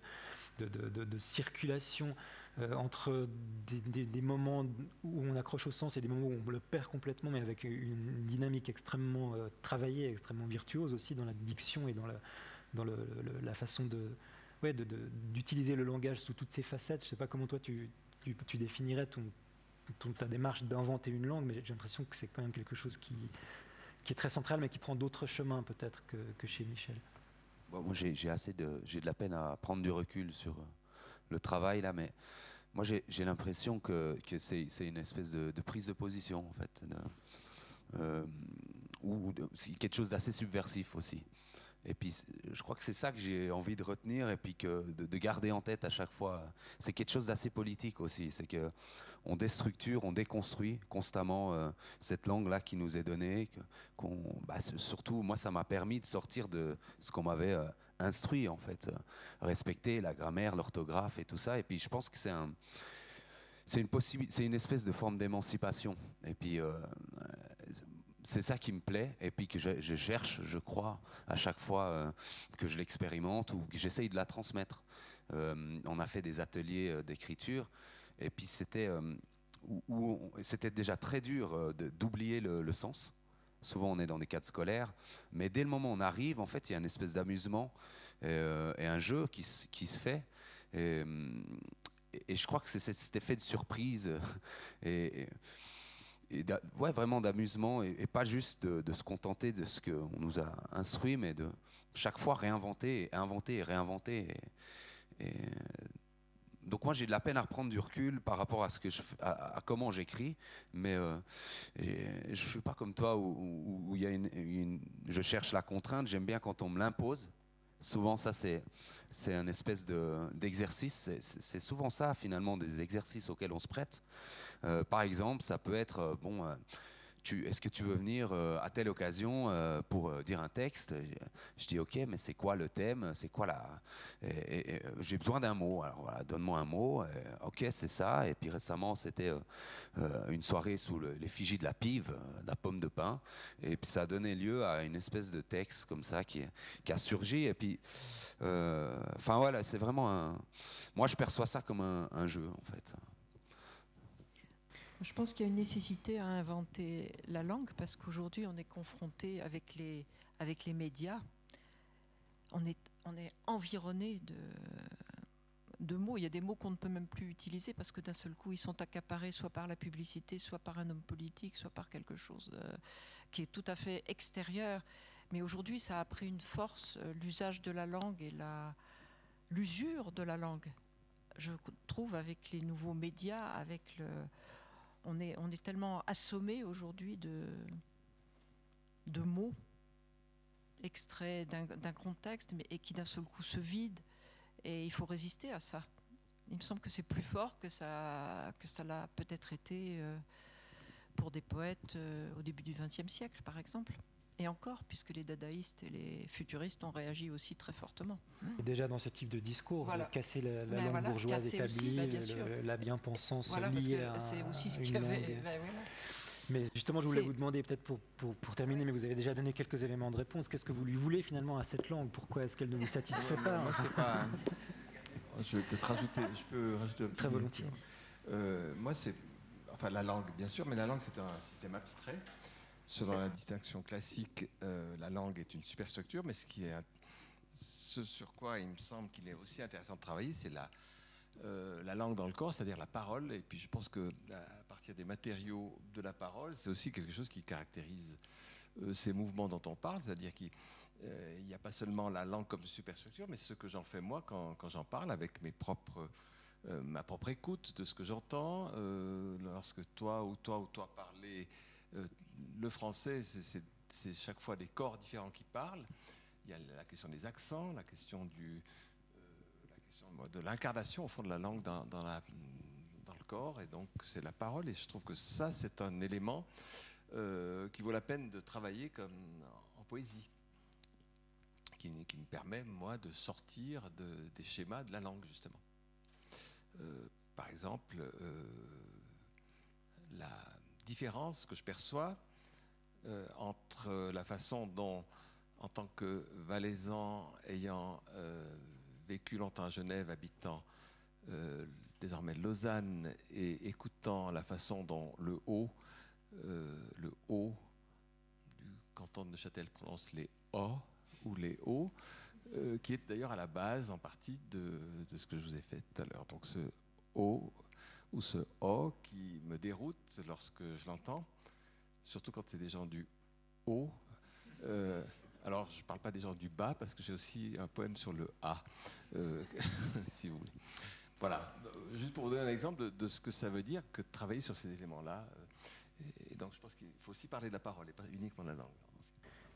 de, circulation euh, entre des, moments où on accroche au sens et des moments où on le perd complètement, mais avec une dynamique extrêmement euh, travaillée, extrêmement virtuose aussi dans la diction et dans la, dans la façon de, ouais, d'utiliser le langage sous toutes ses facettes. Je ne sais pas comment toi tu, tu, définirais ton, ta démarche d'inventer une langue, mais j'ai l'impression que c'est quand même quelque chose qui, qui est très central, mais qui prend d'autres chemins peut-être que, que chez Michel moi, j'ai assez de, j'ai de la peine à prendre du recul sur euh, le travail là, mais moi, j'ai l'impression que, que c'est une espèce de, prise de position en fait, euh, ou quelque chose d'assez subversif aussi. Et puis, je crois que c'est ça que j'ai envie de retenir et puis que de, garder en tête à chaque fois. C'est quelque chose d'assez politique aussi. C'est que on déstructure, on déconstruit constamment euh, cette langue-là qui nous est donnée. Bah, surtout, moi, ça m'a permis de sortir de ce qu'on m'avait euh, instruit, en fait. respecter la grammaire, l'orthographe et tout ça. Et puis, je pense que c'est un. C'est une, espèce de forme d'émancipation. Et puis, euh, c'est ça qui me plaît et puis que je, cherche, je crois, à chaque fois que je l'expérimente ou que j'essaye de la transmettre. on a fait des ateliers d'écriture et puis c'était euh, où, c'était déjà très dur euh, d'oublier le, sens. Souvent on est dans des cadres scolaires, mais dès le moment où on arrive, en fait, il y a une espèce d'amusement euh, et, un jeu qui, qui se fait. Et, je crois que c'est cet effet de surprise et, ouais, vraiment d'amusement et, pas juste de, se contenter de ce qu'on nous a instruit, mais de chaque fois réinventer, inventer et réinventer. Et, donc moi j'ai de la peine à reprendre du recul par rapport à ce que à, comment j'écris, mais euh, je suis pas comme toi où, il y a une, je cherche la contrainte. J'aime bien quand on me l'impose. Souvent ça c'est c'est un espèce de d'exercice. C'est souvent ça finalement des exercices auxquels on se prête. Euh, par exemple, ça peut être euh, bon est-ce que tu veux venir euh, à telle occasion euh, pour euh, dire un texte? Je dis ok, mais c'est quoi le thème? C'est quoi la J'ai besoin d'un mot. Alors voilà, donne-moi un mot. ok, c'est ça. Et puis récemment, c'était une soirée sous l'effigie de la pive, la pomme de pin. Et puis ça a donné lieu à une espèce de texte comme ça qui, qui a surgi. Et puis, enfin voilà, c'est vraiment un. Moi, je perçois ça comme un, un jeu en fait. Je pense qu'il y a une nécessité à inventer la langue parce qu'aujourd'hui on est confronté avec les, médias. On est, on environné de, mots. Il y a des mots qu'on ne peut même plus utiliser parce que d'un seul coup ils sont accaparés soit par la publicité, soit par un homme politique, soit par quelque chose qui est tout à fait extérieur. Mais aujourd'hui ça a pris une force, euh, l'usage de la langue et l'usure de la langue. Je trouve avec les nouveaux médias, avec le, on est, tellement assommé aujourd'hui de, mots extraits d'un contexte et qui d'un seul coup se vident. Et il faut résister à ça. Il me semble que c'est plus fort que ça, que ça l'a peut-être été euh, pour des poètes euh, au début du XXe siècle, par exemple. Et encore, puisque les dadaïstes et les futuristes ont réagi aussi très fortement. Et déjà dans ce type de discours, Voilà. casser la, la langue voilà, bourgeoise établie, bah, bien le- la bien-pensance Voilà, liée à c'est aussi ce qu'il y avait. ben. Mais justement, je voulais vous demander, peut-être pour, pour, pour terminer, mais vous avez déjà donné quelques éléments de réponse. Qu'est-ce que vous lui voulez finalement à cette langue? Pourquoi est-ce qu'elle ne vous satisfait pas? Moi, c'est pas. <laughs> Je vais peut-être rajouter. Je peux rajouter un petit Très volontiers. Euh, moi, c'est. Enfin, la langue, bien sûr, mais la langue, c'est un système abstrait. Selon la distinction classique, euh, la langue est une superstructure, mais ce sur quoi il me semble qu'il est aussi intéressant de travailler, c'est la, euh, la langue dans le corps, c'est-à-dire la parole. Et puis, je pense que à partir des matériaux de la parole, c'est aussi quelque chose qui caractérise euh, ces mouvements dont on parle, c'est-à-dire qu'il euh, il n'y a pas seulement la langue comme superstructure, mais ce que j'en fais moi quand, j'en parle avec mes propres, euh, ma propre écoute de ce que j'entends. euh, lorsque toi ou toi ou toi parlez euh, le français, c'est- chaque fois des corps différents qui parlent. Il y a la question des accents, la question, euh, de l'incarnation au fond de la langue dans, le corps, et donc c'est la parole. Et je trouve que ça, c'est un élément euh, qui vaut la peine de travailler comme en poésie qui, me permet, moi, de sortir de- des schémas de la langue, justement. Euh, par exemple, euh, la différence que je perçois euh, entre la façon dont, en tant que valaisan ayant euh, vécu longtemps à Genève, habitant euh, désormais Lausanne et écoutant la façon dont le haut, euh, le haut du canton de Neuchâtel prononce les O ou les O, qui est d'ailleurs à la base en partie de, de ce que je vous ai fait tout à l'heure. Donc ce O ou ce O qui me déroute lorsque je l'entends, surtout quand c'est des gens du haut. Euh, alors je ne parle pas des gens du bas parce que j'ai aussi un poème sur le A, euh, <laughs> si vous voulez. Voilà, juste pour vous donner un exemple de, de ce que ça veut dire que de travailler sur ces éléments-là. euh, Et donc je pense qu'il faut aussi parler de la parole et pas uniquement de la langue.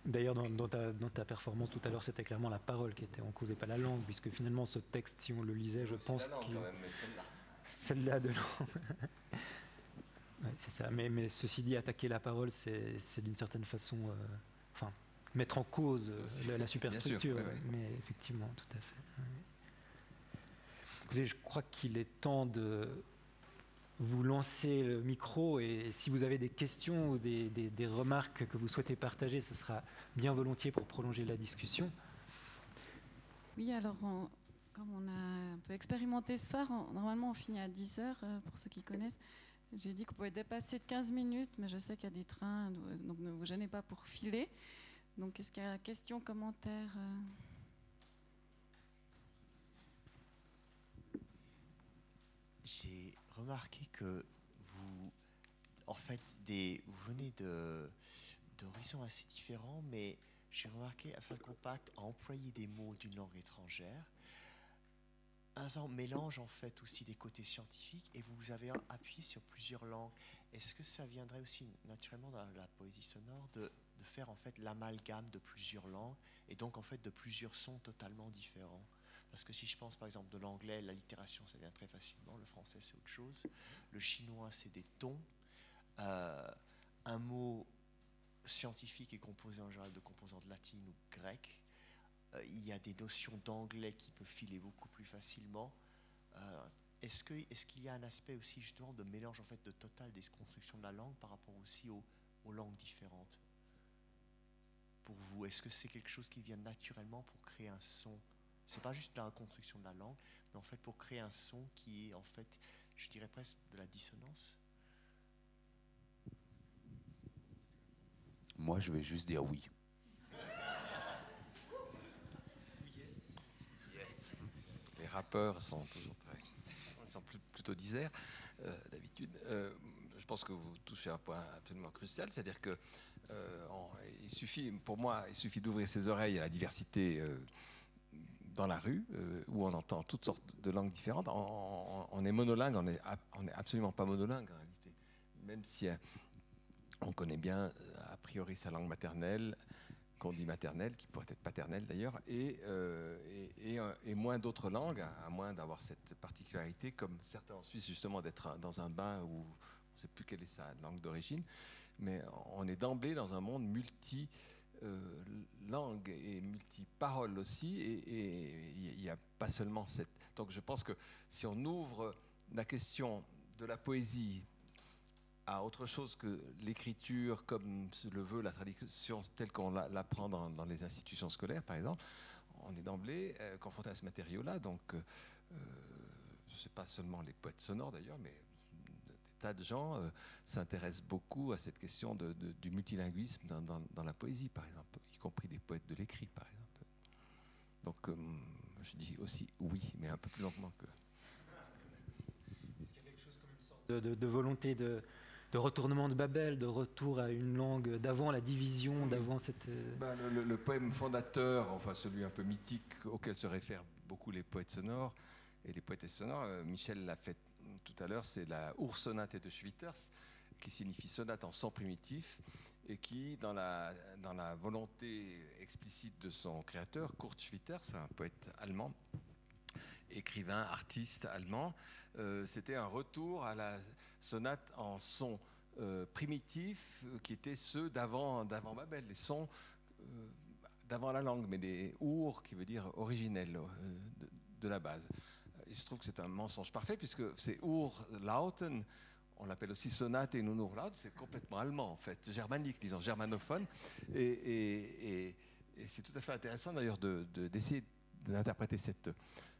D'ailleurs, dans, dans ta, dans ta performance tout à l'heure, c'était clairement la parole qui était en cause et pas la langue, puisque finalement, ce texte, si on le lisait, je pense qu'il. Celle-là de. <laughs> Ouais, c'est ça. Mais, mais ceci dit, attaquer la parole, c'est c'est d'une certaine façon. euh, enfin, mettre en cause euh, la, superstructure. sûr, ouais, ouais. Mais effectivement, tout à fait. ouais. Écoutez, je crois qu'il est temps de vous lancer le micro et si vous avez des questions ou des, des- des remarques que vous souhaitez partager, ce sera bien volontiers pour prolonger la discussion. Oui, alors, on- comme on a un peu expérimenté ce soir, normalement on finit à 10 heures, euh, pour ceux qui connaissent. J'ai dit qu'on pouvait dépasser de 15 minutes, mais je sais qu'il y a des trains, do- donc ne vous gênez pas pour filer. Donc, est-ce qu'il y a questions, commentaires euh J'ai remarqué que vous, en fait, des, vous venez d'horizons assez différents, mais j'ai remarqué à Compact à employer des mots d'une langue étrangère. Un mélange en fait aussi des côtés scientifiques et vous avez appuyé sur plusieurs langues. Est-ce que ça viendrait aussi naturellement dans la poésie sonore de, de faire en fait l'amalgame de plusieurs langues et donc en fait de plusieurs sons totalement différents? Parce que si je pense par exemple de l'anglais, l'allitération ça vient très facilement, le français c'est autre chose, le chinois c'est des tons. Euh, un mot scientifique est composé en général de composantes latines ou grecques. Euh, il y a des notions d'anglais qui peuvent filer beaucoup plus facilement. Euh, est-ce, qu'il y a un aspect aussi justement de mélange en fait de total des constructions de la langue par rapport aussi aux, aux langues différentes? Pour vous, est-ce que c'est quelque chose qui vient naturellement pour créer un son? C'est pas juste la construction de la langue, mais en fait pour créer un son qui est en fait, je dirais presque de la dissonance? Moi, je vais juste dire oui. Les rappeurs sont toujours très. Ils sont plutôt diserts, euh, d'habitude. Euh, je pense que vous touchez un point absolument crucial, c'est-à-dire que euh, suffit, pour moi, il suffit d'ouvrir ses oreilles à la diversité dans la rue, où on entend toutes sortes de langues différentes. On, est monolingue, on n'est absolument pas monolingue en réalité. Même si on connaît bien, a priori, sa langue maternelle, qu'on dit maternelle, qui pourrait être paternelle d'ailleurs, et, et, moins d'autres langues, à, moins d'avoir cette particularité, comme certains en Suisse, justement, d'être dans un bain où on ne sait plus quelle est sa langue d'origine, mais on est d'emblée dans un monde multi langue et multi-parole aussi, et il n'y a pas seulement cette... Donc je pense que si on ouvre la question de la poésie à autre chose que l'écriture comme le veut la tradition telle qu'on l'apprend dans, dans, les institutions scolaires, par exemple, on est d'emblée euh, confronté à ce matériau-là. Donc, euh, euh sais pas seulement les poètes sonores d'ailleurs, mais des tas de gens euh, s'intéressent beaucoup à cette question du multilinguisme dans, la poésie, par exemple, y compris des poètes de l'écrit, par exemple. Donc, je dis aussi oui, mais un peu plus longuement que de, volonté de, retournement de Babel, de retour à une langue d'avant la division, d'avant cette... Euh, bah, le, poème fondateur, enfin celui un peu mythique auquel se réfèrent beaucoup les poètes sonores et les poètes sonores, euh, Michel l'a fait tout à l'heure, c'est la Ursonate de Schwitters, qui signifie sonate en son primitif, et qui, dans la, dans la volonté explicite de son créateur, Kurt Schwitters, un poète allemand, écrivain, artiste allemand, euh, c'était un retour à la sonate en son euh, primitif euh, qui étaient ceux d'avant, Babel, les sons d'avant la langue, mais des our qui veut dire originel de, la base. Il se trouve que c'est un mensonge parfait puisque c'est ur lauten, on l'appelle aussi sonate et nunur laut, c'est complètement allemand en fait, germanique, disons germanophone, et, c'est tout à fait intéressant d'ailleurs d'essayer d'interpréter cette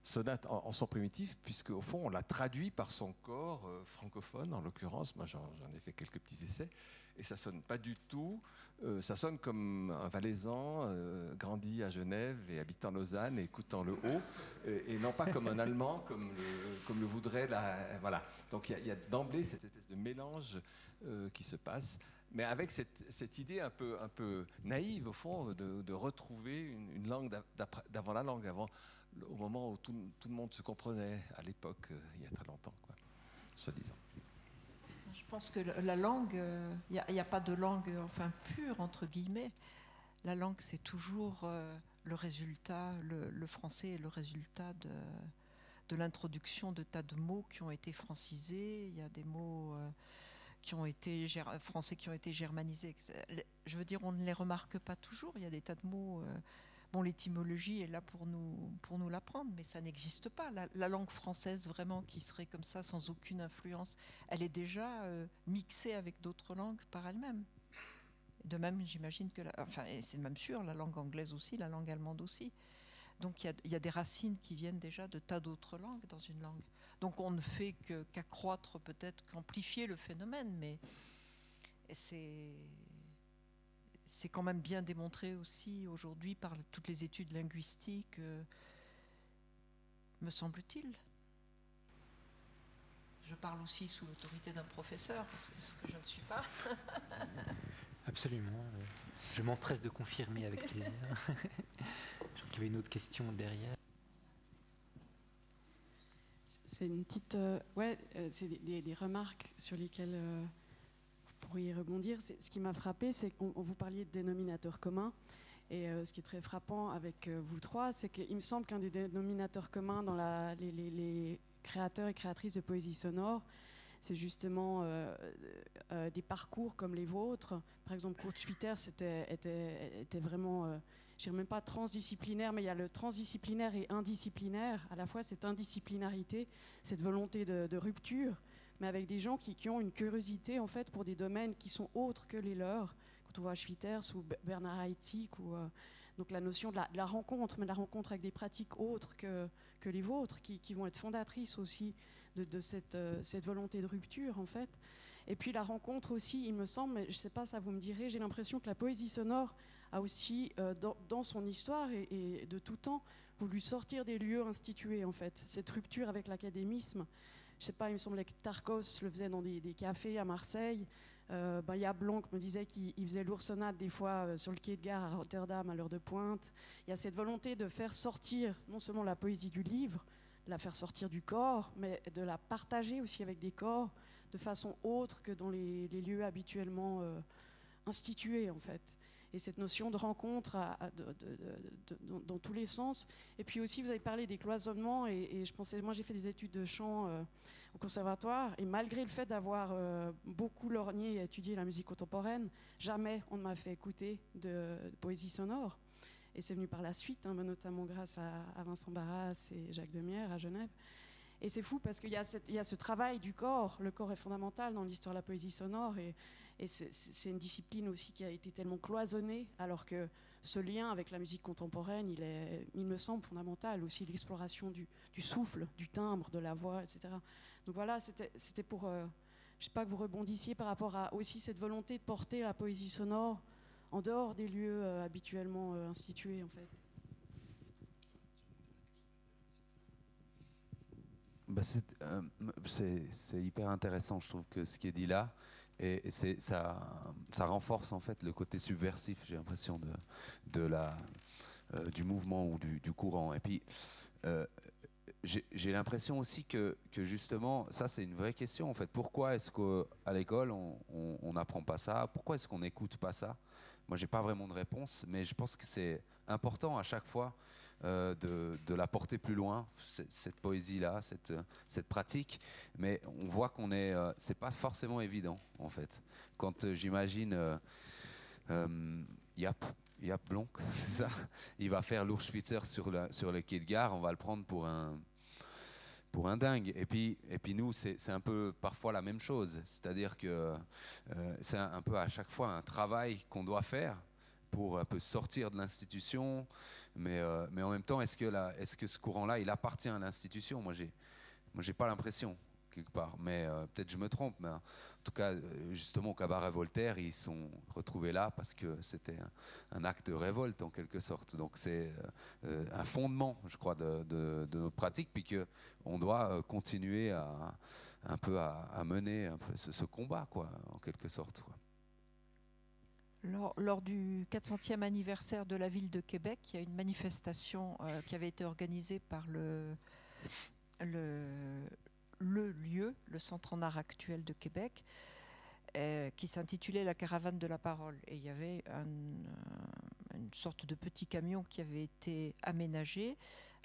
sonate en, son primitif, puisque au fond, on l'a traduit par son corps euh, francophone, en l'occurrence. Moi, j'en ai fait quelques petits essais, et ça sonne pas du tout. Euh, ça sonne comme un Valaisan euh, grandi à Genève et habitant Lausanne, et écoutant le haut, et, non pas comme un <laughs> Allemand, comme le, comme le voudrait la. Voilà. Donc il y a, d'emblée cette espèce de mélange qui se passe mais avec cette, idée un peu, naïve, au fond, de, retrouver une, langue d'avant la langue, au moment où tout, le monde se comprenait à l'époque, euh, il y a très longtemps, soi-disant. Je pense que la langue, euh, il n'y a, pas de langue enfin pure entre guillemets. La langue, c'est toujours euh, le résultat, le, français est le résultat de, de l'introduction de tas de mots qui ont été francisés. Il y a des mots qui ont été français qui ont été germanisés. Je veux dire, on ne les remarque pas toujours. Il y a des tas de mots Bon, l'étymologie est là pour nous, pour nous l'apprendre, mais ça n'existe pas. La, langue française, vraiment, qui serait comme ça, sans aucune influence, elle est déjà euh, mixée avec d'autres langues par elle-même. De même, j'imagine que, enfin, c'est même sûr, la langue anglaise aussi, la langue allemande aussi. Donc il y, a des racines qui viennent déjà de tas d'autres langues dans une langue. Donc on ne fait qu'accroître peut-être, qu'amplifier le phénomène, mais c'est c'est quand même bien démontré aussi aujourd'hui par toutes les études linguistiques, euh, me semble-t-il. Je parle aussi sous l'autorité d'un professeur, parce que, ce que je ne suis pas. <laughs> Absolument. Je m'empresse de confirmer avec plaisir. <laughs> je crois qu'il y avait une autre question derrière. C'est une petite, euh, ouais, euh, c'est des, remarques sur lesquelles pour y rebondir, ce qui m'a frappé, c'est qu'on vous parliez de dénominateurs communs. Et euh, ce qui est très frappant avec euh, vous trois, c'est qu'il me semble qu'un des dénominateurs communs dans les, créateurs et créatrices de poésie sonore, c'est justement euh, des parcours comme les vôtres. Par exemple, Kurt Schwitter était, était, était, vraiment, je ne dirais même pas transdisciplinaire, mais il y a le transdisciplinaire et indisciplinaire. À la fois, cette indisciplinarité, cette volonté de, rupture mais avec des gens qui, ont une curiosité en fait pour des domaines qui sont autres que les leurs. Quand on voit Schwitters ou Bernard Haitink, ou euh, donc la notion de la, rencontre, mais la rencontre avec des pratiques autres que, que les vôtres, qui, vont être fondatrices aussi de, cette, euh, cette, volonté de rupture en fait. Et puis la rencontre aussi, il me semble, mais je ne sais pas, ça vous me direz, j'ai l'impression que la poésie sonore a aussi, euh, dans, son histoire et, de tout temps, voulu sortir des lieux institués en fait. Cette rupture avec l'académisme je sais pas, il me semblait que Tarkos le faisait dans des, cafés à Marseille. Euh, Baya Blanc me disait qu'il faisait l'oursonnade des fois euh, sur le quai de gare à Rotterdam à l'heure de pointe. Il y a cette volonté de faire sortir non seulement la poésie du livre, la faire sortir du corps, mais de la partager aussi avec des corps de façon autre que dans les, lieux habituellement euh, institués en fait. Et cette notion de rencontre dans, tous les sens. Et puis aussi, vous avez parlé des cloisonnements, et, je pensais, moi j'ai fait des études de chant euh, au conservatoire, et malgré le fait d'avoir euh, beaucoup lorgné et étudié la musique contemporaine, jamais on ne m'a fait écouter de, poésie sonore. Et c'est venu par la suite, hein, notamment grâce à, Vincent Barras et Jacques Demierre à Genève. Et c'est fou parce qu'il y, a ce travail du corps. Le corps est fondamental dans l'histoire de la poésie sonore. Et c'est une discipline aussi qui a été tellement cloisonnée, alors que ce lien avec la musique contemporaine, il, me semble fondamental. Aussi l'exploration du, du, souffle, du timbre, de la voix, etc. Donc voilà, c'était pour. Euh, je ne sais pas que vous rebondissiez par rapport à aussi cette volonté de porter la poésie sonore en dehors des lieux euh, habituellement euh, institués, en fait. Bah, c'est hyper intéressant, je trouve, que ce qui est dit là. Et, ça, ça renforce en fait le côté subversif, j'ai l'impression, de, de la, euh, du mouvement ou du, courant. Et puis, euh, j'ai l'impression aussi que, que, justement, ça c'est une vraie question en fait. Pourquoi est-ce qu'à l'école on n'apprend pas ça? Pourquoi est-ce qu'on n'écoute pas ça? Moi j'ai pas vraiment de réponse, mais je pense que c'est important à chaque fois euh, de, la porter plus loin, cette, poésie-là, cette, cette, pratique. Mais on voit qu'on est, euh, c'est pas forcément évident en fait. Quand euh, j'imagine Yap, Yap Blanc, <laughs> c'est ça, il va faire l'Urschwitzer sur, sur le quai de gare, on va le prendre pour un pour un dingue. Et puis, et puis nous, c'est un peu parfois la même chose. C'est-à-dire que c'est un, peu à chaque fois un travail qu'on doit faire pour un peu sortir de l'institution, mais, euh, mais en même temps, est-ce que, que ce courant-là, il appartient à l'institution? Moi, j'ai, moi, pas l'impression quelque part, mais euh, peut-être je me trompe. Mais en tout cas, euh, justement, au cabaret Voltaire, ils sont retrouvés là parce que c'était un, acte de révolte en quelque sorte. Donc c'est un fondement, je crois, de, de, de notre pratique, puis qu'on doit continuer à un peu à, mener ce, combat, en quelque sorte. Lors, du 400e anniversaire de la ville de Québec, il y a une manifestation euh, qui avait été organisée par le, lieu, le Centre en art actuel de Québec, euh, qui s'intitulait La caravane de la parole. Et il y avait une sorte de petit camion qui avait été aménagé,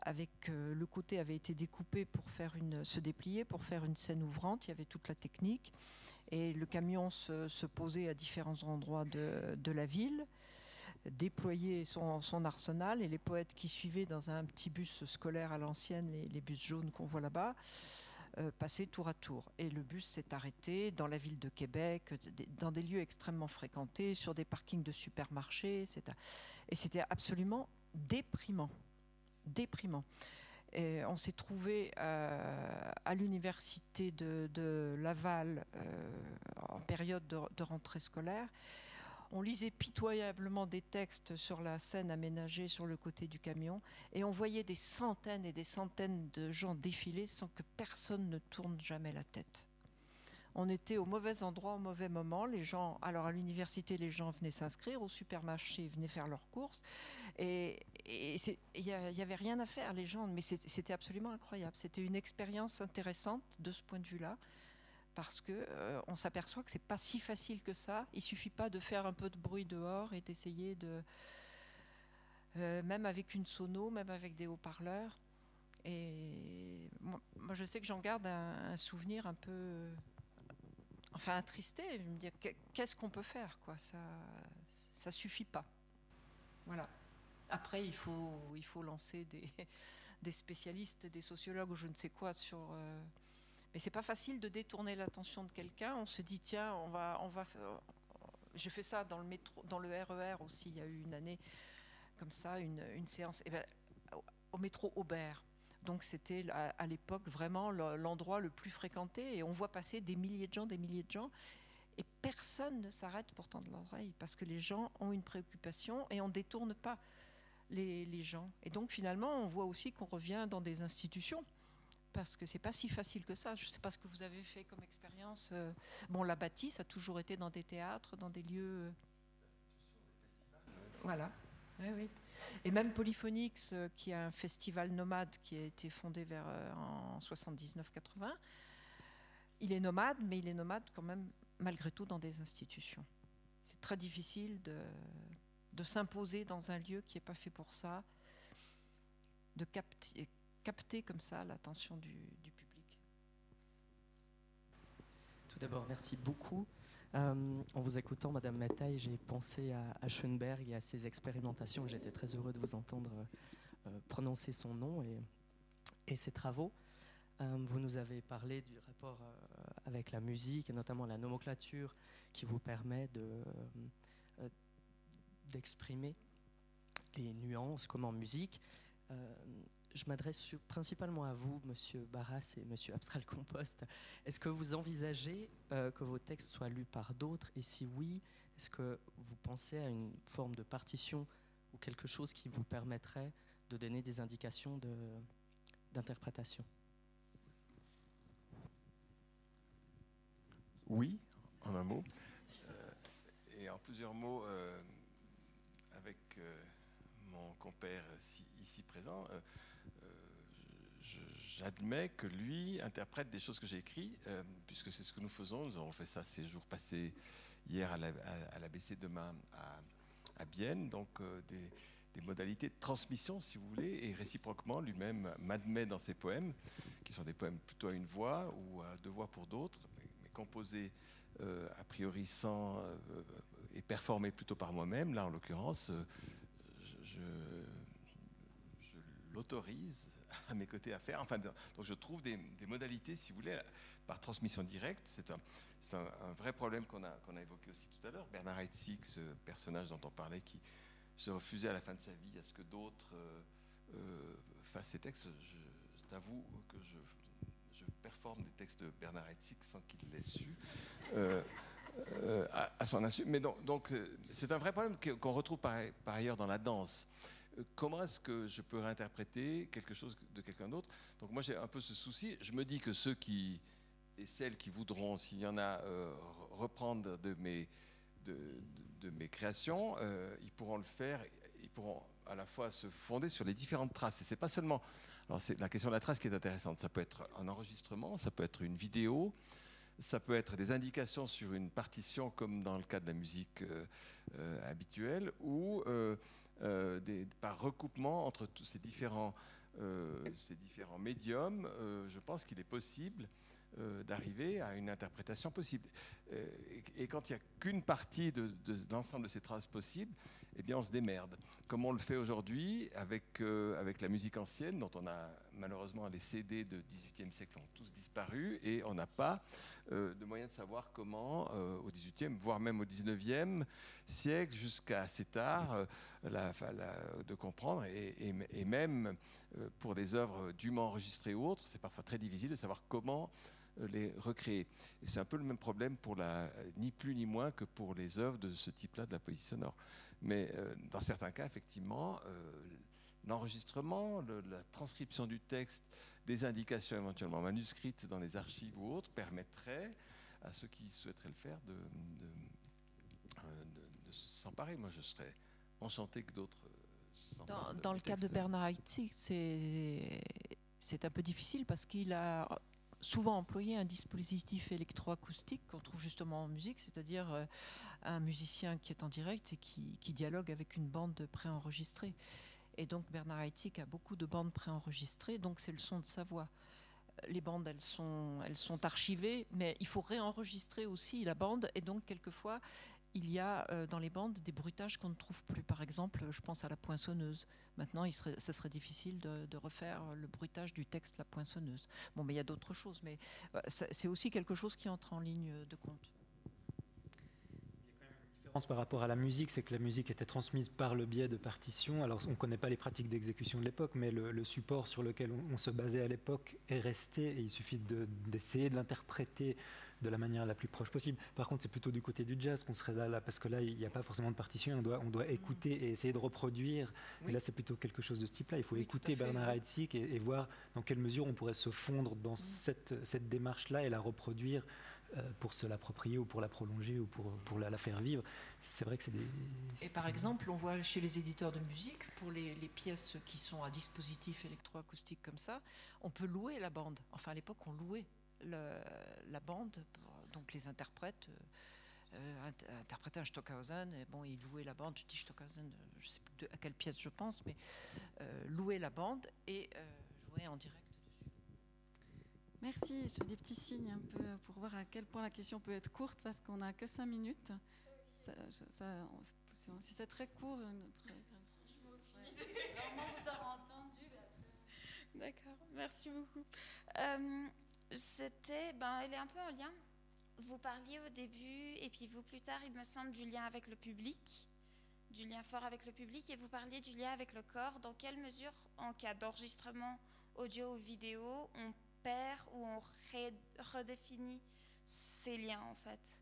avec euh, le côté avait été découpé pour faire une, se déplier, pour faire une scène ouvrante. Il y avait toute la technique et le camion se, posait à différents endroits de, la ville déployait son, arsenal et les poètes qui suivaient dans un petit bus scolaire à l'ancienne, les, bus jaunes qu'on voit là-bas, euh, passaient tour à tour. Et le bus s'est arrêté dans la ville de Québec, dans des lieux extrêmement fréquentés, sur des parkings de supermarchés. Et c'était absolument déprimant. Déprimant on s'est trouvé euh, à l'université de, Laval euh, en période de, rentrée scolaire. On lisait pitoyablement des textes sur la scène aménagée sur le côté du camion et on voyait des centaines et des centaines de gens défiler sans que personne ne tourne jamais la tête on était au mauvais endroit au mauvais moment. Les gens, alors à l'université, les gens venaient s'inscrire, au supermarché, venaient faire leurs courses, et il n'y avait rien à faire, les gens, mais c'était absolument incroyable. C'était une expérience intéressante de ce point de vue-là. Parce que euh, on s'aperçoit que c'est pas si facile que ça. Il suffit pas de faire un peu de bruit dehors et d'essayer de, euh, même avec une sono, même avec des haut-parleurs. Et moi, je sais que j'en garde un, souvenir un peu enfin attristé, me dire qu'est-ce qu'on peut faire quoi? Ça ça suffit pas. Voilà. Après il faut il faut lancer des, <laughs> des spécialistes, des sociologues ou je ne sais quoi sur euh, mais c'est pas facile de détourner l'attention de quelqu'un, on se dit tiens, on va on va j'ai fait ça dans le métro dans le RER e aussi, il y a eu une année comme ça une, une séance eh ben, au métro Aubert donc c'était à, l'époque vraiment l'endroit le plus fréquenté et on voit passer des milliers de gens, des milliers de gens. Et personne ne s'arrête pour tendre l'oreille parce que les gens ont une préoccupation et on ne détourne pas les, gens. Et donc finalement, on voit aussi qu'on revient dans des institutions parce que c'est pas si facile que ça. Je ne sais pas ce que vous avez fait comme expérience. Euh, bon, la bâtisse a toujours été dans des théâtres, dans des lieux. Voilà. Oui, oui. Et même Polyphonix, euh, qui est un festival nomade qui a été fondé vers, euh, en 79-80, il est nomade, mais il est nomade quand même malgré tout dans des institutions. C'est très difficile de, s'imposer dans un lieu qui n'est pas fait pour ça, de capter, capter comme ça l'attention du public. Tout d'abord, merci beaucoup. Euh, en vous écoutant, Madame Metaille, j'ai pensé à, Schoenberg et à ses expérimentations. J'étais très heureux de vous entendre euh, prononcer son nom et, ses travaux. Euh, vous nous avez parlé du rapport euh, avec la musique notamment la nomenclature qui vous permet de, euh, d'exprimer les nuances comme en musique. Je m'adresse principalement à vous, Monsieur Barras et Monsieur Abstral Compost. Est-ce que vous envisagez euh, que vos textes soient lus par d'autres? Et si oui, est-ce que vous pensez à une forme de partition ou quelque chose qui vous permettrait de donner des indications d'interprétation? Oui, en un mot. Euh, et en plusieurs mots, euh, avec mon compère ici, présent, j'admets que lui interprète des choses que j'ai écrites, euh, puisque c'est ce que nous faisons. Nous avons fait ça ces jours passés, hier à l'ABC, la, demain à, à, Bienne, donc euh, des, modalités de transmission, si vous voulez, et réciproquement, lui-même m'admet dans ses poèmes, qui sont des poèmes plutôt à une voix ou à deux voix pour d'autres, mais, composés euh, a priori sans et performés plutôt par moi-même. Là, en l'occurrence, je, je l'autorise à mes côtés à faire. Enfin, donc je trouve des, modalités, si vous voulez, par transmission directe. C'est un, vrai problème qu'on a, évoqué aussi tout à l'heure. Bernard Heitzig, ce personnage dont on parlait, qui se refusait à la fin de sa vie à ce que d'autres euh, euh, fassent ses textes. Je, t'avoue que je, performe des textes de Bernard Heitzig sans qu'il l'ait su. Euh, à, son insu. Mais donc, c'est un vrai problème qu'on qu retrouve par ailleurs dans la danse comment est-ce que je peux réinterpréter quelque chose de quelqu'un d'autre? Donc moi j'ai un peu ce souci. Je me dis que ceux qui et celles qui voudront, s'il y en a, euh, reprendre de mes, de, mes créations, euh, ils pourront le faire. Ils pourront à la fois se fonder sur les différentes traces. Et c'est pas seulement. Alors c'est la question de la trace qui est intéressante. Ça peut être un enregistrement, ça peut être une vidéo. Ça peut être des indications sur une partition, comme dans le cas de la musique euh, habituelle, ou euh, par recoupement entre tous ces différents, euh, médiums, euh, je pense qu'il est possible d'arriver à une interprétation possible. Et, quand il n'y a qu'une partie de l'ensemble de ces traces possibles, eh bien on se démerde. Comme on le fait aujourd'hui avec, euh, avec la musique ancienne, dont on a malheureusement les CD de 18e siècle ont tous disparu, et on n'a pas euh, de moyen de savoir comment, euh, au 18e, voire même au 19e siècle, jusqu'à assez tard, de comprendre, et même pour des œuvres dûment enregistrées ou autres, c'est parfois très difficile de savoir comment les recréer. Et c'est un peu le même problème pour la, ni plus ni moins que pour les œuvres de ce type-là de la poésie sonore. Mais euh, dans certains cas, effectivement, euh, l'enregistrement, la transcription du texte, des indications éventuellement manuscrites dans les archives ou autres permettrait à ceux qui souhaiteraient le faire de, de, euh, de, de s'emparer. Moi, je serais enchanté que d'autres dans, dans le cas de Bernard Haïti, c'est un peu difficile parce qu'il a souvent employé un dispositif électroacoustique qu'on trouve justement en musique, c'est-à-dire euh, un musicien qui est en direct et qui, dialogue avec une bande préenregistrée. Et donc Bernard Haïtik a beaucoup de bandes préenregistrées, donc c'est le son de sa voix. Les bandes, elles sont, elles sont archivées, mais il faut réenregistrer aussi la bande, et donc quelquefois, il y a euh, dans les bandes des bruitages qu'on ne trouve plus. Par exemple, je pense à la poinçonneuse. Maintenant, il serait, ce serait difficile de, refaire le bruitage du texte La poinçonneuse. Bon, mais il y a d'autres choses, mais euh, c'est aussi quelque chose qui entre en ligne de compte par rapport à la musique, c'est que la musique était transmise par le biais de partitions. Alors, on ne connaît pas les pratiques d'exécution de l'époque, mais le, support sur lequel on, se basait à l'époque est resté il suffit d'essayer de, de l'interpréter de la manière la plus proche possible. Par contre, c'est plutôt du côté du jazz qu'on serait là, là parce que là, il n'y a pas forcément de partition, on doit, on doit écouter et essayer de reproduire. Oui. Et là, c'est plutôt quelque chose de ce type-là. Il faut oui, écouter Bernard Heitzig et, et, voir dans quelle mesure on pourrait se fondre dans mmh. cette, cette démarche-là et la reproduire euh, pour se l'approprier ou pour la prolonger ou pour, pour la, la faire vivre. C'est vrai que c'est des... Et par exemple, on voit chez les éditeurs de musique, pour les, les pièces qui sont à dispositif électroacoustique comme ça, on peut louer la bande. Enfin, à l'époque, on louait le, la bande, donc les interprètes euh, interpréter un Stockhausen. Et bon, il louait la bande. Je dis Stockhausen, je sais plus à quelle pièce je pense, mais louer la bande et jouer en direct. Merci. Je fais des petits signes un peu pour voir à quel point la question peut être courte parce qu'on n'a que cinq minutes. si c'est très court, une, vous aurez entendu. D'accord, merci beaucoup. Euh, c'était, ben, elle est un peu en lien. Vous parliez au début et puis vous plus tard, il me semble, du lien avec le public, du lien fort avec le public, et vous parliez du lien avec le corps. Dans quelle mesure, en cas d'enregistrement audio ou vidéo, on perd ou on redéfinit ces liens en fait?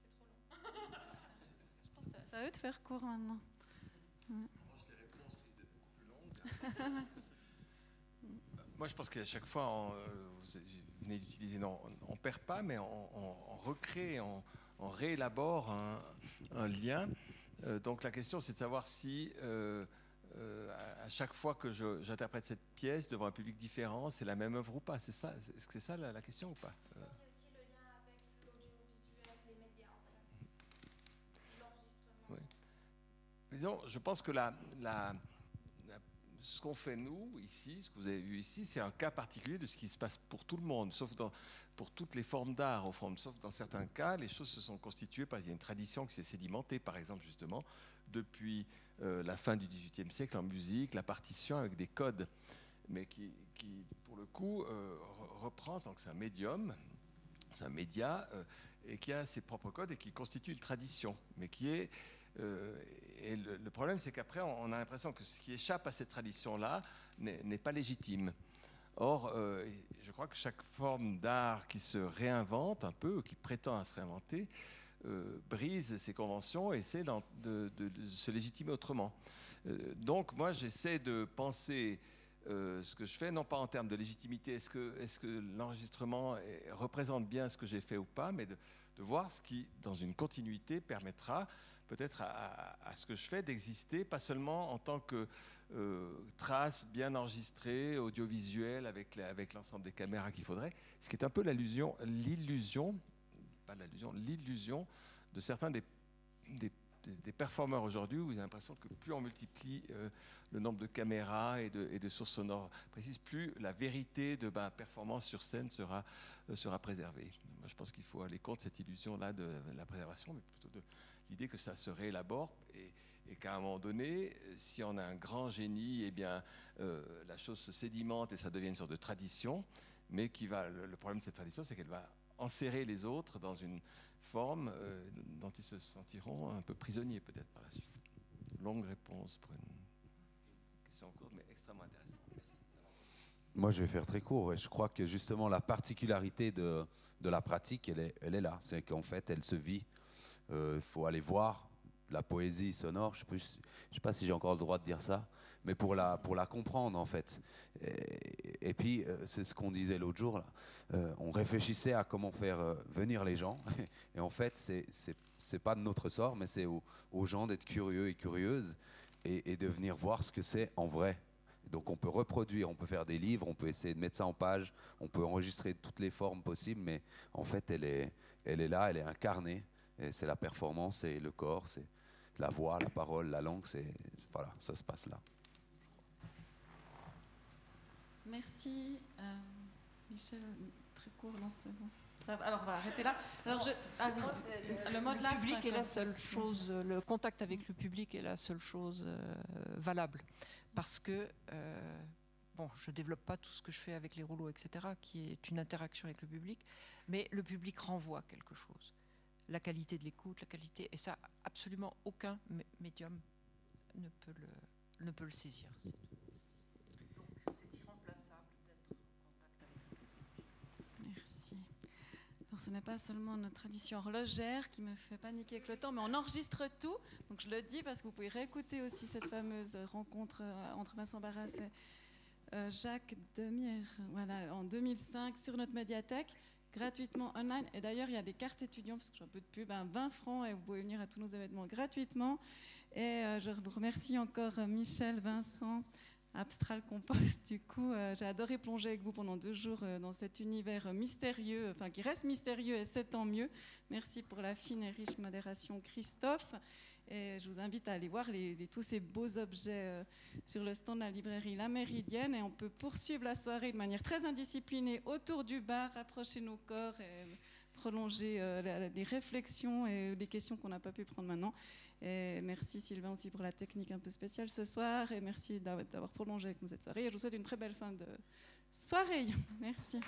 C'est trop long. <laughs> Je pense que ça va de faire court maintenant. <laughs> Moi, je pense qu'à chaque fois, euh, vous venez d'utiliser, non, on ne perd pas, mais on, recrée, on, réélabore un, lien. Euh, donc la question, c'est de savoir si euh, à chaque fois que j'interprète cette pièce devant un public différent, c'est la même œuvre ou pas. C'est ça, est-ce que c'est ça la, question ou pas? Oui. Disons, je pense que la, la ce qu'on fait nous ici, ce que vous avez vu ici, c'est un cas particulier de ce qui se passe pour tout le monde, sauf pour toutes les formes d'art, au fond, sauf dans certains cas, les choses se sont constituées parce qu'il y a une tradition qui s'est sédimentée, par exemple, justement, depuis euh, la fin du XVIIIe siècle en musique, la partition avec des codes, mais qui, qui pour le coup, euh, reprend, donc c'est un médium, c'est un média, euh, et qui a ses propres codes et qui constitue une tradition, mais qui est et le, problème, c'est qu'après, on, a l'impression que ce qui échappe à cette tradition-là n'est pas légitime. Or, euh, je crois que chaque forme d'art qui se réinvente un peu, qui prétend à se réinventer, euh, brise ces conventions et essaie de, se légitimer autrement. Euh, donc, moi, j'essaie de penser ce que je fais, non pas en termes de légitimité, est-ce que, est que l'enregistrement représente bien ce que j'ai fait ou pas, mais de, voir ce qui, dans une continuité, permettra peut-être à, ce que je fais d'exister, pas seulement en tant que euh, trace bien enregistrée, audiovisuelle, avec, l'ensemble des caméras qu'il faudrait, ce qui est un peu l'illusion, l'illusion, pas l'illusion, l'illusion de certains des, des, performeurs aujourd'hui où vous avez l'impression que plus on multiplie euh, le nombre de caméras et de, sources sonores précises, plus la vérité de ma performance sur scène sera, euh, sera préservée. Moi, je pense qu'il faut aller contre cette illusion-là de la préservation, mais plutôt de l'idée que ça se réélabore et, qu'à un moment donné, si on a un grand génie, eh bien, euh, la chose se sédimente et ça devient une sorte de tradition. Mais qui va, le, problème de cette tradition, c'est qu'elle va enserrer les autres dans une forme euh, dont ils se sentiront un peu prisonniers peut-être par la suite. Longue réponse pour une question courte, mais extrêmement intéressante. Moi, je vais faire très court. Je crois que justement la particularité de, de la pratique, elle est là. C'est qu'en fait, elle se vit il euh, faut aller voir la poésie sonore. Je ne sais, pas si j'ai encore le droit de dire ça, mais pour la, comprendre en fait. Et, puis, euh, c'est ce qu'on disait l'autre jour. Euh, on réfléchissait à comment faire venir les gens. <laughs> Et en fait, c'est n'est pas de notre sort, mais c'est aux, gens d'être curieux et curieuses et, de venir voir ce que c'est en vrai. Donc on peut reproduire, on peut faire des livres, on peut essayer de mettre ça en page, on peut enregistrer toutes les formes possibles, mais en fait elle est là, elle est incarnée c'est la performance, et le corps, c'est la voix, la parole, la langue, c'est voilà, ça se passe là. Merci, euh, Michel. Très court, non, c'est bon. alors, on va arrêter là. Alors, je, ah le, mot de la public est la seule chose, le contact avec le public est la seule chose euh, valable. Parce que, euh, bon, je ne développe pas tout ce que je fais avec les rouleaux, etc., qui est une interaction avec le public, mais le public renvoie quelque chose la qualité de l'écoute, la qualité, et ça, absolument aucun médium ne peut le, ne peut le saisir. C'est irremplaçable d'être en contact avec le Merci. Alors, ce n'est pas seulement notre tradition horlogère qui me fait paniquer avec le temps, mais on enregistre tout. Donc, je le dis parce que vous pouvez réécouter aussi cette fameuse rencontre euh, entre Vincent Barras et euh, Jacques Demire voilà, en 2005 sur notre médiathèque gratuitement online. Et d'ailleurs, il y a des cartes étudiants, parce que j'ai un peu de pub, 20 hein, francs, et vous pouvez venir à tous nos événements gratuitement. Et euh, je vous remercie encore euh, Michel, Vincent, Abstral Compost. <laughs> Du coup, euh, j'ai adoré plonger avec vous pendant deux jours dans cet univers mystérieux, enfin qui reste mystérieux et c'est tant mieux. Merci pour la fine et riche modération, Christophe. Et je vous invite à aller voir tous ces beaux objets euh, sur le stand de la librairie La Méridienne. Et on peut poursuivre la soirée de manière très indisciplinée autour du bar, rapprocher nos corps et prolonger les réflexions et les questions qu'on n'a pas pu prendre maintenant. Merci Sylvain aussi pour la technique un peu spéciale ce soir et merci d'avoir prolongé avec nous cette soirée. Je vous souhaite une très belle fin de soirée. <laughs> Merci.